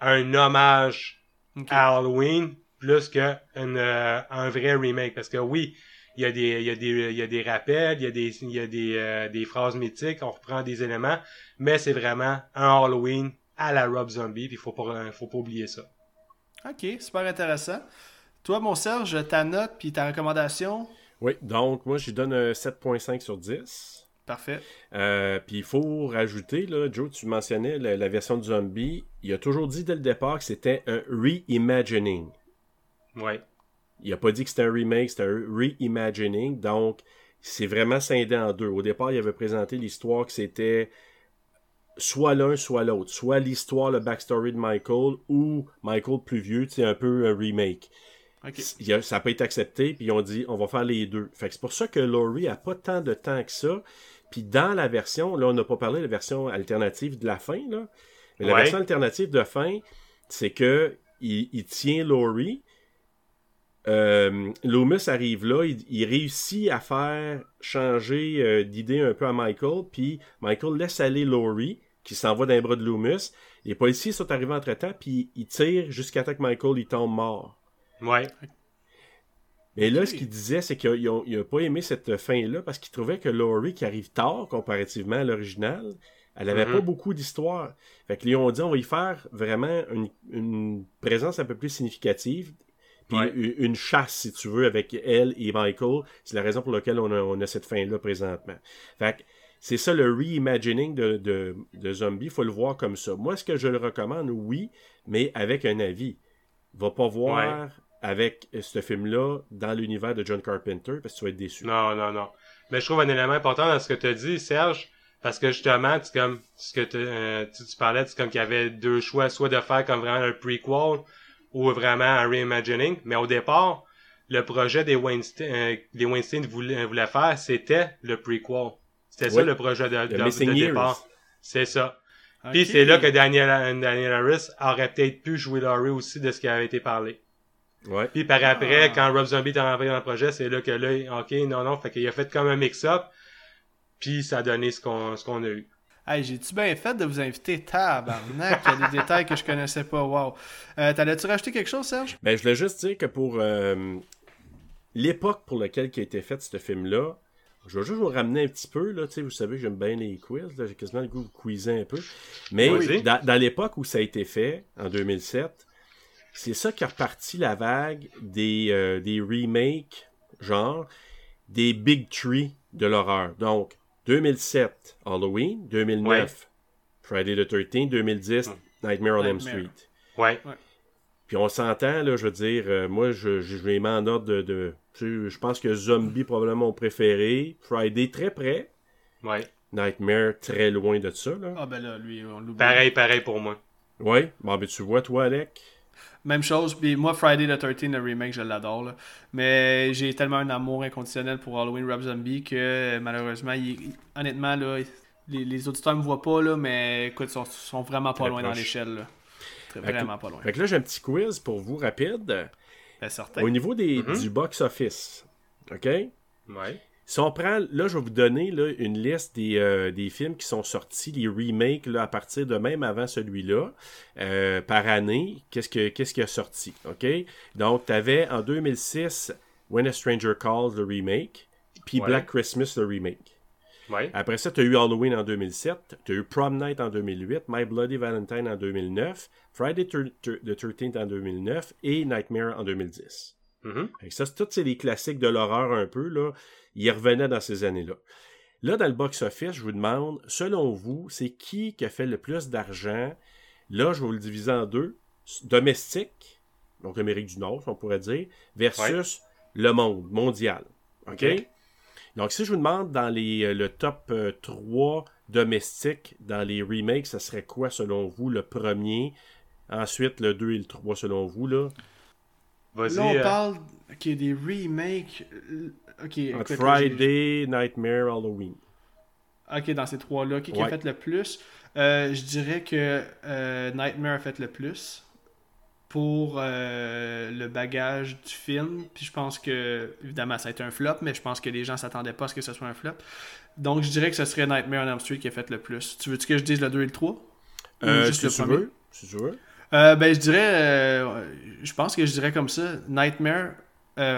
un hommage à Halloween plus que une, euh, un vrai remake parce que oui il y a des il y a des il y a des rappels il y a des il y a des euh, des phrases mythiques on reprend des éléments mais c'est vraiment un Halloween à la Rob Zombie puis il faut pas faut pas oublier ça Ok, super intéressant. Toi, mon Serge, ta note puis ta recommandation? Oui, donc moi, je lui donne un 7.5 sur 10. Parfait. Euh, Puis il faut rajouter, là, Joe, tu mentionnais la, la version de zombie. Il a toujours dit dès le départ que c'était un reimagining. ouais Il a pas dit que c'était un remake, c'était un reimagining. Donc, c'est vraiment scindé en deux. Au départ, il avait présenté l'histoire que c'était soit l'un, soit l'autre. Soit l'histoire, le backstory de Michael, ou Michael plus vieux, c'est un peu un remake. Ok. Il a- ça n'a pas été accepté, puis ils ont dit on va faire les deux. Fait que c'est pour ça que Laurie a pas tant de temps que ça. Puis dans la version, là on n'a pas parlé de la version alternative de la fin, là. Mais la version alternative de fin, c'est que il, il tient Laurie. Euh, Loomis arrive là, il, il réussit à faire changer euh, d'idée un peu à Michael, puis Michael laisse aller Laurie, qui s'en va dans les bras de Loomis. Les policiers sont arrivés entre-temps, puis ils tirent jusqu'à temps que Michael il tombe mort. ouais Mais là, ce qu'il disait, c'est qu'il n'a pas aimé cette fin-là parce qu'il trouvait que Laurie, qui arrive tard comparativement à l'original, elle avait Mhm. pas beaucoup d'histoire. Fait que lui ont dit, on va y faire vraiment une, une présence un peu plus significative. Puis Ouais. une, chasse, si tu veux, avec elle et Michael. C'est la raison pour laquelle on a, on a cette fin-là présentement. Fait que c'est ça le reimagining de, de, de Zombie. faut le voir comme ça. Moi, est-ce que je le recommande? Oui, mais avec un avis. Va pas voir avec ce film-là dans l'univers de John Carpenter parce que tu vas être déçu. Non, non, non. Mais je trouve un élément important dans ce que tu as dit, Serge, parce que justement, tu comme ce que euh, tu, tu parlais, c'est comme qu'il y avait deux choix, soit de faire comme vraiment un prequel ou vraiment un reimagining. Mais au départ, le projet des Weinstein, euh, les Weinstein voulaient, voulaient faire, c'était le prequel. C'était ça le projet de, de, de départ. C'est ça. Puis c'est là que Daniel, Daniel Harris aurait peut-être pu jouer Laurie aussi de ce qui avait été parlé. Ouais. Puis par après, Ah. quand Rob Zombie est rentré dans le projet, c'est là que là, ok, non, non, fait qu'il a fait comme un mix-up, puis ça a donné ce qu'on ce qu'on a eu. Hey, j'ai-tu bien fait de vous inviter? Tabarnak? Il y a des (laughs) détails que je connaissais pas. Wow. Euh, T'allais-tu rajouter quelque chose, Serge? Ben, je voulais juste dire que pour euh, l'époque pour laquelle qui a été fait ce film-là, je vais juste vous ramener un petit peu, là, tu sais, vous savez que j'aime bien les quiz, là, j'ai quasiment le goût de vous quizer un peu. Mais dans, dans l'époque où ça a été fait, en 2007, c'est ça qui a reparti la vague des, euh, des remakes, genre, des Big Three de l'horreur. Donc, 2007, Halloween, 2009, Ouais. Friday the 13th, 2010, Nightmare on Elm. Street. Ouais. Puis on s'entend, là, je veux dire, euh, moi, je, je, je les mets en ordre de... de je pense que Zombie, probablement mon préféré. Friday, très près. Ouais. Nightmare, très loin de ça, là. Ah ben là, lui, on l'oublie. Pareil, pareil pour moi. Ouais. Bon, ben tu vois, toi, Alec? Même chose, puis moi, Friday the 13, le remake, je l'adore. Mais j'ai tellement un amour inconditionnel pour Halloween Rob Zombie que malheureusement, il- honnêtement, là, les, les auditeurs me voient pas, là, mais écoute, ils sont, sont vraiment pas Très loin dans l'échelle. que- Vraiment pas loin. Fait que là, j'ai un petit quiz pour vous rapide. Ben, certain. Au niveau des, Mhm. du box-office, OK? Ouais. Si on prend, là, je vais vous donner là, une liste des, euh, des films qui sont sortis, les remakes, là, à partir de même avant celui-là, euh, par année, qu'est-ce, que, qu'est-ce qui a sorti, OK? Donc, tu avais en 2006 When a Stranger Calls, le remake, puis Ouais. Black Christmas, le remake. Ouais. Après ça, tu as eu Halloween en 2007, tu as eu Prom Night en 2008, My Bloody Valentine en 2009, Friday the 13th en 2009 et Nightmare en 2010. Mhm. Fait que ça, c'est tous c'est des classiques de l'horreur un peu, là. Ils revenaient dans ces années-là. Là, dans le box-office, je vous demande, selon vous, c'est qui qui a fait le plus d'argent? Là, je vais vous le diviser en deux. Domestique, donc Amérique du Nord, on pourrait dire, versus le monde, mondial. OK? Donc, si je vous demande dans les, euh, le top euh, 3 domestiques, dans les remakes, ça serait quoi selon vous le premier? Ensuite, le 2 et le 3 selon vous, là? Vas-y. Là, on euh, parle ok, des remakes. Ok, Entre écoute, là, j'ai- Friday, Nightmare, Halloween. Ok, dans ces trois-là, qui, qui a fait le plus? Euh, Je dirais que euh, Nightmare a fait le plus pour euh, le bagage du film. Puis je pense que, évidemment, ça a été un flop, mais je pense que les gens s'attendaient pas à ce que ce soit un flop. Donc je dirais que ce serait Nightmare on Elm Street qui a fait le plus. Tu veux-tu que je dise le 2 et le 3 Ou Euh, juste si le tu premier? veux. Si tu veux. Ben, je dirais. je pense que je dirais comme ça Nightmare,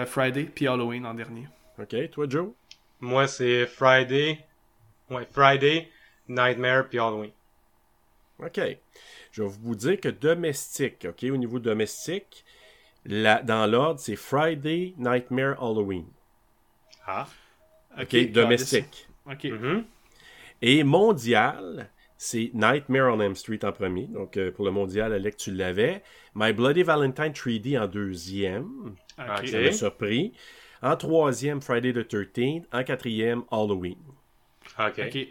Friday, puis Halloween en dernier. OK. Toi, Joe? Moi, c'est Friday. Ouais, Friday, Nightmare, puis Halloween. OK. Je vais vous dire que domestique, OK, au niveau domestique, la- dans l'ordre, c'est Friday, Nightmare, Halloween. Ah. OK, domestique. Ok. Mhm. Et mondial, c'est Nightmare on Elm Street en premier. Donc, euh, pour le mondial, Alec, tu l'avais. My Bloody Valentine 3D en deuxième. Ok. Ok. Ça m'a surpris. En troisième, Friday the 13th. En quatrième, Halloween. Ok.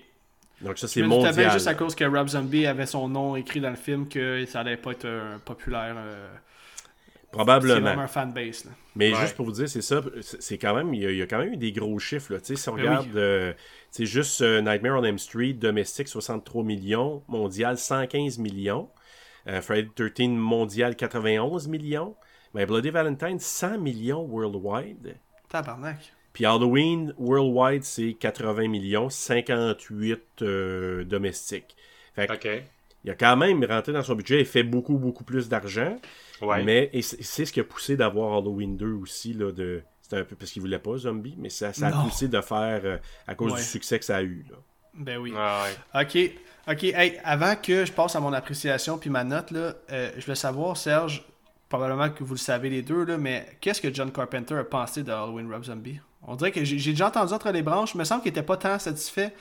Donc, ça, c'est mondial. juste à cause que Rob Zombie avait son nom écrit dans le film que ça allait pas être euh, populaire. euh, C'est Probablement. vraiment un fanbase. Là. Mais Ouais. juste pour vous dire, c'est ça, c'est c'est quand même, il y, a, il y a quand même eu des gros chiffres, là. Tu sais, si on Ben regarde, oui. euh, c'est juste euh, Nightmare on Elm Street, domestique 63 millions, mondial 115 millions, euh, Friday the 13 mondial 91 millions, mais Bloody Valentine 100 millions worldwide, Tabarnak. puis Halloween worldwide c'est 80 millions, 58 euh, domestiques. Fait que, Ok. il a quand même rentré dans son budget et fait beaucoup, beaucoup plus d'argent. Ouais. Mais c'est ce qui a poussé d'avoir Halloween 2 aussi. Là, de, un peu parce qu'il voulait pas zombie, mais ça, ça a Non. poussé de faire euh, à cause Ouais. du succès que ça a eu. Là. Ben oui. Ah ouais. Ok. Ok. Hey, avant que je passe à mon appréciation puis ma note, là, euh, je veux savoir, Serge, probablement que vous le savez les deux, là, mais qu'est-ce que John Carpenter a pensé de Halloween Rob Zombie On dirait que j'ai déjà entendu entre les branches, il me semble qu'il était pas tant satisfait.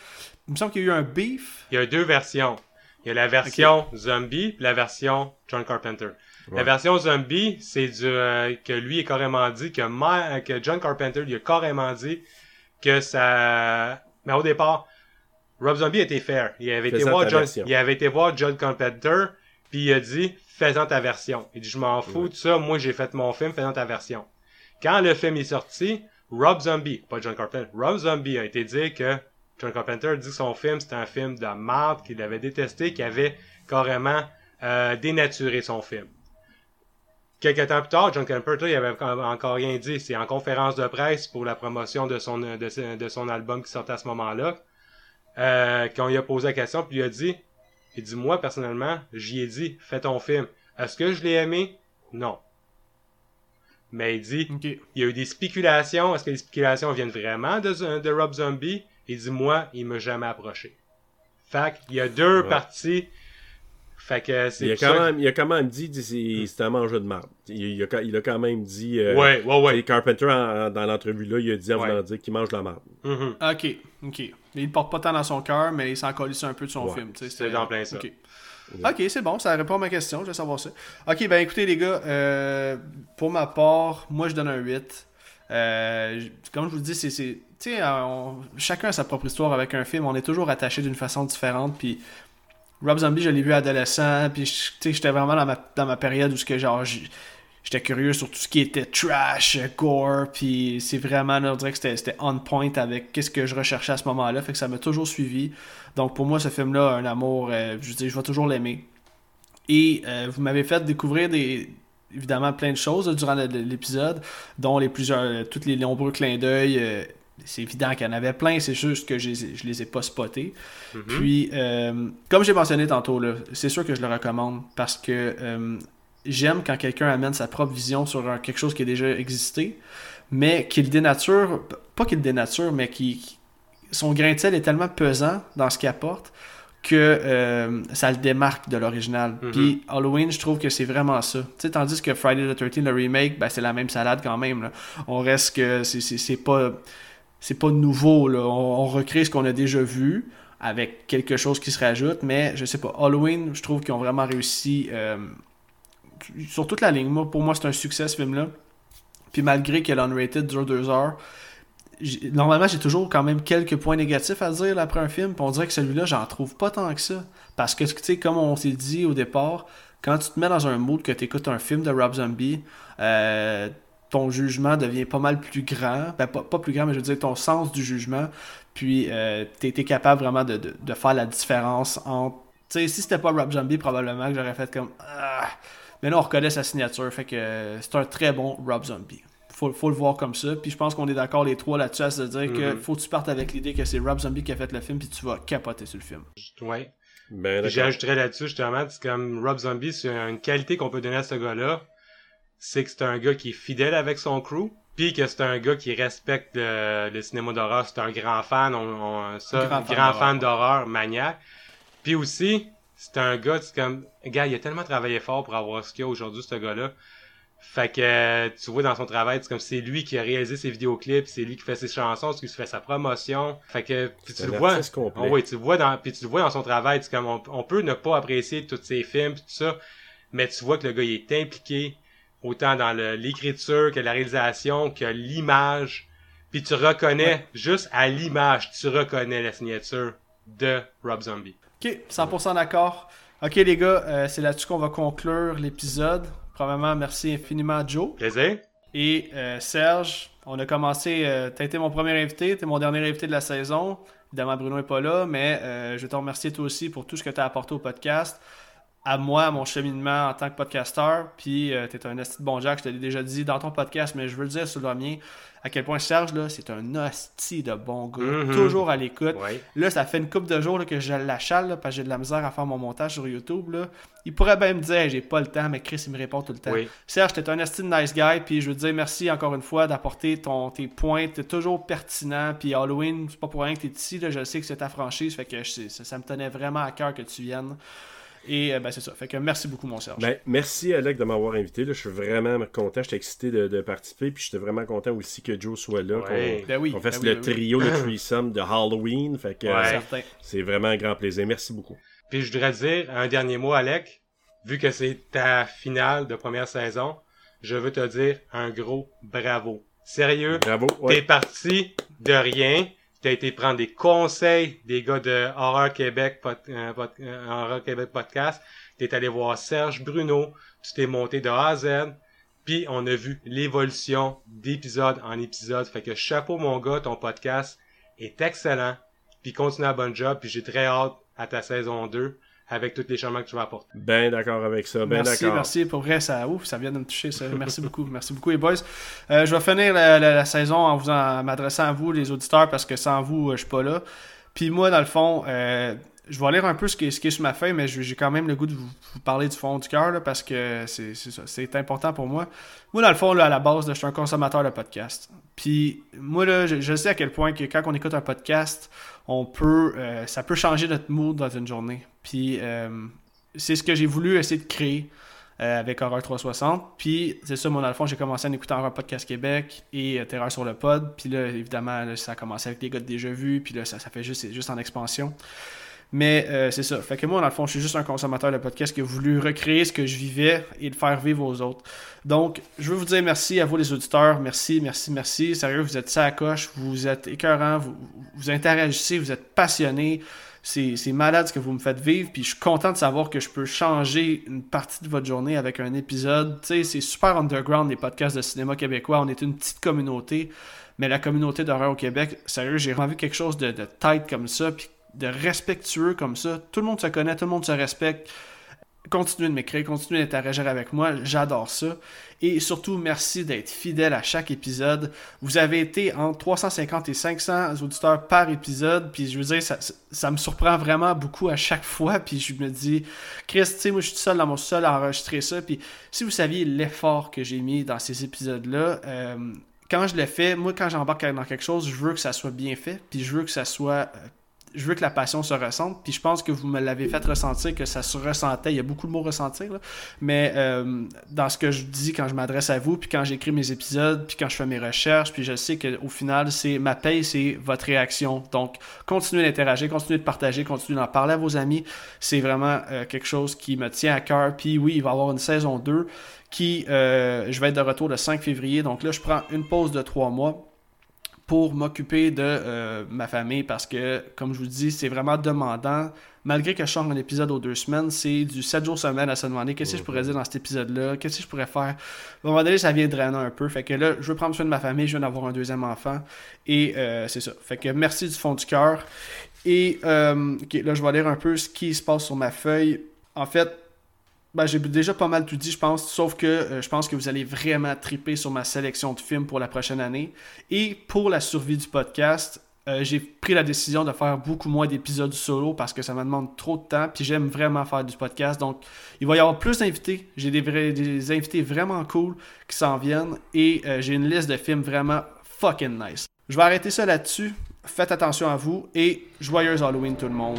Il me semble qu'il y a eu un beef. Il y a deux versions. Il y a la version zombie puis la version John Carpenter. La version zombie, c'est du euh, que lui est carrément dit que Ma- que John Carpenter lui a carrément dit que ça mais au départ Rob Zombie était fair. Il avait été voir John il avait été voir John Carpenter puis il a dit fais-en ta version. Il dit je m'en fous de ça, moi j'ai fait mon film, fais-en ta version. Quand le film est sorti, Rob Zombie, pas John Carpenter, Rob Zombie a été dit que John Carpenter dit que son film c'était un film de merde, qu'il avait détesté, qu'il avait carrément euh, dénaturé son film. Quelques temps plus tard, John Carpenter il avait encore rien dit. C'est en conférence de presse pour la promotion de son, de, de son album qui sortait à ce moment-là. Euh, quand il a posé la question, puis il a dit, il dit, moi, personnellement, j'y ai dit, fais ton film. Est-ce que je l'ai aimé? Non. Mais il dit, il y a eu des spéculations. Est-ce que les spéculations viennent vraiment de, de Rob Zombie? Il dit, moi, il m'a jamais approché. Fait qu'il y a deux Ouais. parties. Fait que c'est Il a, quand ça même, il a quand même dit c'est un mangeur de marde. Il, il a, il a quand même dit. euh, Ouais, ouais, ouais. et Carpenter, en- dans l'entrevue là, il a dit en Ouais. voulant dire qu'il mange de la marde. Mhm. Ok. Ok. Mais il porte pas tant dans son cœur, mais il s'en colisse un peu de son Ouais. film. C'est dans plein ça. Ok. C'est bon, ça répond à ma question, je vais savoir ça. Ok, ben écoutez les gars, euh, pour ma part, moi je donne un 8. Euh, comme je vous le dis, c'est. c'est- Tu sais, euh, on- chacun a sa propre histoire avec un film, on est toujours attaché d'une façon différente, puis Rob Zombie, je l'ai vu adolescent, puis j'étais vraiment dans ma, dans ma période où que, genre, j'étais curieux sur tout ce qui était trash, gore, puis c'est vraiment, là, on dirait que c'était on point avec qu'est-ce que je recherchais à ce moment-là, fait que ça m'a toujours suivi. Donc pour moi, ce film-là, un amour, euh, je dis, je vais toujours l'aimer. Et euh, vous m'avez fait découvrir des, évidemment plein de choses durant l'épisode, dont les plusieurs, euh, tous les nombreux clins d'œil. Euh, c'est évident qu'il y en avait plein, c'est juste que je, je les ai pas spotés. Mm-hmm. Puis, euh, comme j'ai mentionné tantôt, c'est sûr que je le recommande parce que j'aime quand quelqu'un amène sa propre vision sur quelque chose qui a déjà existé, mais qu'il dénature, pas qu'il dénature, mais qui, son grain de sel est tellement pesant dans ce qu'il apporte que euh, ça le démarque de l'original. Mhm. Puis Halloween, je trouve que c'est vraiment ça. tandis que Friday the 13 le remake, ben, c'est la même salade quand même. On reste que c'est pas c'est pas nouveau. Là. On, recrée ce qu'on a déjà vu avec quelque chose qui se rajoute, mais je sais pas. Halloween, je trouve qu'ils ont vraiment réussi euh, sur toute la ligne. pour moi, c'est un succès ce film-là. Puis malgré que l'unrated dure deux heures, normalement, j'ai toujours quand même quelques points négatifs à dire après un film, puis on dirait que celui-là, j'en trouve pas tant que ça. Parce que, tu sais, comme on s'est dit au départ, quand tu te mets dans un mood que tu écoutes un film de Rob Zombie, euh, ton jugement devient pas mal plus grand. Ben, pas, plus grand, mais je veux dire, ton sens du jugement. Puis, euh, capable vraiment de, faire la différence entre. Tu sais, si c'était pas Rob Zombie, probablement que j'aurais fait comme. Ah. Mais là, on reconnaît sa signature, fait que c'est un très bon Rob Zombie faut, faut le voir comme ça. Puis je pense qu'on est d'accord les trois là-dessus à se dire que mhm. faut que tu partes avec l'idée que c'est Rob Zombie qui a fait le film, puis tu vas capoter sur le film. Ouais. Ben, J'ajouterais là-dessus justement, c'est comme Rob Zombie, c'est une qualité qu'on peut donner à ce gars-là, c'est que c'est un gars qui est fidèle avec son crew, puis que c'est un gars qui respecte le, cinéma d'horreur. C'est un grand fan, on, ça, grand, grand fan d'horreur, maniaque. Puis aussi, c'est un gars, c'est comme, gars, il a tellement travaillé fort pour avoir ce qu'il y a aujourd'hui, ce gars-là. Fait que tu vois dans son travail, c'est comme c'est lui qui a réalisé ses vidéoclips, c'est lui qui fait ses chansons, c'est lui qui fait sa promotion. Fait que tu le vois, oh, oui, tu le vois dans puis tu le vois dans son travail, c'est comme on, peut ne pas apprécier tous ses films pis tout ça, mais tu vois que le gars il est impliqué autant dans l'écriture que la réalisation que l'image. Puis tu reconnais juste à l'image, tu reconnais la signature de Rob Zombie. OK, 100% d'accord. OK les gars, euh, c'est là-dessus qu'on va conclure l'épisode. Premièrement, merci infiniment Joe. Plaisir. Et euh, Serge, on a commencé. Euh, tu as été mon premier invité, tu es mon dernier invité de la saison. Évidemment, Bruno n'est pas là, mais euh, je vais te remercier toi aussi pour tout ce que tu as apporté au podcast à moi, à mon cheminement en tant que podcasteur. Puis, tu es un esti de bon Jack, je te l'ai déjà dit dans ton podcast, mais je veux le dire sur le mien à quel point Serge, là, c'est un hostie de bon gars. Mhm. Toujours à l'écoute. Là, ça fait une couple de jours que je l'achale parce que j'ai de la misère à faire mon montage sur YouTube. Là. Il pourrait bien me dire j'ai pas le temps, mais Chris, il me répond tout le temps. Serge, t'es un hostie de nice guy. Puis je veux te dire merci encore une fois d'apporter ton, tes points. T'es toujours pertinent. Puis Halloween, c'est pas pour rien que t'es ici. Là. Je sais que c'est ta franchise. Fait que ça, ça me tenait vraiment à cœur que tu viennes. Et euh, ben, c'est ça. Fait que merci beaucoup, mon Serge. Ben, merci, Alec, de m'avoir invité. Là. Je suis vraiment content. J'étais excité de, participer. Puis j'étais vraiment content aussi que Joe soit là. Qu'on ben fasse ben le trio, le (clears throat) threesome de Halloween. Fait que c'est vraiment un grand plaisir. Merci beaucoup. Puis je voudrais dire un dernier mot, Alec. Vu que c'est ta finale de première saison, je veux te dire un gros bravo. Sérieux, bravo, t'es parti de rien tu as été prendre des conseils des gars de Horror Québec, euh, euh, Horror Québec Podcast. Tu es allé voir Serge Bruno. Tu t'es monté de A à Z. Puis on a vu l'évolution d'épisode en épisode. Fait que chapeau mon gars, ton podcast est excellent. Puis continue à bon job. Puis j'ai très hâte à ta saison 2 avec tous les changements que tu vas apporter. Ben d'accord avec ça, ben merci, Merci, pour vrai, ça, ouf, ça vient de me toucher, ça. Merci beaucoup, (laughs) merci beaucoup les boys. Euh, je vais finir la, saison en vous m'adressant à vous, les auditeurs, parce que sans vous, euh, je suis pas là. Puis moi, dans le fond, euh, je vais lire un peu ce qui, est, ce qui est sur ma feuille, mais j'ai quand même le goût de vous, parler du fond du cœur, parce que c'est important pour moi. Moi, dans le fond, là, à la base, je suis un consommateur de podcast. Puis moi, là, je, sais à quel point que quand on écoute un podcast, on peut, ça peut changer notre mood dans une journée. Puis euh, c'est ce que j'ai voulu essayer de créer euh, avec Horror 360. Puis c'est ça, moi, dans le fond, j'ai commencé à écouter Horror Podcast Québec et euh, Terreur sur le pod. Puis là, évidemment, ça a commencé avec les gars de déjà vu. Puis là, ça, ça fait juste, juste en expansion. Mais c'est ça. Fait que moi, dans le fond, je suis juste un consommateur de podcast qui a voulu recréer ce que je vivais et le faire vivre aux autres. Donc, je veux vous dire merci à vous, les auditeurs. Merci, merci, merci. Sérieux, vous êtes ça coche. Vous êtes écœurants. Vous, vous interagissez. Vous êtes passionnés C'est malade ce que vous me faites vivre, puis je suis content de savoir que je peux changer une partie de votre journée avec un épisode. Tu sais, c'est super underground les podcasts de cinéma québécois. On est une petite communauté, mais la communauté d'horreur au Québec, sérieux, j'ai vu quelque chose de, de tight comme ça, de respectueux comme ça. Tout le monde se connaît, tout le monde se respecte continuez de m'écrire, continuez d'interagir avec moi, j'adore ça. Et surtout, merci d'être fidèle à chaque épisode. Vous avez été entre 350 et 500 auditeurs par épisode, puis je veux dire, ça, me surprend vraiment beaucoup à chaque (laughs) fois, puis je me dis, Chris, tu sais, moi je suis seul dans mon sol à enregistrer ça, puis si vous saviez l'effort que j'ai mis dans ces épisodes-là, euh, quand je le fais, moi quand j'embarque dans quelque chose, je veux que ça soit bien fait, puis je veux que ça soit euh, je veux que la passion se ressente. Puis je pense que vous me l'avez fait ressentir, que ça se ressentait. Il y a beaucoup de mots ressentir, mais euh, dans ce que je dis quand je m'adresse à vous, puis quand j'écris mes épisodes, puis quand je fais mes recherches, puis je sais qu'au final, c'est ma paye, c'est votre réaction. Donc, continuez d'interagir, continuez de partager, continuez d'en parler à vos amis. C'est vraiment euh, quelque chose qui me tient à cœur. Puis oui, il va y avoir une saison 2 qui, euh, je vais être de retour le 5 février. Donc là, je prends une pause de trois mois pour m'occuper de euh, ma famille parce que, comme je vous dis, c'est vraiment demandant. Malgré que je change un épisode aux deux semaines, c'est du 7 jours semaine à se demander qu'est-ce que je pourrais dire dans cet épisode-là, qu'est-ce que je pourrais faire. À un moment donné, ça vient drainer un peu. Fait que là, je veux prendre soin de ma famille, je viens d'avoir un deuxième enfant. Et euh, c'est ça. Fait que merci du fond du cœur. Et euh, là, je vais lire un peu ce qui se passe sur ma feuille. En fait, ben, j'ai déjà pas mal tout dit, je pense, sauf que euh, je pense que vous allez vraiment triper sur ma sélection de films pour la prochaine année. Et pour la survie du podcast, euh, j'ai pris la décision de faire beaucoup moins d'épisodes solo parce que ça me demande trop de temps, puis j'aime vraiment faire du podcast. Donc, il va y avoir plus d'invités. J'ai des, invités vraiment cool qui s'en viennent et euh, j'ai une liste de films vraiment fucking nice. Je vais arrêter ça là-dessus. Faites attention à vous et joyeuse Halloween tout le monde.